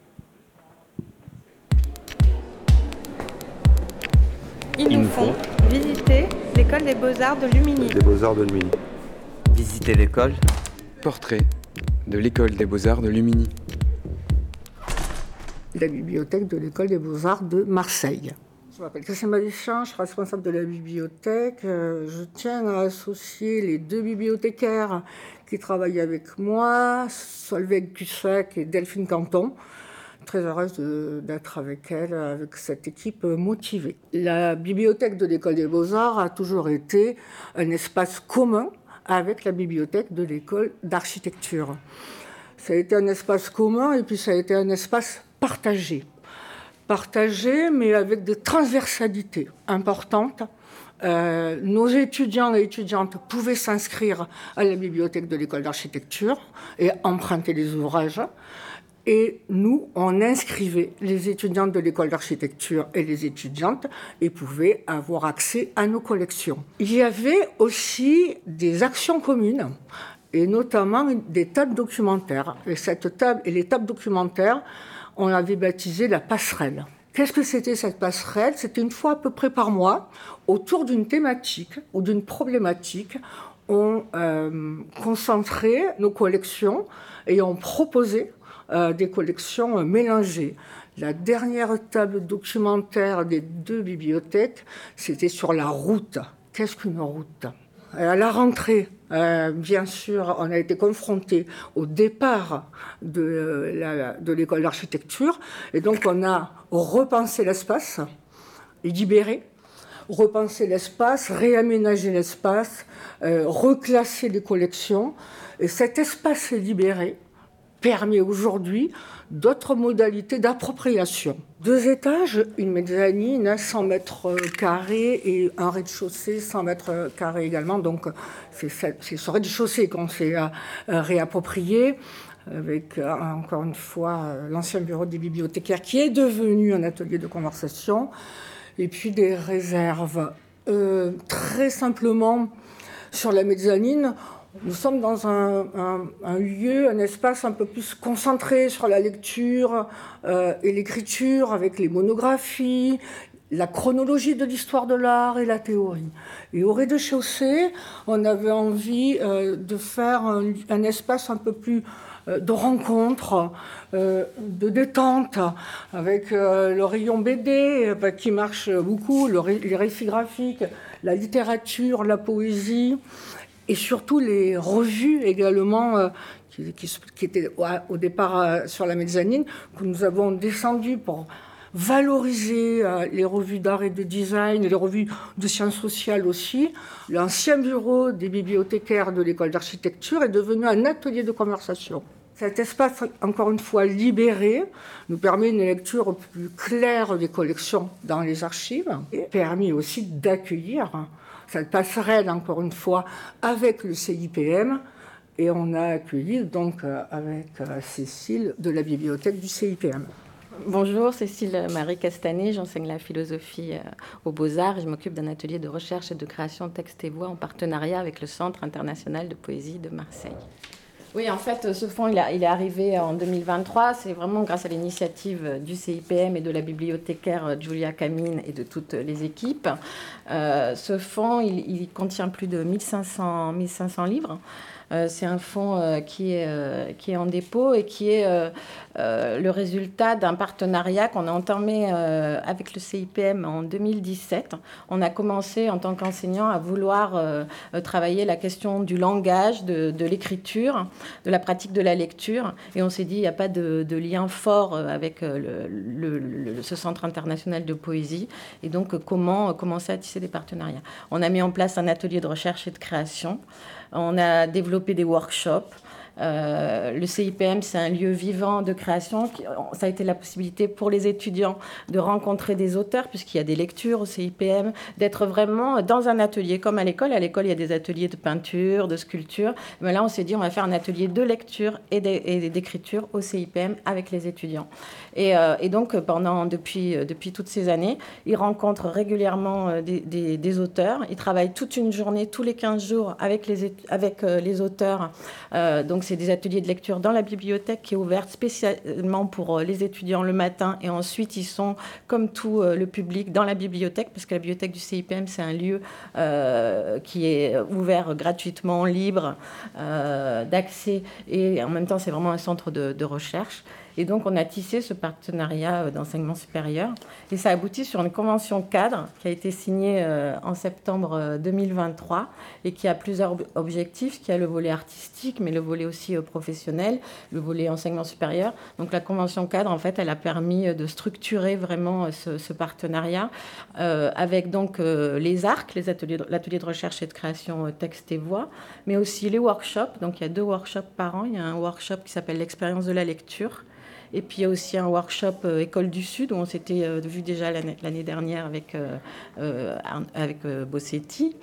Ils nous font visiter l'école des beaux-arts de Lumini. Des beaux-arts de Lumini. Visiter l'école. Portrait de l'école des beaux-arts de Lumini. La bibliothèque de l'école des beaux-arts de Marseille. Je m'appelle Christian Malichin, je suis responsable de la bibliothèque. Euh, je tiens à associer les deux bibliothécaires qui travaillent avec moi, Solveig Cussac et Delphine Canton très heureuse d'être avec elle, avec cette équipe motivée. La bibliothèque de l'école des beaux-arts a toujours été un espace commun avec la bibliothèque de l'école d'architecture. Ça a été un espace commun et puis ça a été un espace partagé. Partagé, mais avec des transversalités importantes. Euh, nos étudiants et étudiantes pouvaient s'inscrire à la bibliothèque de l'école d'architecture et emprunter les ouvrages. Et nous, on inscrivait les étudiantes de l'école d'architecture et les étudiantes et pouvaient avoir accès à nos collections. Il y avait aussi des actions communes et notamment des tables documentaires. Et cette table et les tables documentaires, on l'avait baptisé la passerelle. Qu'est-ce que c'était cette passerelle? C'était une fois à peu près par mois, autour d'une thématique ou d'une problématique, on euh, concentrait nos collections et on proposait des collections mélangées. La dernière table documentaire des deux bibliothèques, c'était sur la route. Qu'est-ce qu'une route? À la rentrée, euh, bien sûr, on a été confronté au départ de, de l'école d'architecture, et donc on a repensé l'espace, libéré, repenser l'espace, réaménager l'espace, euh, reclasser les collections. Et cet espace libéré, permet aujourd'hui d'autres modalités d'appropriation. Deux étages, une mezzanine, 100 mètres carrés et un rez-de-chaussée, 100 mètres carrés également. Donc c'est ce rez-de-chaussée qu'on s'est euh, réapproprié avec euh, encore une fois euh, l'ancien bureau des bibliothécaires qui est devenu un atelier de conversation, et puis des réserves. très simplement, sur la mezzanine, nous sommes dans un, lieu, un espace un peu plus concentré sur la lecture euh, et l'écriture, avec les monographies, la chronologie de l'histoire de l'art et la théorie. Et au rez-de-chaussée, on avait envie euh, de faire un, espace un peu plus euh, de rencontre, de détente, avec le rayon BD qui marche beaucoup, les récits graphiques, la littérature, la poésie et surtout les revues également euh, qui, étaient au départ euh, sur la mezzanine, que nous avons descendu pour valoriser euh, les revues d'art et de design, les revues de sciences sociales aussi. L'ancien bureau des bibliothécaires de l'école d'architecture est devenu un atelier de conversation. Cet espace, encore une fois libéré, nous permet une lecture plus claire des collections dans les archives et permet aussi d'accueillir cette passerelle, encore une fois, avec le CIPM. Et on a accueilli donc euh, avec euh, Cécile de la bibliothèque du CIPM. Bonjour, Cécile Marie Castanet, j'enseigne la philosophie aux Beaux-Arts et je m'occupe d'un atelier de recherche et de création texte et voix en partenariat avec le Centre international de poésie de Marseille. Oui, en fait, ce fonds, il, est arrivé en 2023. C'est vraiment grâce à l'initiative du CIPM et de la bibliothécaire Julia Camine et de toutes les équipes. Euh, ce fonds, il, contient plus de 1500, 1500 livres. Euh, c'est un fonds euh, qui, est, euh, qui est en dépôt et qui est le résultat d'un partenariat qu'on a entamé avec le CIPM en 2017. On a commencé en tant qu'enseignant à vouloir travailler la question du langage, de, l'écriture, de la pratique de la lecture. Et on s'est dit, il n'y a pas de, lien fort avec ce centre international de poésie. Et donc, comment commencer à tisser des partenariats On a mis en place un atelier de recherche et de création. On a développé des workshops. Euh, le CIPM, c'est un lieu vivant de création. Ça a été la possibilité pour les étudiants de rencontrer des auteurs, puisqu'il y a des lectures au CIPM, d'être vraiment dans un atelier, comme à l'école. À l'école, il y a des ateliers de peinture, de sculpture. Mais là, on s'est dit, on va faire un atelier de lecture et d'écriture au CIPM avec les étudiants. Euh, et, donc, pendant, depuis, euh, depuis toutes ces années, ils rencontrent régulièrement des, auteurs. Ils travaillent toute une journée, tous les 15 jours, avec, les auteurs. donc, donc c'est des ateliers de lecture dans la bibliothèque qui est ouverte spécialement pour euh, les étudiants le matin et ensuite ils sont comme tout euh, le public dans la bibliothèque parce que la bibliothèque du CIPM c'est un lieu euh, qui est ouvert gratuitement, libre d'accès et en même temps c'est vraiment un centre de recherche. Et donc, on a tissé ce partenariat euh, d'enseignement supérieur. Et ça aboutit sur une convention cadre qui a été signée euh, en septembre 2023 euh, et qui a plusieurs objectifs, qui a le volet artistique, mais le volet aussi professionnel, le volet enseignement supérieur. Donc, la convention cadre, en fait, elle a permis de structurer vraiment ce, partenariat avec donc les arcs, l'atelier de recherche et de création texte et voix, mais aussi les workshops. Donc, il y a deux workshops par an. Il y a un workshop qui s'appelle l'expérience de la lecture et puis il y a aussi un workshop euh, École du Sud où on s'était euh, vu déjà l'année dernière avec, euh, avec Bossetti.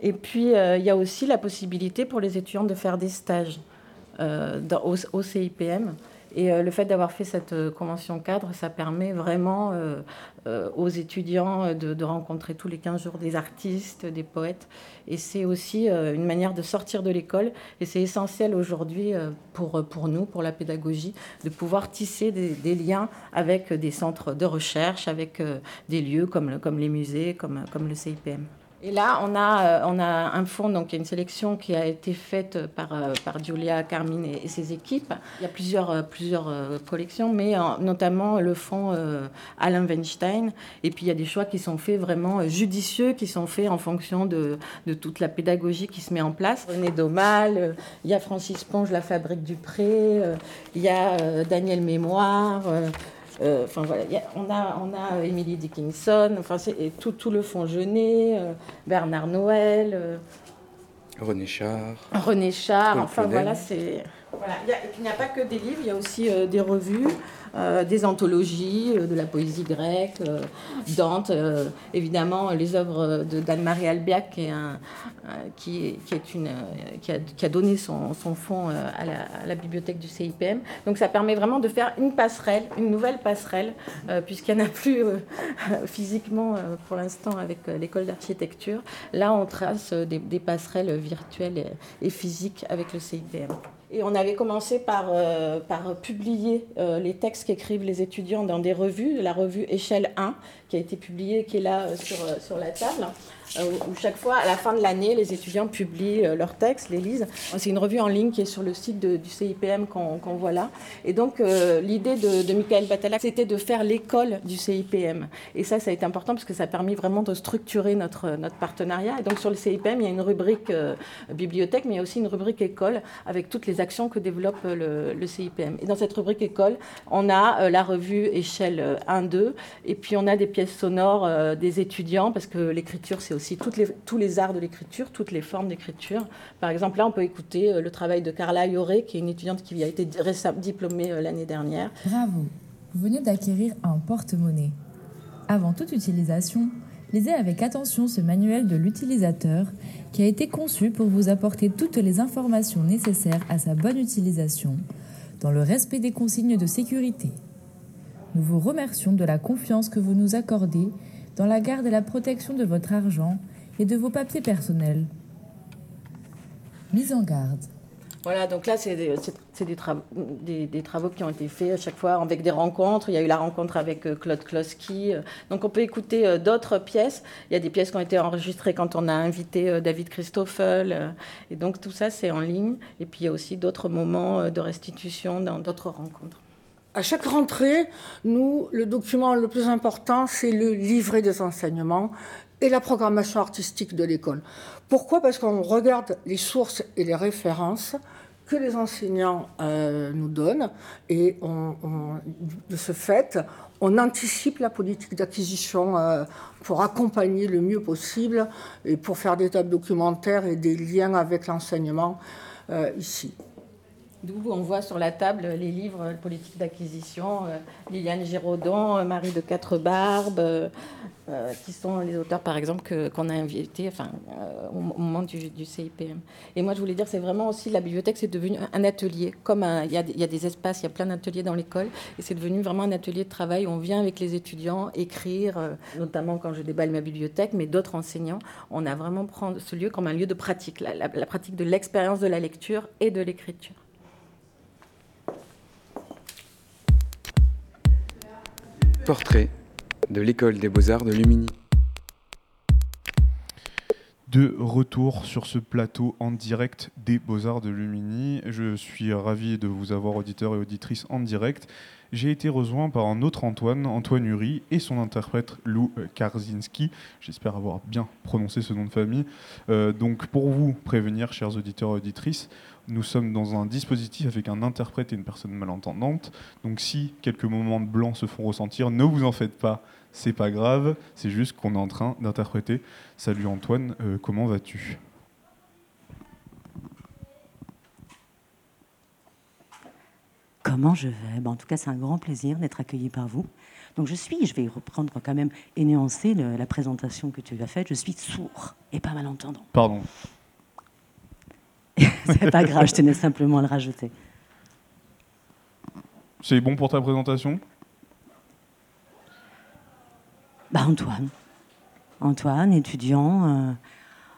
Et puis il y a aussi la possibilité pour les étudiants de faire des stages au, au, CIPM. Et le fait d'avoir fait cette convention cadre, ça permet vraiment aux étudiants de, rencontrer tous les 15 jours des artistes, des poètes. Et c'est aussi euh, une manière de sortir de l'école. Et c'est essentiel aujourd'hui euh, pour, pour nous, pour la pédagogie, de pouvoir tisser des, liens avec des centres de recherche, avec euh, des lieux comme, comme les musées, comme, comme le CIPM. Et là, on a, euh, on a un fonds, donc une sélection qui a été faite par, euh, par Julia Carmine et, ses équipes. Il y a plusieurs, euh, plusieurs collections, mais notamment le fonds Alain Weinstein. Et puis il y a des choix qui sont faits vraiment judicieux, qui sont faits en fonction de, de toute la pédagogie qui se met en place. René Domal, il y a Francis Ponge, La Fabrique du Pré, il y a Daniel Mémoire. Euh, enfin voilà, on a, on a Emily Dickinson, enfin c'est tout, tout le fond Genet, euh, Bernard Noël. Euh, René Char. René Char, enfin voilà, c'est. Voilà. Il n'y a, pas que des livres, il y a aussi des revues. Euh, des anthologies, euh, de la poésie grecque, euh, Dante, évidemment les œuvres d'Anne-Marie Albiac, qui, qui, qui, a, donné son, son fonds à la, bibliothèque du CIPM. Donc ça permet vraiment de faire une passerelle, une nouvelle passerelle, puisqu'il n'y en a plus physiquement pour l'instant avec l'école d'architecture. Là, on trace des, passerelles virtuelles et physiques avec le CIPM. Et on avait commencé par, euh, publier euh, les textes qu'écrivent les étudiants dans des revues, la revue Échelle 1, qui a été publiée, qui est là euh, sur la table. Euh, où chaque fois, à la fin de l'année, les étudiants publient euh, leurs textes, les lisent. C'est une revue en ligne qui est sur le site du CIPM qu'on voit là. Et donc, euh, l'idée de, Michael Batala, c'était de faire l'école du CIPM. Et ça, ça a été important parce que ça a permis vraiment de structurer notre, partenariat. Et donc, sur le CIPM, il y a une rubrique bibliothèque, mais il y a aussi une rubrique école avec toutes les actions que développe le CIPM. Et dans cette rubrique école, on a la revue échelle 1-2, et puis on a des pièces sonores des étudiants, parce que l'écriture, c'est aussi tous les arts de l'écriture, toutes les formes d'écriture. Par exemple, là, on peut écouter euh, le travail de Carla Yoré, qui est une étudiante qui a été diplômée euh, l'année dernière. Bravo, vous venez d'acquérir un porte-monnaie. Avant toute utilisation, lisez avec attention ce manuel de l'utilisateur qui a été conçu pour vous apporter toutes les informations nécessaires à sa bonne utilisation, dans le respect des consignes de sécurité. Nous vous remercions de la confiance que vous nous accordez dans la garde et la protection de votre argent et de vos papiers personnels. Mise en garde. Voilà, donc là, c'est des, des, des, travaux qui ont été faits à chaque fois avec des rencontres. Il y a eu la rencontre avec euh, Claude Kloski. Donc on peut écouter euh, d'autres pièces. Il y a des pièces qui ont été enregistrées quand on a invité euh, David Christoffel. Et donc tout ça, c'est en ligne. Et puis il y a aussi d'autres moments de restitution dans d'autres rencontres. À chaque rentrée, nous, le document le plus important, c'est le livret des enseignements et la programmation artistique de l'école. Pourquoi? Parce qu'on regarde les sources et les références que les enseignants euh, nous donnent et de ce fait, on anticipe la politique d'acquisition euh, pour accompagner le mieux possible et pour faire des tables documentaires et des liens avec l'enseignement euh, ici. D'où on voit sur la table les livres politique d'acquisition, Liliane Giraudon, Marie de Quatre Barbes, euh, qui sont les auteurs, par exemple, qu'on a invités enfin, euh, au, moment du, CIPM. Et moi, je voulais dire, c'est vraiment aussi, la bibliothèque, c'est devenu un atelier. Comme il y, a des espaces, il y a plein d'ateliers dans l'école, et c'est devenu vraiment un atelier de travail où on vient avec les étudiants écrire, euh, notamment quand je déballe ma bibliothèque, mais d'autres enseignants. On a vraiment pris ce lieu comme un lieu de pratique, la pratique de l'expérience de la lecture et de l'écriture. Portrait de l'école des beaux-arts de Lumini. De retour sur ce plateau en direct des Beaux-Arts de Lumini. Je suis ravi de vous avoir, auditeurs et auditrices, en direct. J'ai été rejoint par un autre Antoine, Antoine Uri, et son interprète Lou Karzinski. J'espère avoir bien prononcé ce nom de famille. Euh, donc, pour vous prévenir, chers auditeurs et auditrices, nous sommes dans un dispositif avec un interprète et une personne malentendante. Donc si quelques moments de blanc se font ressentir, ne vous en faites pas, c'est pas grave, c'est juste qu'on est en train d'interpréter. Salut Antoine, euh, comment vas-tu? Comment je vais? En tout cas, c'est un grand plaisir d'être accueilli par vous. Donc je suis, je vais reprendre quand même et nuancer la présentation que tu as faite, je suis sourd et pas malentendant. Pardon. c'est pas grave, je tenais simplement à le rajouter. C'est bon pour ta présentation? Bah Antoine. Antoine, étudiant euh,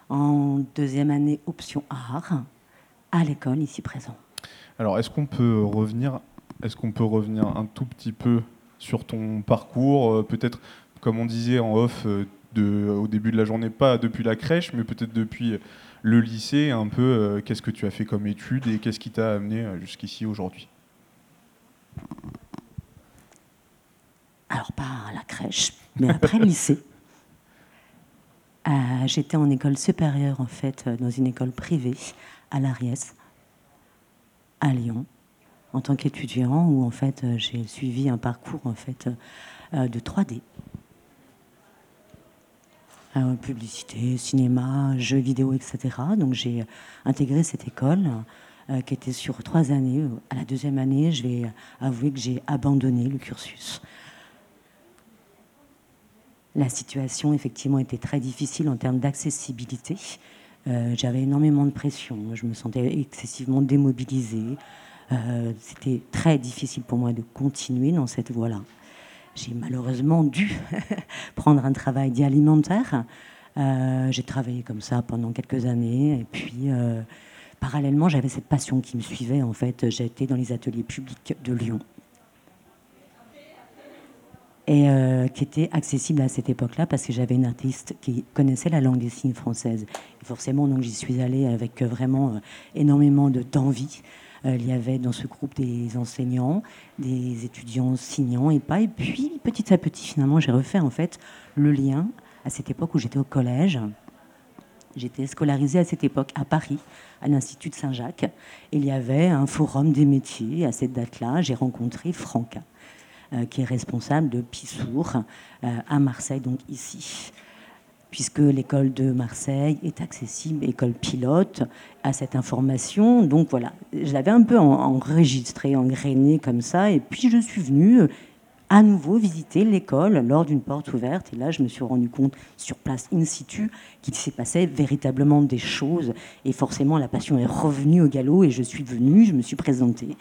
en deuxième année option art à l'école ici présent. Alors, est-ce qu'on peut revenir, est-ce qu'on peut revenir un tout petit peu sur ton parcours, euh, peut-être comme on disait en off euh, de, au début de la journée, pas depuis la crèche, mais peut-être depuis le lycée, un peu euh, qu'est-ce que tu as fait comme études et qu'est-ce qui t'a amené euh, jusqu'ici aujourd'hui? Alors, pas à la crèche, mais après le lycée. Euh, j'étais en école supérieure, en fait, dans une école privée à l'Ariès, à Lyon, en tant qu'étudiant, où en fait j'ai suivi un parcours en fait de 3D. Euh, publicité, cinéma, jeux vidéo, etc. Donc j'ai intégré cette école euh, qui était sur trois années. À la deuxième année, je vais avouer que j'ai abandonné le cursus. La situation, effectivement, était très difficile en termes d'accessibilité. Euh, j'avais énormément de pression, je me sentais excessivement démobilisée. C'était très difficile pour moi de continuer dans cette voie-là j'ai malheureusement dû prendre un travail d'alimentaire. Euh, j'ai travaillé comme ça pendant quelques années et puis euh, parallèlement j'avais cette passion qui me suivait en fait. J'étais dans les ateliers publics de Lyon et euh, qui était accessible à cette époque-là parce que j'avais une artiste qui connaissait la langue des signes française. Et forcément donc j'y suis allée avec vraiment énormément de d'envie. Euh, il y avait dans ce groupe des enseignants, des étudiants signants et pas. Et puis, petit à petit, finalement, j'ai refait en fait le lien à cette époque où j'étais au collège. J'étais scolarisée à cette époque à Paris, à l'Institut de Saint-Jacques. Il y avait un forum des métiers. À cette date-là, j'ai rencontré Franca, euh, qui est responsable de Pissour euh, à Marseille, donc ici puisque l'école de Marseille est accessible, école pilote, à cette information. Donc voilà, je l'avais un peu enregistré, engrainé comme ça, et puis je suis venue euh, à nouveau visiter l'école lors d'une porte ouverte. Et là, je me suis rendu compte sur place, in situ, qu'il s'est passé véritablement des choses. Et forcément, la passion est revenue au galop et je suis venue, je me suis présentée.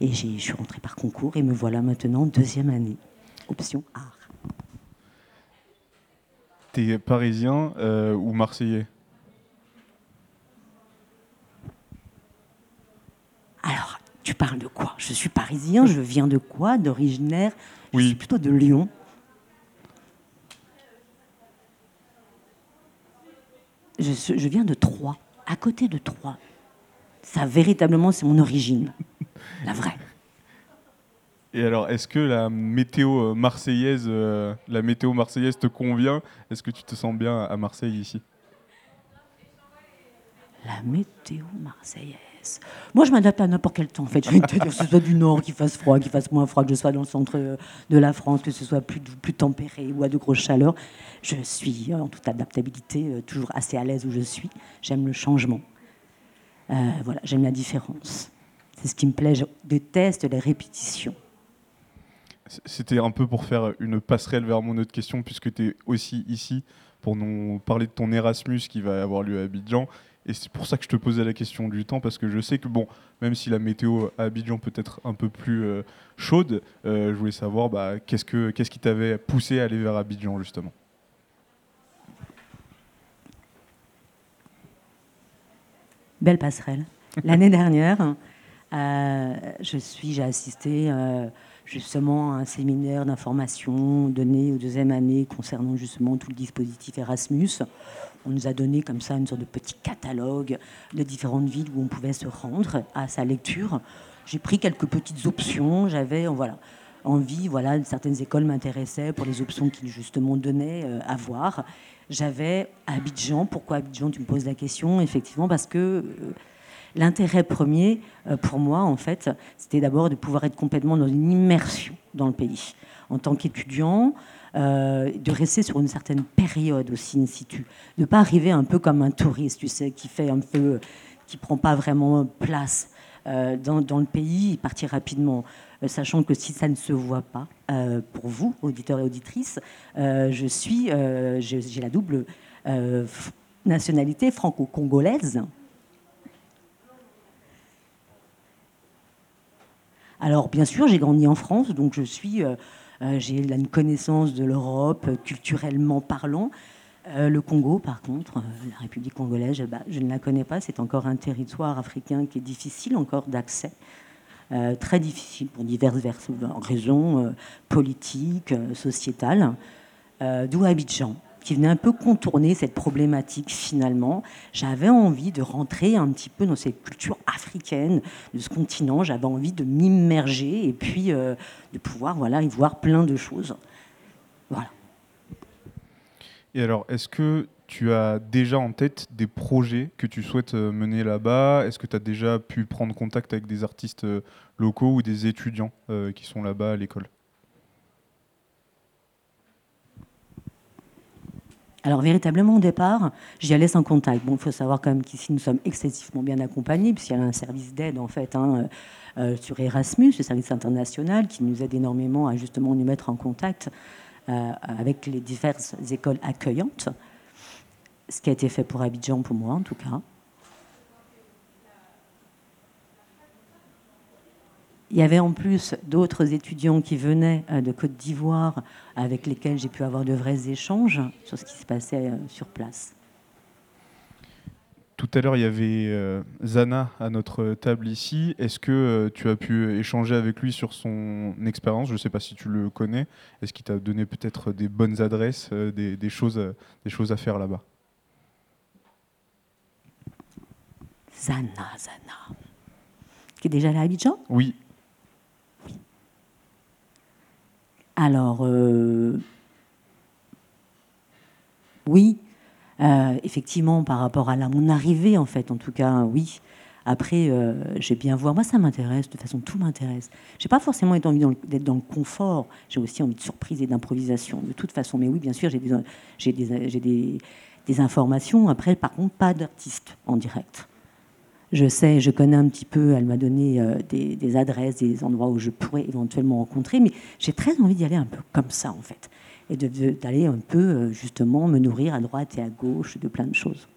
Et je suis rentrée par concours et me voilà maintenant deuxième année. option art. T'es parisien euh, ou marseillais Alors, tu parles de quoi? Je suis parisien, je viens de quoi? D'originaire? Oui. Je suis plutôt de Lyon. Je, je viens de Troyes, à côté de Troyes. Ça, véritablement, c'est mon origine. La vraie. Et alors, est-ce que la météo euh, marseillaise, euh, la météo marseillaise te convient? Est-ce que tu te sens bien à Marseille ici? La météo marseillaise. Moi, je m'adapte à n'importe quel temps, en fait. Je vais te dire que ce soit du nord, qu'il fasse froid, qu'il fasse moins froid, que je sois dans le centre euh, de la France, que ce soit plus, tempéré ou à de grosses chaleurs. Je suis en toute adaptabilité, toujours assez à l'aise où je suis. J'aime le changement. Voilà, j'aime la différence. C'est ce qui me plaît. Je déteste les répétitions. C'était un peu pour faire une passerelle vers mon autre question, puisque tu es aussi ici pour nous parler de ton Erasmus qui va avoir lieu à Abidjan. Et c'est pour ça que je te posais la question du temps, parce que je sais que, bon, même si la météo à Abidjan peut être un peu plus euh, chaude, euh, je voulais savoir bah, qu'est-ce, que, qui t'avait poussé à aller vers Abidjan, justement? Belle passerelle. L'année dernière, euh, j'ai assisté justement un séminaire d'information donné aux deuxième année concernant justement tout le dispositif Erasmus. On nous a donné comme ça une sorte de petit catalogue de différentes villes où on pouvait se rendre à sa lecture. J'ai pris quelques petites options. J'avais voilà envie, voilà, certaines écoles m'intéressaient pour les options qu'ils justement donnaient euh, à voir. J'avais Abidjan. Pourquoi Abidjan? Tu me poses la question. Effectivement, parce que euh, l'intérêt premier euh, pour moi, en fait, c'était d'abord de pouvoir être complètement dans une immersion dans le pays. En tant qu'étudiant, euh, de rester sur une certaine période aussi in situ, de pas arriver un peu comme un touriste, tu sais, qui fait un peu, qui prend pas vraiment place euh, dans, le pays et partir rapidement, sachant que si ça ne se voit pas pour vous, auditeurs et auditrices, je suis, j'ai la double nationalité franco-congolaise. Alors, bien sûr, j'ai grandi en France, donc euh, euh, j'ai une connaissance de l'Europe euh, culturellement parlant. Le Congo, par contre, la République congolaise, bah, je ne la connais pas. C'est encore un territoire africain qui est difficile encore d'accès, très difficile pour diverses vers- raisons politiques, sociétales. D'où Abidjan, qui venait un peu contourner cette problématique finalement. J'avais envie de rentrer un petit peu dans cette culture africaine de ce continent. J'avais envie de m'immerger et puis euh, de pouvoir voilà, y voir plein de choses. Voilà. Et alors, est-ce que tu as déjà en tête des projets que tu souhaites euh, mener là-bas? Est-ce que tu as déjà pu prendre contact avec des artistes euh, locaux ou des étudiants qui sont là-bas à l'école? Alors véritablement au départ, j'y allais sans contact. Bon, il faut savoir quand même qu'ici nous sommes excessivement bien accompagnés, puisqu'il y a un service d'aide en fait hein, euh, sur Erasmus, le service international, qui nous aide énormément à justement nous mettre en contact euh, avec les diverses écoles accueillantes. Ce qui a été fait pour Abidjan, pour moi en tout cas. Il y avait en plus d'autres étudiants qui venaient euh, de Côte d'Ivoire avec lesquels j'ai pu avoir de vrais échanges sur ce qui se passait euh, sur place. Tout à l'heure, il y avait euh, Zana à notre table ici. Est-ce que tu as pu échanger avec lui sur son expérience? Je ne sais pas si tu le connais. Est-ce qu'il t'a donné peut-être des bonnes adresses, des, des choses, des choses à faire là-bas? Zana, Zana. Qui est déjà allé à Abidjan? Oui. Alors, euh, oui, euh, effectivement, par rapport à mon arrivée, en fait, en tout cas, oui. Après, euh, j'ai bien voir. Moi, ça m'intéresse. De toute façon, tout m'intéresse. J'ai pas forcément envie d'être dans le confort. J'ai aussi envie de surprise et d'improvisation. De toute façon, mais oui, bien sûr, j'ai des, des informations. Après, par contre, pas d'artiste en direct. Je sais, je connais un petit peu, elle m'a donné euh, des, adresses, des endroits où je pourrais éventuellement rencontrer, mais j'ai très envie d'y aller un peu comme ça, en fait. Et d'aller un peu, euh, justement, me nourrir à droite et à gauche de plein de choses.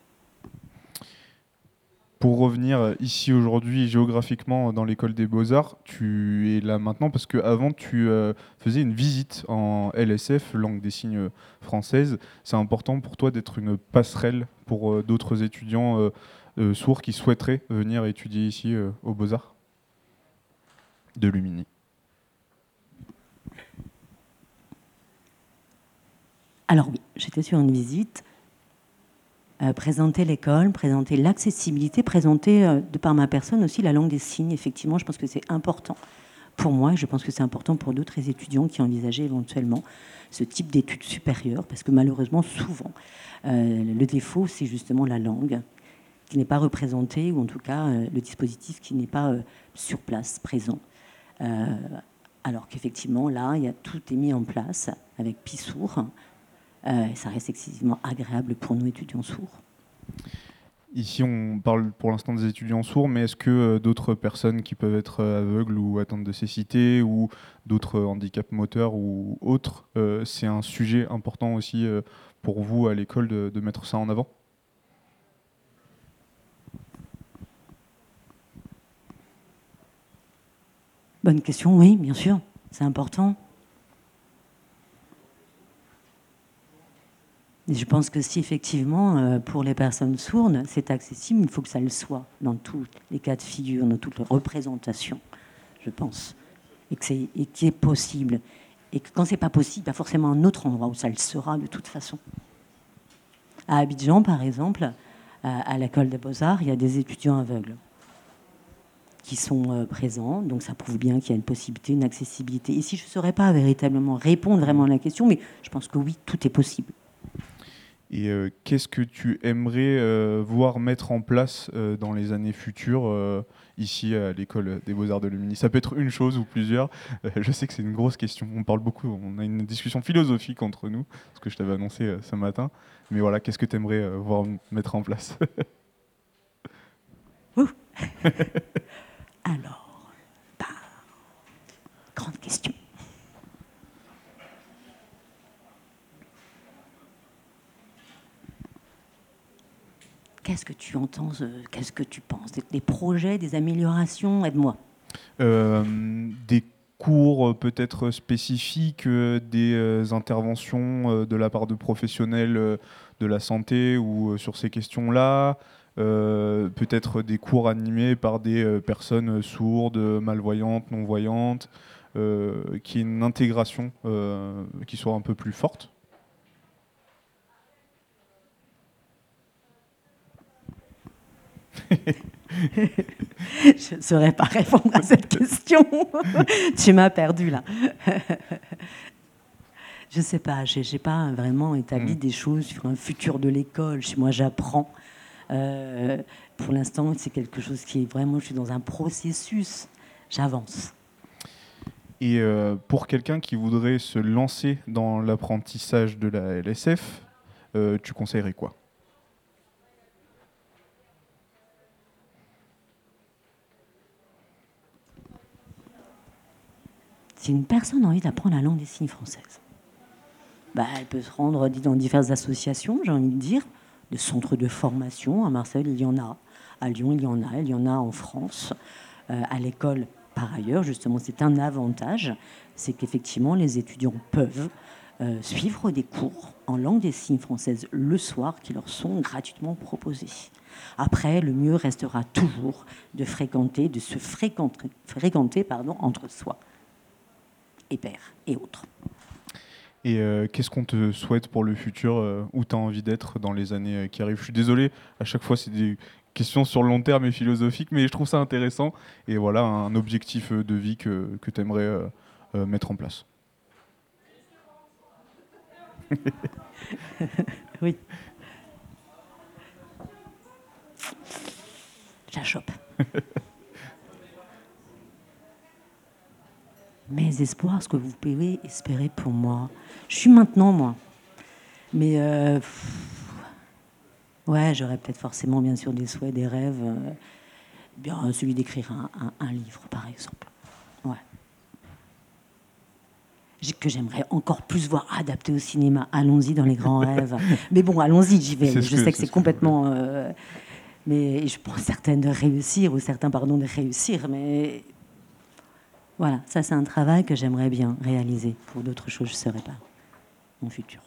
pour revenir ici aujourd'hui géographiquement dans l'école des beaux-arts, tu es là maintenant parce qu'avant tu euh, faisais une visite en LSF, langue des signes française. C'est important pour toi d'être une passerelle pour d'autres étudiants sourds qui souhaiteraient venir étudier ici aux beaux-arts de Lumini. Alors oui, j'étais sur une visite euh, présenter l'école, présenter l'accessibilité, présenter euh, de par ma personne aussi la langue des signes. Effectivement, je pense que c'est important pour moi et je pense que c'est important pour d'autres étudiants qui envisageaient éventuellement ce type d'études supérieures parce que malheureusement, souvent, euh, le défaut, c'est justement la langue qui n'est pas représentée ou en tout cas le dispositif qui n'est pas sur place, présent. alors qu'effectivement, là, y a, tout est mis en place avec Pissour euh, ça reste excessivement agréable pour nous étudiants sourds. Ici, on parle pour l'instant des étudiants sourds, mais est-ce que euh, d'autres personnes qui peuvent être euh, aveugles ou atteintes de cécité ou d'autres handicaps moteurs ou autres, c'est un sujet important aussi pour vous à l'école de, mettre ça en avant? Bonne question, oui, bien sûr, c'est important. je pense que si effectivement, euh, pour les personnes sourdes, c'est accessible, il faut que ça le soit dans tous les cas de figure, dans toutes les représentations, je pense. Et que c'est qui est possible. Et que quand c'est pas possible, il y a forcément un autre endroit où ça le sera de toute façon. À Abidjan, par exemple, à, l'école des beaux-arts, il y a des étudiants aveugles qui sont euh, présents. Donc ça prouve bien qu'il y a une possibilité, une accessibilité. Ici, je ne saurais pas véritablement répondre vraiment à la question, mais je pense que oui, tout est possible. Et euh, qu'est-ce que tu aimerais euh, voir mettre en place euh, dans les années futures ici à l'école des beaux-arts de Lumini? Ça peut être une chose ou plusieurs. je sais que c'est une grosse question. On parle beaucoup, on a une discussion philosophique entre nous, ce que je t'avais annoncé ce matin. Mais voilà, qu'est-ce que tu aimerais voir mettre en place? Alors, bah, grande question. Qu'est-ce que tu entends euh, Qu'est-ce que tu penses des, projets, des améliorations? Aide-moi. Euh, des cours euh, peut-être spécifiques, des interventions de la part de professionnels de la santé ou sur ces questions-là, peut-être des cours animés par des personnes sourdes, malvoyantes, non-voyantes, qui est une intégration qui soit un peu plus forte. je ne saurais pas répondre à cette question. tu m'as perdu là. je ne sais pas, je n'ai pas vraiment établi mm. des choses sur un futur de l'école. Moi, j'apprends. Euh, pour l'instant, c'est quelque chose qui est vraiment, je suis dans un processus. J'avance. Et euh, pour quelqu'un qui voudrait se lancer dans l'apprentissage de la LSF, euh, tu conseillerais quoi? Si une personne a envie d'apprendre la langue des signes française, bah, elle peut se rendre dans diverses associations, j'ai envie de dire, de centres de formation. À Marseille, il y en a. À Lyon, il y en a. Il y en a en France. Euh, à l'école, par ailleurs, justement, c'est un avantage. C'est qu'effectivement, les étudiants peuvent euh, suivre des cours en langue des signes française le soir qui leur sont gratuitement proposés. Après, le mieux restera toujours de fréquenter, de se fréquenter, fréquenter pardon, entre soi et père et autres. Et euh, qu'est-ce qu'on te souhaite pour le futur euh, Où tu as envie d'être dans les années euh, qui arrivent? Je suis désolé, à chaque fois, c'est des questions sur le long terme et philosophiques, mais je trouve ça intéressant. Et voilà un objectif de vie que, que tu aimerais mettre en place. oui. La chope. mes espoirs, ce que vous pouvez espérer pour moi. Je suis maintenant, moi. Mais, euh, ouais, j'aurais peut-être forcément, bien sûr, des souhaits, des rêves. Euh, bien, celui d'écrire un, livre, par exemple. Ouais. Que j'aimerais encore plus voir adapté au cinéma. Allons-y dans les grands rêves. Mais bon, allons-y, j'y vais. Je sais que c'est complètement. Euh, Mais je pense certaines de réussir, ou certains, pardon, de réussir. Mais voilà, ça c'est un travail que j'aimerais bien réaliser. Pour d'autres choses, je ne serai pas mon futur.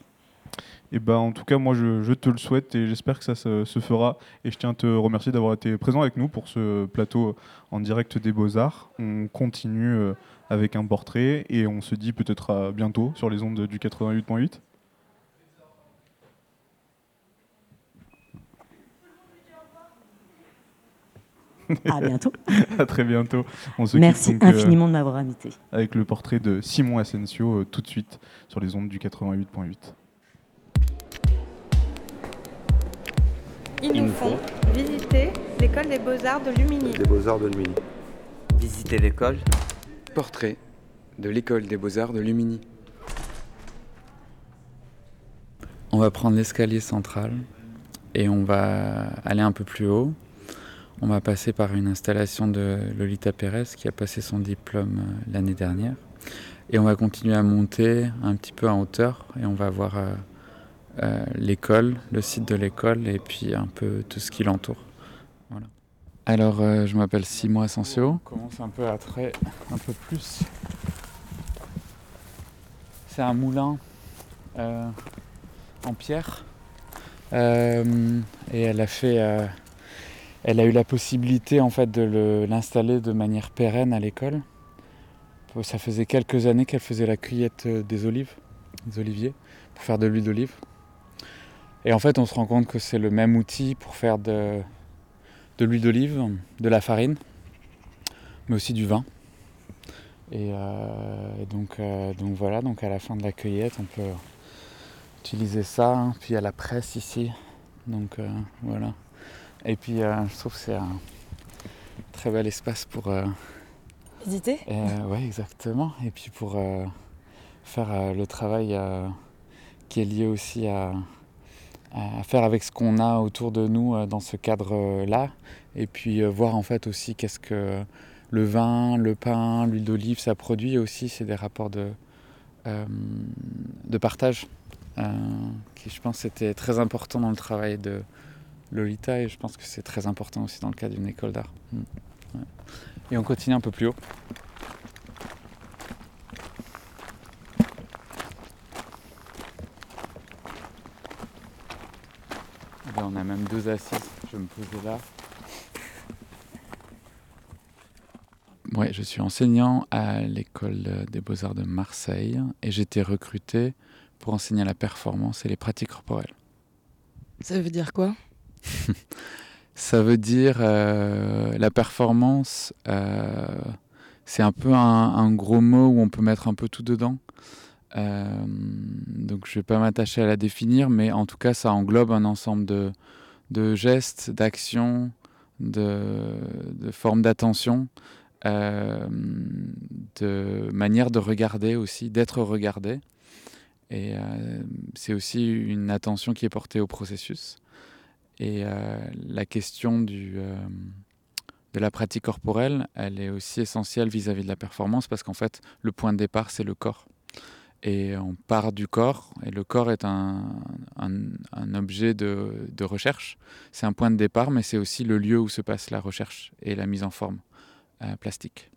Et bah, en tout cas, moi, je, te le souhaite et j'espère que ça se, fera. Et je tiens à te remercier d'avoir été présent avec nous pour ce plateau en direct des Beaux-Arts. On continue euh, avec un portrait et on se dit peut-être à bientôt sur les ondes du 88.8. À bientôt. à très bientôt. On se Merci euh, infiniment de m'avoir invité. Avec le portrait de Simon Asensio euh, tout de suite sur les ondes du 88.8. Ils nous font visiter l'école des beaux-arts de Lumini. Des beaux-arts de Lumini. Visiter l'école. Portrait de l'école des beaux-arts de Lumini. On va prendre l'escalier central et on va aller un peu plus haut. On va passer par une installation de Lolita Pérez qui a passé son diplôme euh, l'année dernière. Et on va continuer à monter un petit peu en hauteur et on va voir euh, euh, l'école, le site de l'école et puis un peu tout ce qui l'entoure. Voilà. Alors, je m'appelle Simon Asensio. On commence un peu à trait un peu plus. C'est un moulin en pierre. et elle a fait. Elle a eu la possibilité en fait de l'installer de manière pérenne à l'école. Ça faisait quelques années qu'elle faisait la cueillette des olives, des oliviers, pour faire de l'huile d'olive. Et en fait, on se rend compte que c'est le même outil pour faire de, l'huile d'olive, de la farine, mais aussi du vin. Et, euh, donc, euh, donc voilà, donc à la fin de la cueillette, on peut utiliser ça. Hein. Puis a la presse ici. Donc euh, voilà. Et puis je trouve que c'est un très bel espace pour. Visiter Oui, exactement. Et puis pour faire le travail qui est lié aussi à à faire avec ce qu'on a autour de nous euh, dans ce cadre-là. Et puis euh, voir en fait aussi qu'est-ce que le vin, le pain, l'huile d'olive, ça produit aussi. C'est des rapports de, euh, de partage qui, je pense, était très important dans le travail de Lolita et je pense que c'est très important aussi dans le cadre d'une école d'art. Mm. Et on continue un peu plus haut. on a même deux assises. Je vais me poser là. Ouais, je suis enseignant à l'école des beaux-arts de Marseille et été recruté pour enseigner la performance et les pratiques corporelles. Ça veut dire quoi? Ça veut dire euh, la performance, euh, c'est un peu un, gros mot où on peut mettre un peu tout dedans. Euh, donc je ne vais pas m'attacher à la définir, mais en tout cas ça englobe un ensemble de, gestes, d'actions, de, formes d'attention, de manière de regarder aussi, d'être regardé. Et c'est aussi une attention qui est portée au processus. Et la question du, de la pratique corporelle, elle est aussi essentielle vis à -vis de la performance parce qu'en fait, le point de départ, c'est le corps et on part du corps, et le corps est un, un, objet de, de recherche. C'est un point de départ, mais c'est aussi le lieu où se passe la recherche et la mise en forme euh, plastique.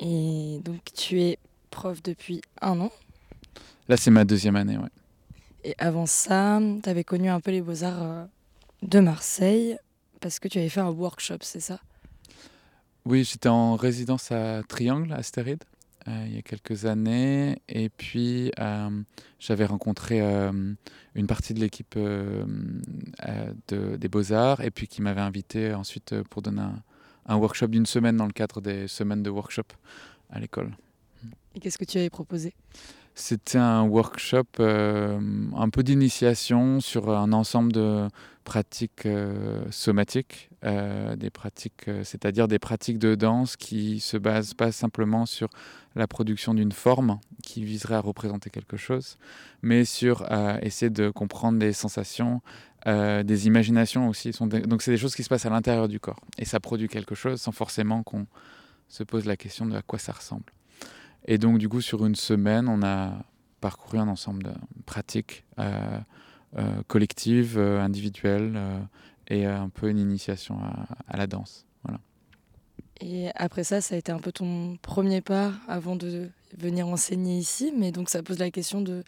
Et donc tu es prof depuis un an? Là, c'est ma deuxième année, ouais. Et avant ça, tu avais connu un peu les beaux-arts euh, de Marseille, parce que tu avais fait un workshop, c'est ça? Oui, j'étais en résidence à Triangle, à Astéride. Euh, il y a quelques années. Et puis, euh, j'avais rencontré euh, une partie de l'équipe de, des Beaux-Arts et puis qui m'avait invité ensuite pour donner un, workshop d'une semaine dans le cadre des semaines de workshop à l'école. Et qu'est-ce que tu avais proposé? C'était un workshop un peu d'initiation sur un ensemble de pratiques somatiques, des pratiques, c'est-à-dire des pratiques de danse qui se basent pas simplement sur la production d'une forme qui viserait à représenter quelque chose, mais sur euh, essayer de comprendre des sensations, euh, des imaginations aussi. Donc c'est des choses qui se passent à l'intérieur du corps. Et ça produit quelque chose sans forcément qu'on se pose la question de à quoi ça ressemble. Et donc du coup, sur une semaine, on a parcouru un ensemble de pratiques euh, collectives, individuelles, et un peu une initiation à, la danse. Voilà. Et après ça, ça a été un peu ton premier pas avant de venir enseigner ici. Mais donc ça pose la question de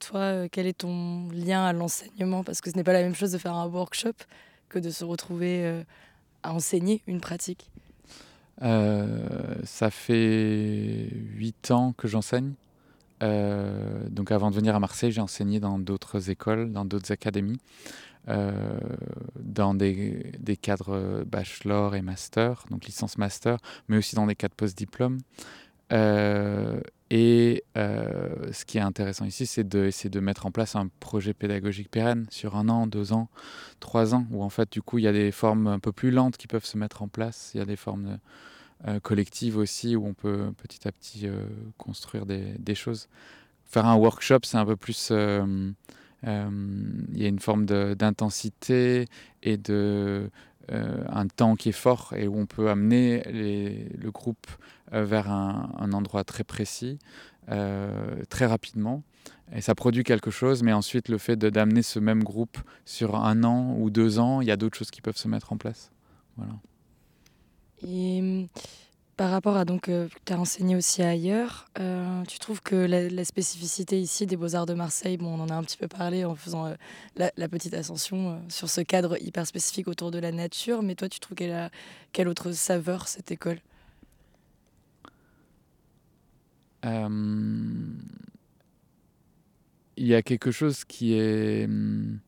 toi, quel est ton lien à l'enseignement? Parce que ce n'est pas la même chose de faire un workshop que de se retrouver à enseigner une pratique. Ça fait huit ans que j'enseigne. Euh, donc avant de venir à Marseille, j'ai enseigné dans d'autres écoles, dans d'autres académies, euh, dans des, des, cadres bachelor et master, donc licence master, mais aussi dans des cadres post-diplôme. Euh, et ce qui est intéressant ici, c'est d'essayer de, mettre en place un projet pédagogique pérenne sur un an, deux ans, trois ans, où en fait, du coup, il y a des formes un peu plus lentes qui peuvent se mettre en place. Il y a des formes euh, collective aussi, où on peut petit à petit euh, construire des, choses. Faire un workshop, c'est un peu plus... Euh, il y a une forme d'intensité et de... un temps qui est fort et où on peut amener le groupe vers un, un, endroit très précis, très rapidement. Et ça produit quelque chose, mais ensuite le fait d'amener ce même groupe sur un an ou deux ans, il y a d'autres choses qui peuvent se mettre en place. Voilà. Et hum, par rapport à donc, euh, tu as enseigné aussi ailleurs, euh, tu trouves que la, spécificité ici des Beaux-Arts de Marseille, bon, on en a un petit peu parlé en faisant euh, la, petite ascension sur ce cadre hyper spécifique autour de la nature, mais toi, tu trouves qu'elle quelle autre saveur cette école? Il y a quelque chose qui est hum,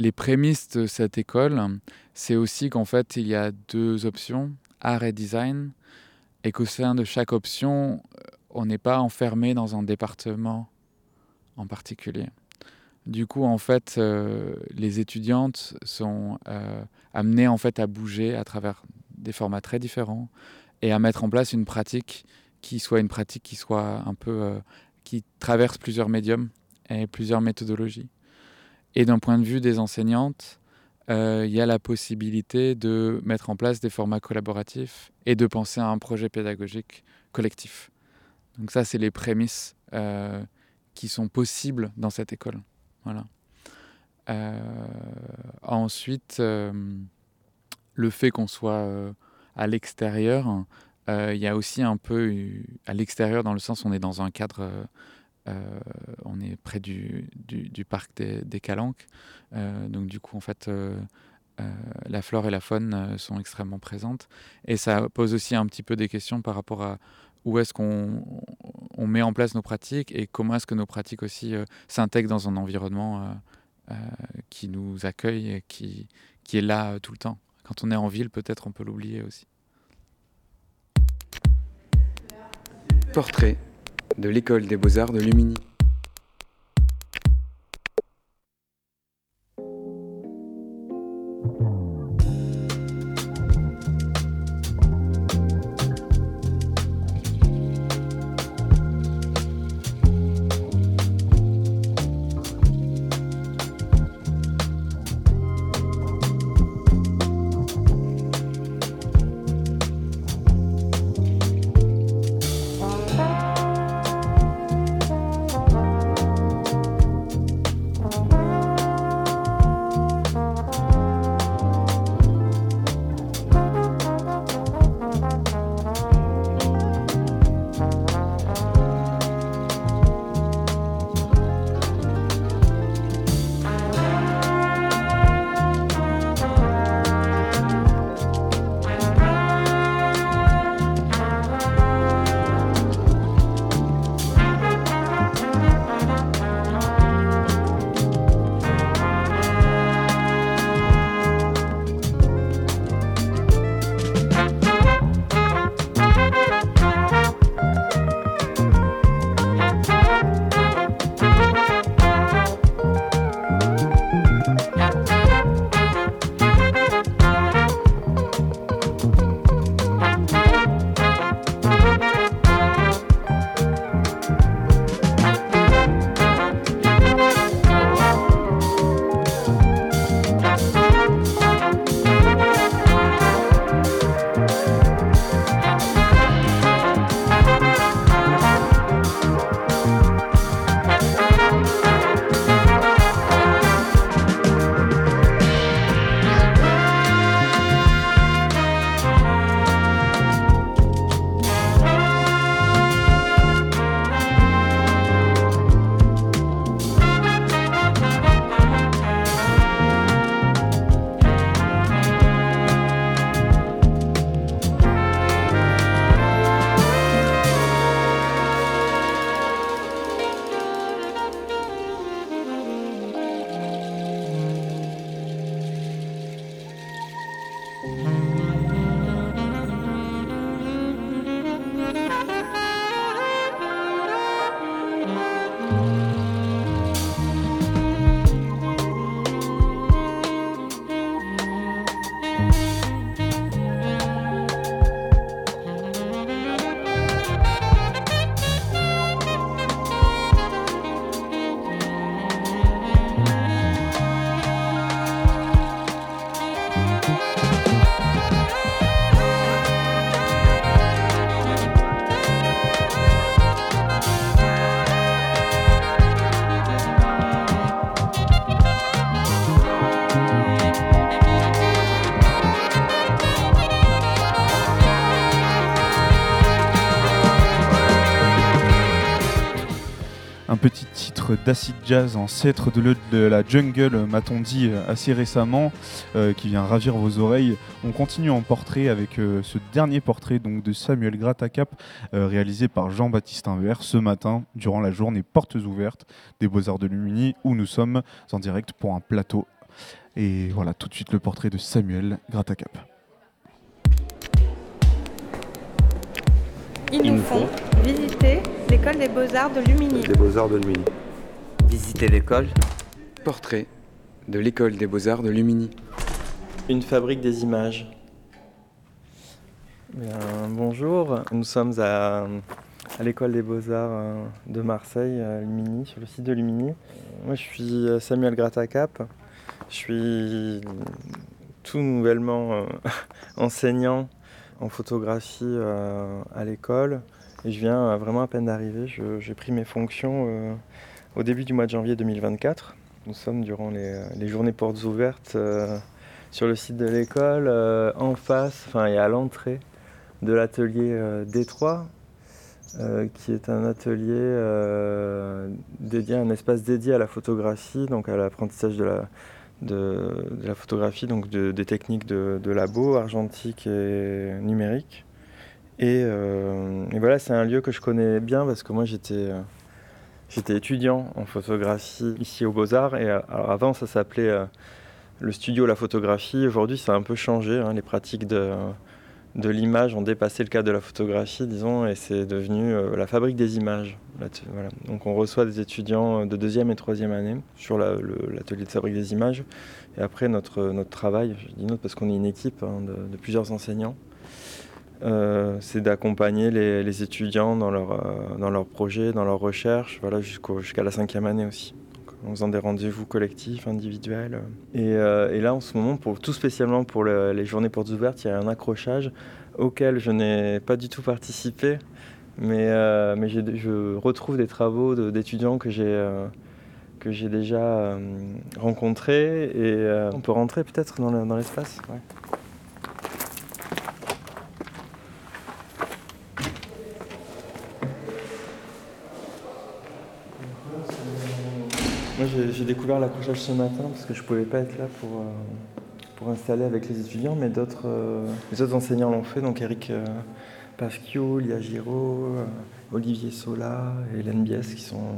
les prémices de cette école, c'est aussi qu'en fait, il y a deux options, art et design, et qu'au sein de chaque option, on n'est pas enfermé dans un département en particulier. Du coup, en fait, euh, les étudiantes sont euh, amenées en fait à bouger à travers des formats très différents et à mettre en place une pratique qui soit une pratique qui soit un peu euh, qui traverse plusieurs médiums et plusieurs méthodologies. Et d'un point de vue des enseignantes, euh, il y a la possibilité de mettre en place des formats collaboratifs et de penser à un projet pédagogique collectif. Donc ça, c'est les prémices euh, qui sont possibles dans cette école. Voilà. Euh, ensuite, le fait qu'on soit à l'extérieur, il y a aussi un peu à l'extérieur dans le sens où on est dans un cadre euh, on est près du, parc des, Calanques. Euh, donc du coup, en fait, euh, la flore et la faune sont extrêmement présentes. Et ça pose aussi un petit peu des questions par rapport à où est-ce qu'on on met en place nos pratiques et comment est-ce que nos pratiques aussi s'intègrent dans un environnement qui nous accueille et qui, qui est là tout le temps. Quand on est en ville, peut-être on peut l'oublier aussi. Portrait de l'école des beaux-arts de Lumini. D'acid jazz, ancêtre de, de, la jungle, m'a-t-on dit euh, assez récemment, euh, qui vient ravir vos oreilles. On continue en portrait avec euh, ce dernier portrait donc, de Samuel Gratacap, réalisé par Jean-Baptiste Invert ce matin, durant la journée Portes ouvertes des Beaux-Arts de Lumini, où nous sommes en direct pour un plateau. Et voilà tout de suite le portrait de Samuel Gratacap. Ils nous font visiter l'école des beaux-arts de Lumini. Des beaux-arts de Lumini. Visiter l'école. Portrait de l'école des beaux-arts de Lumini. Une fabrique des images. bonjour, nous sommes à, à l'école des beaux-arts euh, de Marseille, à Lumini, sur le site de Lumini. Moi je suis euh, Samuel Gratacap, je suis tout nouvellement euh, enseignant en photographie euh, à l'école. Et je viens euh, vraiment à peine d'arriver. J'ai pris mes fonctions euh, au début du mois de janvier 2024. Nous sommes durant les, journées portes ouvertes sur le site de l'école, en face, enfin et à l'entrée de l'atelier Détroit, qui est un atelier dédié, un espace dédié à la photographie, donc à l'apprentissage de la, photographie, donc des techniques de, labo, argentique et numérique. Euh, et, voilà, c'est un lieu que je connais bien parce que moi j'étais euh, j'étais étudiant en photographie ici aux Beaux-Arts. Et euh, avant, ça s'appelait le studio La Photographie. Aujourd'hui, ça a un peu changé. Hein, les pratiques de, l'image ont dépassé le cadre de la photographie, disons, et c'est devenu euh, la fabrique des images. Donc on reçoit des étudiants de deuxième et troisième année sur l'atelier de fabrique des images. Et après, notre, notre travail, je dis notre parce qu'on est une équipe hein, de, plusieurs enseignants, euh, c'est d'accompagner les, étudiants dans leur, euh, dans leurs projets, dans leurs recherches, voilà, jusqu'à la cinquième année aussi en faisant des rendez-vous collectifs, individuels. Euh, et, là, en ce moment, pour, tout spécialement pour les journées portes ouvertes, il y a un accrochage auquel je n'ai pas du tout participé, mais, mais je retrouve des travaux d'étudiants que j'ai que j'ai déjà rencontrés et on peut rentrer peut-être dans l'espace? Moi, j'ai découvert l'accrochage ce matin parce que je ne pouvais pas être là pour, euh, pour installer avec les étudiants, mais d'autres euh, les autres enseignants l'ont fait. Donc Eric euh, Lia Giraud, Olivier Sola et Hélène Biès qui sont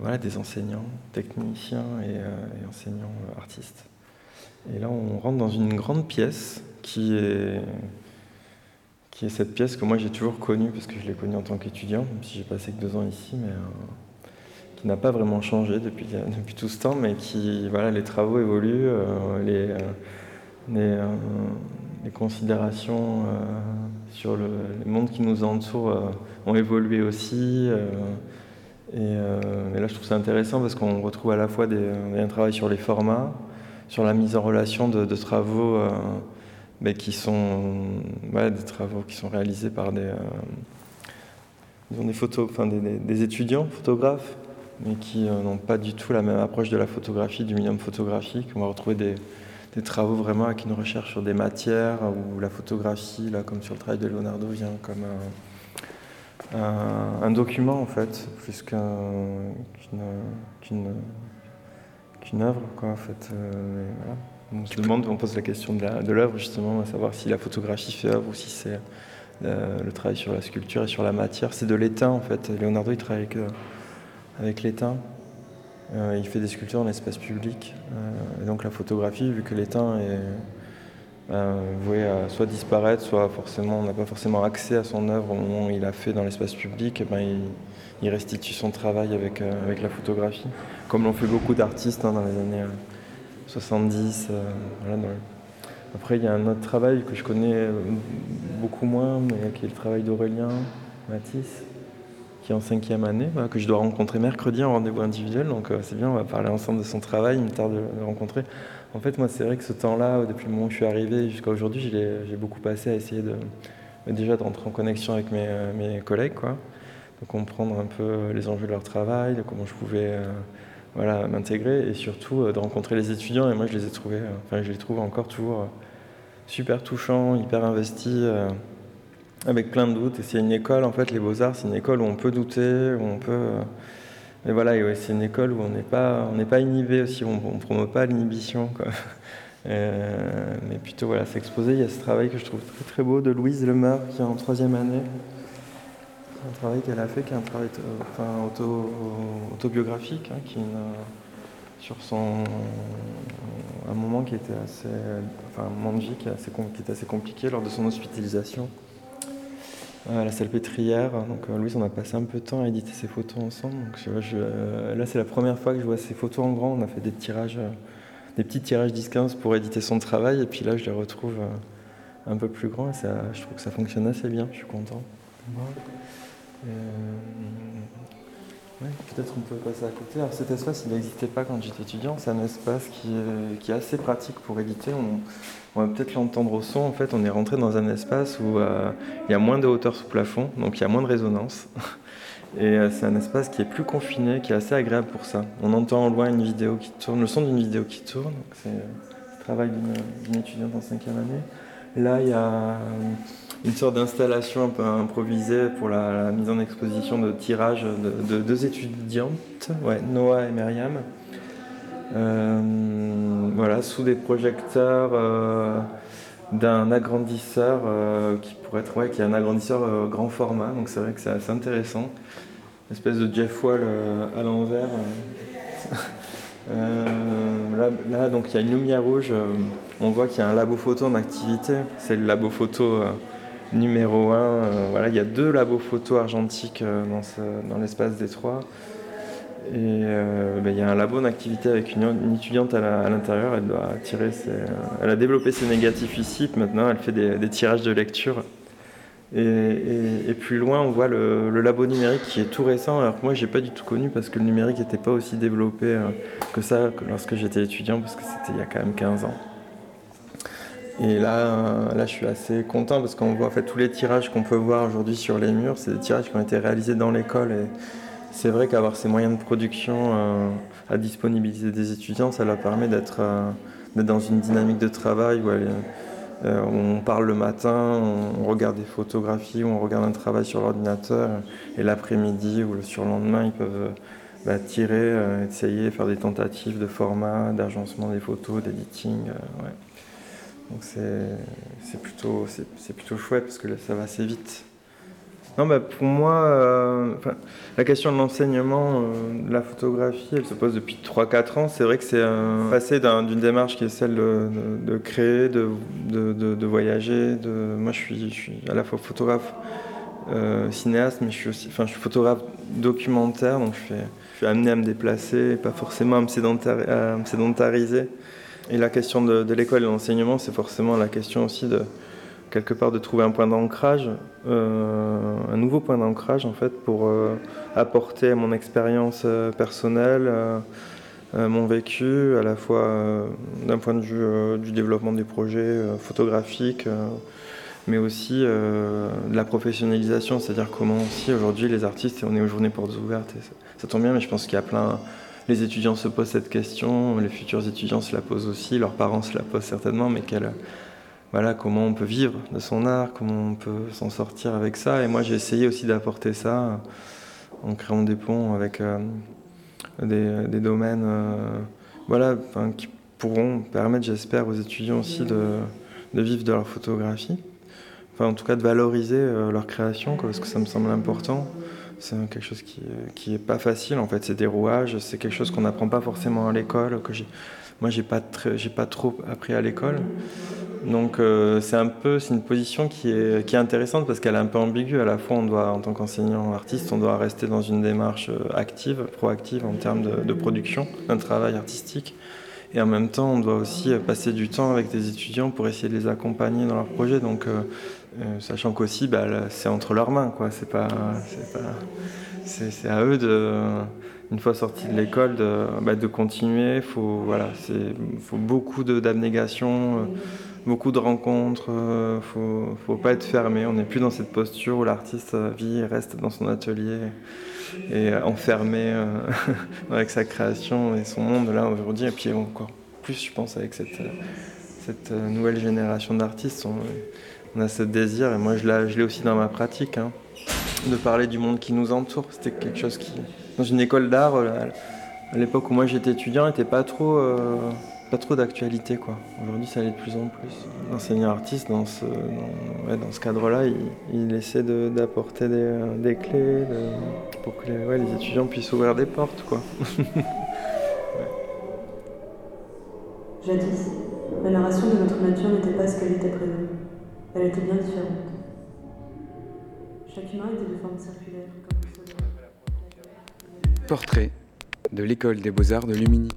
voilà, des enseignants, techniciens et, enseignants artistes. Et là, on rentre dans une grande pièce qui est, qui est cette pièce que moi j'ai toujours connue parce que je l'ai connue en tant qu'étudiant, même si j'ai passé que deux ans ici, mais qui n'a pas vraiment changé depuis, depuis tout ce temps, mais qui, voilà, les travaux évoluent, euh, les, euh, euh, les, considérations sur le, monde qui nous entoure ont évolué aussi. Et, là, je trouve ça intéressant parce qu'on retrouve à la fois des, un travail sur les formats, sur la mise en relation de, travaux mais qui sont des travaux qui sont réalisés par des, des, photos, enfin, des, étudiants photographes mais qui euh, n'ont pas du tout la même approche de la photographie, du médium photographique. On va retrouver des, travaux vraiment avec une recherche sur des matières, où la photographie, là, comme sur le travail de Leonardo, vient comme un, document, en fait, plus qu'une œuvre, quoi, en fait. Euh, on se demande, on pose la question de l'œuvre, justement, à savoir si la photographie fait œuvre ou si c'est euh, le travail sur la sculpture et sur la matière. C'est de l'étain, en fait. Leonardo, il travaille avec avec l'étain. Euh, il fait des sculptures dans l'espace public. Euh, donc la photographie, vu que l'étain est ben, voué à soit disparaître, soit forcément, on n'a pas forcément accès à son œuvre au moment où il a fait dans l'espace public, ben, il, restitue son travail avec, euh, avec la photographie, comme l'ont fait beaucoup d'artistes hein, dans les années 70. Après, il y a un autre travail que je connais beaucoup moins, mais qui est le travail d'Aurélien Matisse, qui est en cinquième année, que je dois rencontrer mercredi en rendez-vous individuel. Donc euh, c'est bien, on va parler ensemble de son travail, il me tarde de le rencontrer. En fait, moi, c'est vrai que ce temps-là, depuis le moment où je suis arrivé jusqu'à aujourd'hui, j'ai beaucoup passé à essayer de déjà d'entrer en connexion avec mes, euh, mes, collègues, quoi, de comprendre un peu les enjeux de leur travail, de comment je pouvais euh, voilà, m'intégrer et surtout de rencontrer les étudiants. Et moi, je les ai trouvés, enfin, je les trouve encore toujours super touchants, hyper investis avec plein de doutes. Et c'est une école, en fait, les Beaux-Arts, c'est une école où on peut douter, où on peut. Mais voilà, c'est une école où on n'est pas, pas inhibé aussi, on ne promeut pas l'inhibition. mais plutôt voilà, s'exposer. Il y a ce travail que je trouve très très beau de Louise Lemeur qui est en troisième année. Un travail qu'elle a fait, qui est un travail auto, autobiographique, hein, qui sur son un moment qui était assez, enfin un moment de vie qui, assez, qui était assez compliqué lors de son hospitalisation à la salpêtrière. Donc euh, Louise, on a passé un peu de temps à éditer ses photos ensemble. Donc, je, euh, là, c'est la première fois que je vois ses photos en grand. On a fait des tirages, euh, des petits tirages 10-15 pour éditer son travail. Et puis là, je les retrouve un peu plus grands. Et ça, je trouve que ça fonctionne assez bien. Je suis content. Peut-être on peut passer à côté. Alors cet espace, il n'existait pas quand j'étais étudiant. C'est un espace qui est, assez pratique pour éditer. On, va peut-être l'entendre au son. En fait, on est rentré dans un espace où euh, il y a moins de hauteur sous plafond, donc il y a moins de résonance. Et euh, c'est un espace qui est plus confiné, qui est assez agréable pour ça. On entend en loin une vidéo qui tourne, le son d'une vidéo qui tourne. C'est le travail d'une étudiante en cinquième année. Là, il y a une sorte d'installation un peu improvisée pour la, mise en exposition de tirages de, deux étudiantes, Noah et Myriam. Euh, voilà, sous des projecteurs euh, d'un agrandisseur euh, qui pourrait être, ouais, qui est un agrandisseur grand format, donc c'est vrai que c'est assez intéressant. Une espèce de Jeff Wall à l'envers. là, donc il y a une lumière rouge. On voit qu'il y a un labo photo en activité. C'est le labo photo numéro 1. Euh, il y a deux labos photo argentiques euh, dans, l'espace des trois. Et euh, ben, il y a un labo d'activité avec une, étudiante à l'intérieur. Elle doit tirer elle a développé ses négatifs ici. Maintenant, elle fait des, tirages de lecture. Et, plus loin, on voit le, labo numérique qui est tout récent. Alors que moi, j'ai pas du tout connu parce que le numérique n'était pas aussi développé que ça lorsque j'étais étudiant, parce que c'était il y a quand même 15 ans. Et là, là, je suis assez content parce qu'on voit en fait tous les tirages qu'on peut voir aujourd'hui sur les murs, c'est des tirages qui ont été réalisés dans l'école. Et c'est vrai qu'avoir ces moyens de production euh, à disponibilité des étudiants, ça leur permet d'être euh, dans une dynamique de travail où, euh, on parle le matin, on regarde des photographies, on regarde un travail sur l'ordinateur, et l'après-midi ou le surlendemain, ils peuvent bah, tirer, essayer, faire des tentatives de format, d'agencement des photos, d'editing. Donc c'est plutôt, plutôt chouette parce que là, ça va assez vite. Non, bah pour moi, euh, la question de l'enseignement, euh, de la photographie, elle se pose depuis 3-4 ans. C'est vrai que c'est un passé d'une démarche qui est celle de, créer, de, de, voyager. De... Moi, je suis, je suis à la fois photographe, euh, cinéaste, mais je suis aussi, je suis photographe documentaire, donc je, fais, je suis amené à me déplacer, pas forcément à me, à me sédentariser. Et la question de, l'école et de l'enseignement, c'est forcément la question aussi de quelque part de trouver un point d'ancrage, euh, un nouveau point d'ancrage en fait pour euh, apporter mon expérience euh, personnelle, mon vécu, à la fois d'un point de vue du développement des projets photographiques, mais aussi de la professionnalisation, c'est-à-dire comment aussi aujourd'hui les artistes, on est aux journées portes ouvertes, ça tombe bien, mais je pense qu'il y a plein les étudiants se posent cette question, les futurs étudiants se la posent aussi, leurs parents se la posent certainement, mais voilà, comment on peut vivre de son art, comment on peut s'en sortir avec ça. Et moi, j'ai essayé aussi d'apporter ça en créant des ponts avec euh, des, domaines euh, voilà, qui pourront permettre, j'espère, aux étudiants aussi de, vivre de leur photographie. Enfin, en tout cas, de valoriser euh, leur création, parce que ça me semble important c'est quelque chose qui, qui est pas facile en fait. C'est des rouages, c'est quelque chose qu'on n'apprend pas forcément à l'école. Que j'ai, moi, j'ai pas j'ai pas trop appris à l'école. Donc euh, c'est un peu, c'est une position qui est, qui est intéressante parce qu'elle est un peu ambiguë. À la fois, on doit, en tant qu'enseignant artiste, on doit rester dans une démarche euh, active, proactive en termes de, production d'un travail artistique. Et en même temps, on doit aussi passer du temps avec des étudiants pour essayer de les accompagner dans leurs projets. Donc, euh, euh, sachant qu'aussi, bah, c'est entre leurs mains, quoi. C'est pas, c'est à eux de, une fois sortis de l'école, de, bah, de continuer. Faut, voilà, c'est, faut beaucoup d'abnégation, euh, beaucoup de rencontres. Euh, faut, faut pas être fermé. On n'est plus dans cette posture où l'artiste vit reste dans son atelier et enfermé avec sa création et son monde là aujourd'hui. Et puis encore plus, je pense, avec cette, cette nouvelle génération d'artistes a ce désir, et moi je l'ai aussi dans ma pratique, hein, de parler du monde qui nous entoure. C'était quelque chose qui, dans une école d'art, à l'époque où moi j'étais étudiant, n'était pas trop, euh, trop d'actualité. Aujourd'hui, ça l'est de plus en plus. L'enseignant artiste, dans ce, dans, ce cadre-là, il, essaie d'apporter des, clés pour que les, les, étudiants puissent ouvrir des portes. quoi. Jadis, la narration de notre nature n'était pas ce qu'elle était prévue. Elle était bien différente. Chaque humain était de forme circulaire, comme Portrait de l'école des beaux-arts de Lumini.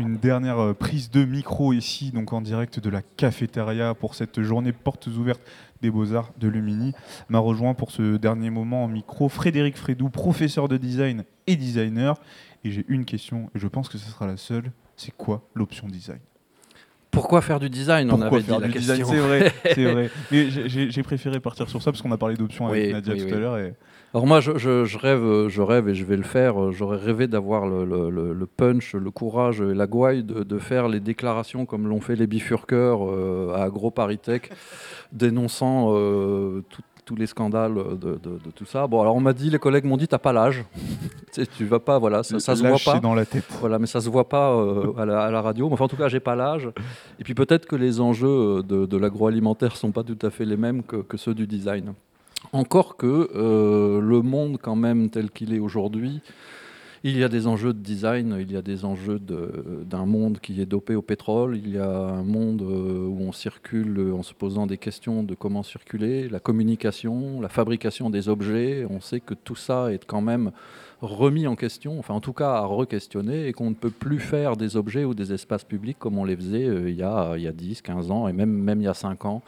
Une dernière euh, prise de micro ici, donc en direct de la cafétéria pour cette journée portes ouvertes des beaux-arts de Lumini. M'a rejoint pour ce dernier moment en micro Frédéric Frédou, professeur de design et designer. Et j'ai une question, et je pense que ce sera la seule. C'est quoi l'option design? Pourquoi faire du design On avait dit la question. C'est vrai, c'est vrai. Mais j'ai préféré partir sur ça parce qu'on a parlé d'options avec Nadia tout à l'heure. Et... Alors moi, je, je, rêve, je rêve et je vais le faire. J'aurais rêvé d'avoir le, le, punch, le courage et la gouaille de, de faire les déclarations comme l'ont fait les bifurqueurs euh, à AgroParisTech, dénonçant euh, tout, tous les scandales de, tout ça. Bon, alors on m'a dit, les collègues m'ont dit, t'as pas l'âge. tu vas pas, voilà, ça, ça se voit pas. dans la tête. Voilà, mais ça se voit pas euh, à, la, radio. enfin, en tout cas, j'ai pas l'âge. Et puis peut-être que les enjeux de, l'agroalimentaire sont pas tout à fait les mêmes que, ceux du design. Encore que euh, le monde, quand même, tel qu'il est aujourd'hui, il y a des enjeux de design, il y a des enjeux d'un monde qui est dopé au pétrole, il y a un monde euh, où on circule en se posant des questions de comment circuler, la communication, la fabrication des objets. On sait que tout ça est quand même remis en question, enfin en tout cas à re-questionner, et qu'on ne peut plus faire des objets ou des espaces publics comme on les faisait euh, il, y a, il y a 10, 15 ans, et même, même il y a 5 ans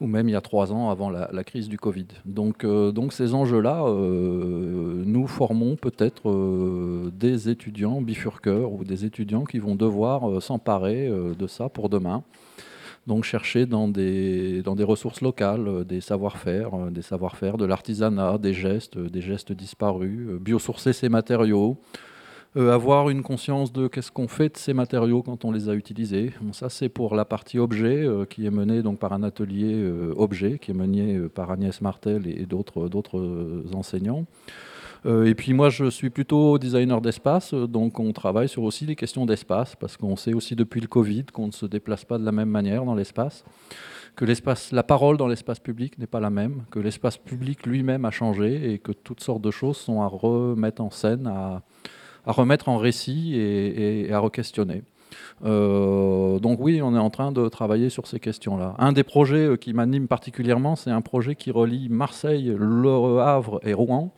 ou même il y a trois ans avant la, crise du Covid. Donc, euh, donc ces enjeux-là, euh, nous formons peut-être euh, des étudiants bifurqueurs ou des étudiants qui vont devoir s'emparer de ça pour demain. Donc chercher dans des, dans des ressources locales, des savoir-faire, des savoir-faire, de l'artisanat, des gestes, des gestes disparus, biosourcer ces matériaux, euh, avoir une conscience de qu'est-ce qu'on fait de ces matériaux quand on les a utilisés. ça, c'est pour la partie objet euh, qui est menée donc, par un atelier euh, objet qui est mené par Agnès Martel et, d'autres, d'autres enseignants. et puis moi, je suis plutôt designer d'espace, donc on travaille sur aussi les questions d'espace, parce qu'on sait aussi depuis le Covid qu'on ne se déplace pas de la même manière dans l'espace, que l'espace, la parole dans l'espace public n'est pas la même, que l'espace public lui-même a changé et que toutes sortes de choses sont à remettre en scène, à remettre en récit et, à re-questionner. Euh, donc oui, on est en train de travailler sur ces questions-là. Un des projets euh, qui m'anime particulièrement, c'est un projet qui relie Marseille, Le Havre et Rouen,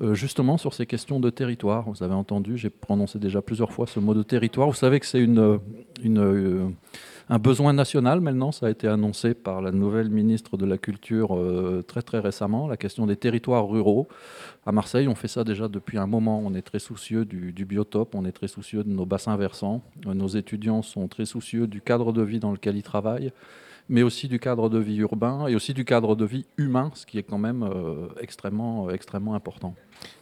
euh, justement sur ces questions de territoire. Vous avez entendu, j'ai prononcé déjà plusieurs fois ce mot de territoire. Vous savez que c'est une, une un besoin national maintenant. Ça a été annoncé par la nouvelle ministre de la Culture euh, très très récemment, la question des territoires ruraux. À Marseille, on fait ça déjà depuis un moment. On est très soucieux du, biotope, on est très soucieux de nos bassins versants. Euh, nos étudiants sont très soucieux du cadre de vie dans lequel ils travaillent mais aussi du cadre de vie urbain et aussi du cadre de vie humain, ce qui est quand même euh, extrêmement, extrêmement important.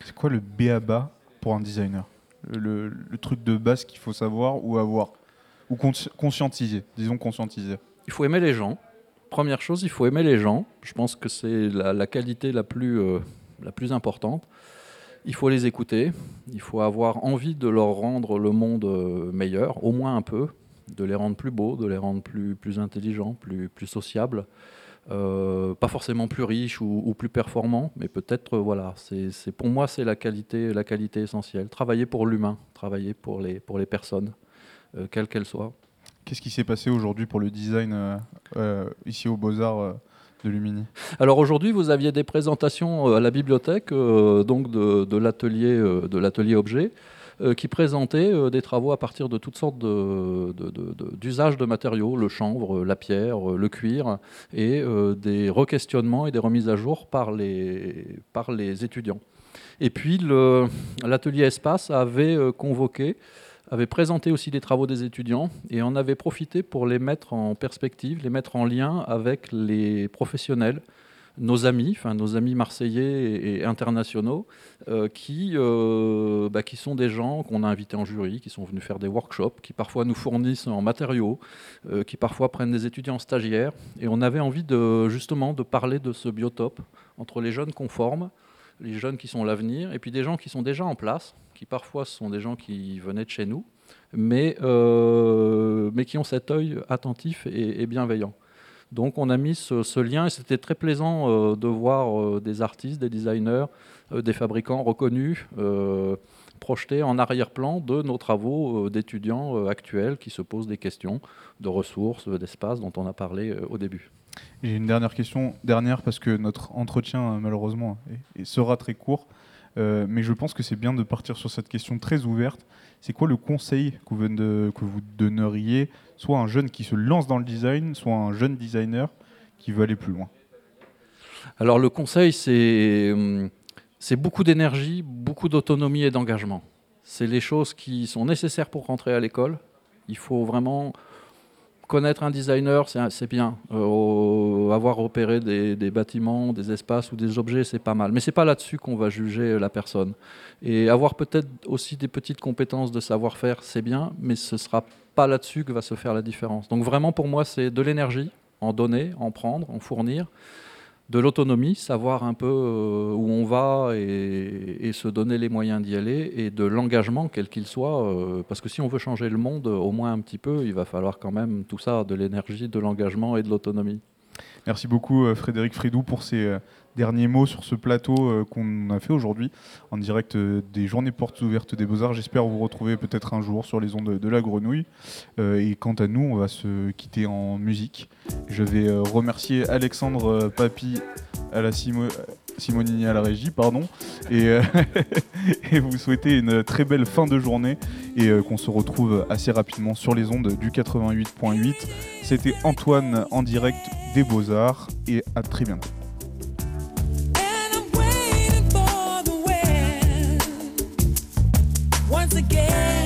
C'est quoi le BABA pour un designer? Le, le, truc de base qu'il faut savoir ou avoir? Ou conscientiser, disons conscientiser Il faut aimer les gens. Première chose, il faut aimer les gens. Je pense que c'est la, qualité la plus, euh, la plus importante. Il faut les écouter. Il faut avoir envie de leur rendre le monde euh, meilleur, au moins un peu, de les rendre plus beaux, de les rendre plus, plus intelligents, plus, plus sociables. Euh, pas forcément plus riches ou, plus performants, mais peut-être, voilà, c'est pour moi, c'est la qualité, la qualité essentielle. Travailler pour l'humain, travailler pour les, pour les personnes. Euh, quelle qu'elle soit. Qu'est-ce qui s'est passé aujourd'hui pour le design euh, euh, ici au Beaux-Arts de Lumini? Alors aujourd'hui, vous aviez des présentations à la bibliothèque donc de, l'atelier de l'atelier objet qui présentait des travaux à partir de toutes sortes d'usages de, de, matériaux, le chanvre, la pierre, le cuir, et des re-questionnements et des remises à jour par les, par les étudiants. Et puis l'atelier espace avait convoqué avait présenté aussi les travaux des étudiants et en avait profité pour les mettre en perspective, les mettre en lien avec les professionnels nos amis, enfin nos amis marseillais et, internationaux, euh, qui, euh, bah, qui sont des gens qu'on a invités en jury, qui sont venus faire des workshops, qui parfois nous fournissent en matériaux, euh, qui parfois prennent des étudiants stagiaires. Et on avait envie justement de parler de ce biotope entre les jeunes qu'on forme, les jeunes qui sont l'avenir, et puis des gens qui sont déjà en place, qui parfois sont des gens qui venaient de chez nous, mais, mais qui ont cet œil attentif et bienveillant. Donc on a mis ce, lien et c'était très plaisant euh, de voir euh, des artistes, des designers, euh, des fabricants reconnus projetés en arrière-plan de nos travaux d'étudiants actuels qui se posent des questions de ressources, d'espace dont on a parlé au début. J'ai une dernière question, dernière parce que notre entretien malheureusement sera très court. mais je pense que c'est bien de partir sur cette question très ouverte. C'est quoi le conseil que vous donneriez soit un jeune qui se lance dans le design, soit un jeune designer qui veut aller plus loin? Alors le conseil, c'est hum, beaucoup d'énergie, beaucoup d'autonomie et d'engagement. C'est les choses qui sont nécessaires pour rentrer à l'école. Il faut vraiment connaître un designer, c'est bien. Euh, avoir opéré des, bâtiments, des espaces ou des objets, c'est pas mal. Mais c'est pas là-dessus qu'on va juger la personne. Et avoir peut-être aussi des petites compétences de savoir-faire, c'est bien, mais ce sera pas là-dessus que va se faire la différence. Donc vraiment pour moi, c'est de l'énergie, en donner, en prendre, en fournir, de l'autonomie, savoir un peu euh, où on va et, se donner les moyens d'y aller, et de l'engagement, quel qu'il soit, euh, parce que si on veut changer le monde, au moins un petit peu, il va falloir quand même tout ça, de l'énergie, de l'engagement et de l'autonomie. Merci beaucoup euh, Frédéric Fridou pour ces derniers mots sur ce plateau euh, qu'on a fait aujourd'hui en direct euh, des journées portes ouvertes des Beaux-Arts. J'espère vous retrouver peut-être un jour sur les ondes de la grenouille. Euh, et quant à nous, on va se quitter en musique. Je vais remercier Alexandre Papy à la Simonini à la régie, pardon, et, et, vous souhaiter une très belle fin de journée et qu'on se retrouve assez rapidement sur les ondes du 88.8. C'était Antoine en direct des Beaux-Arts et à très bientôt. Just a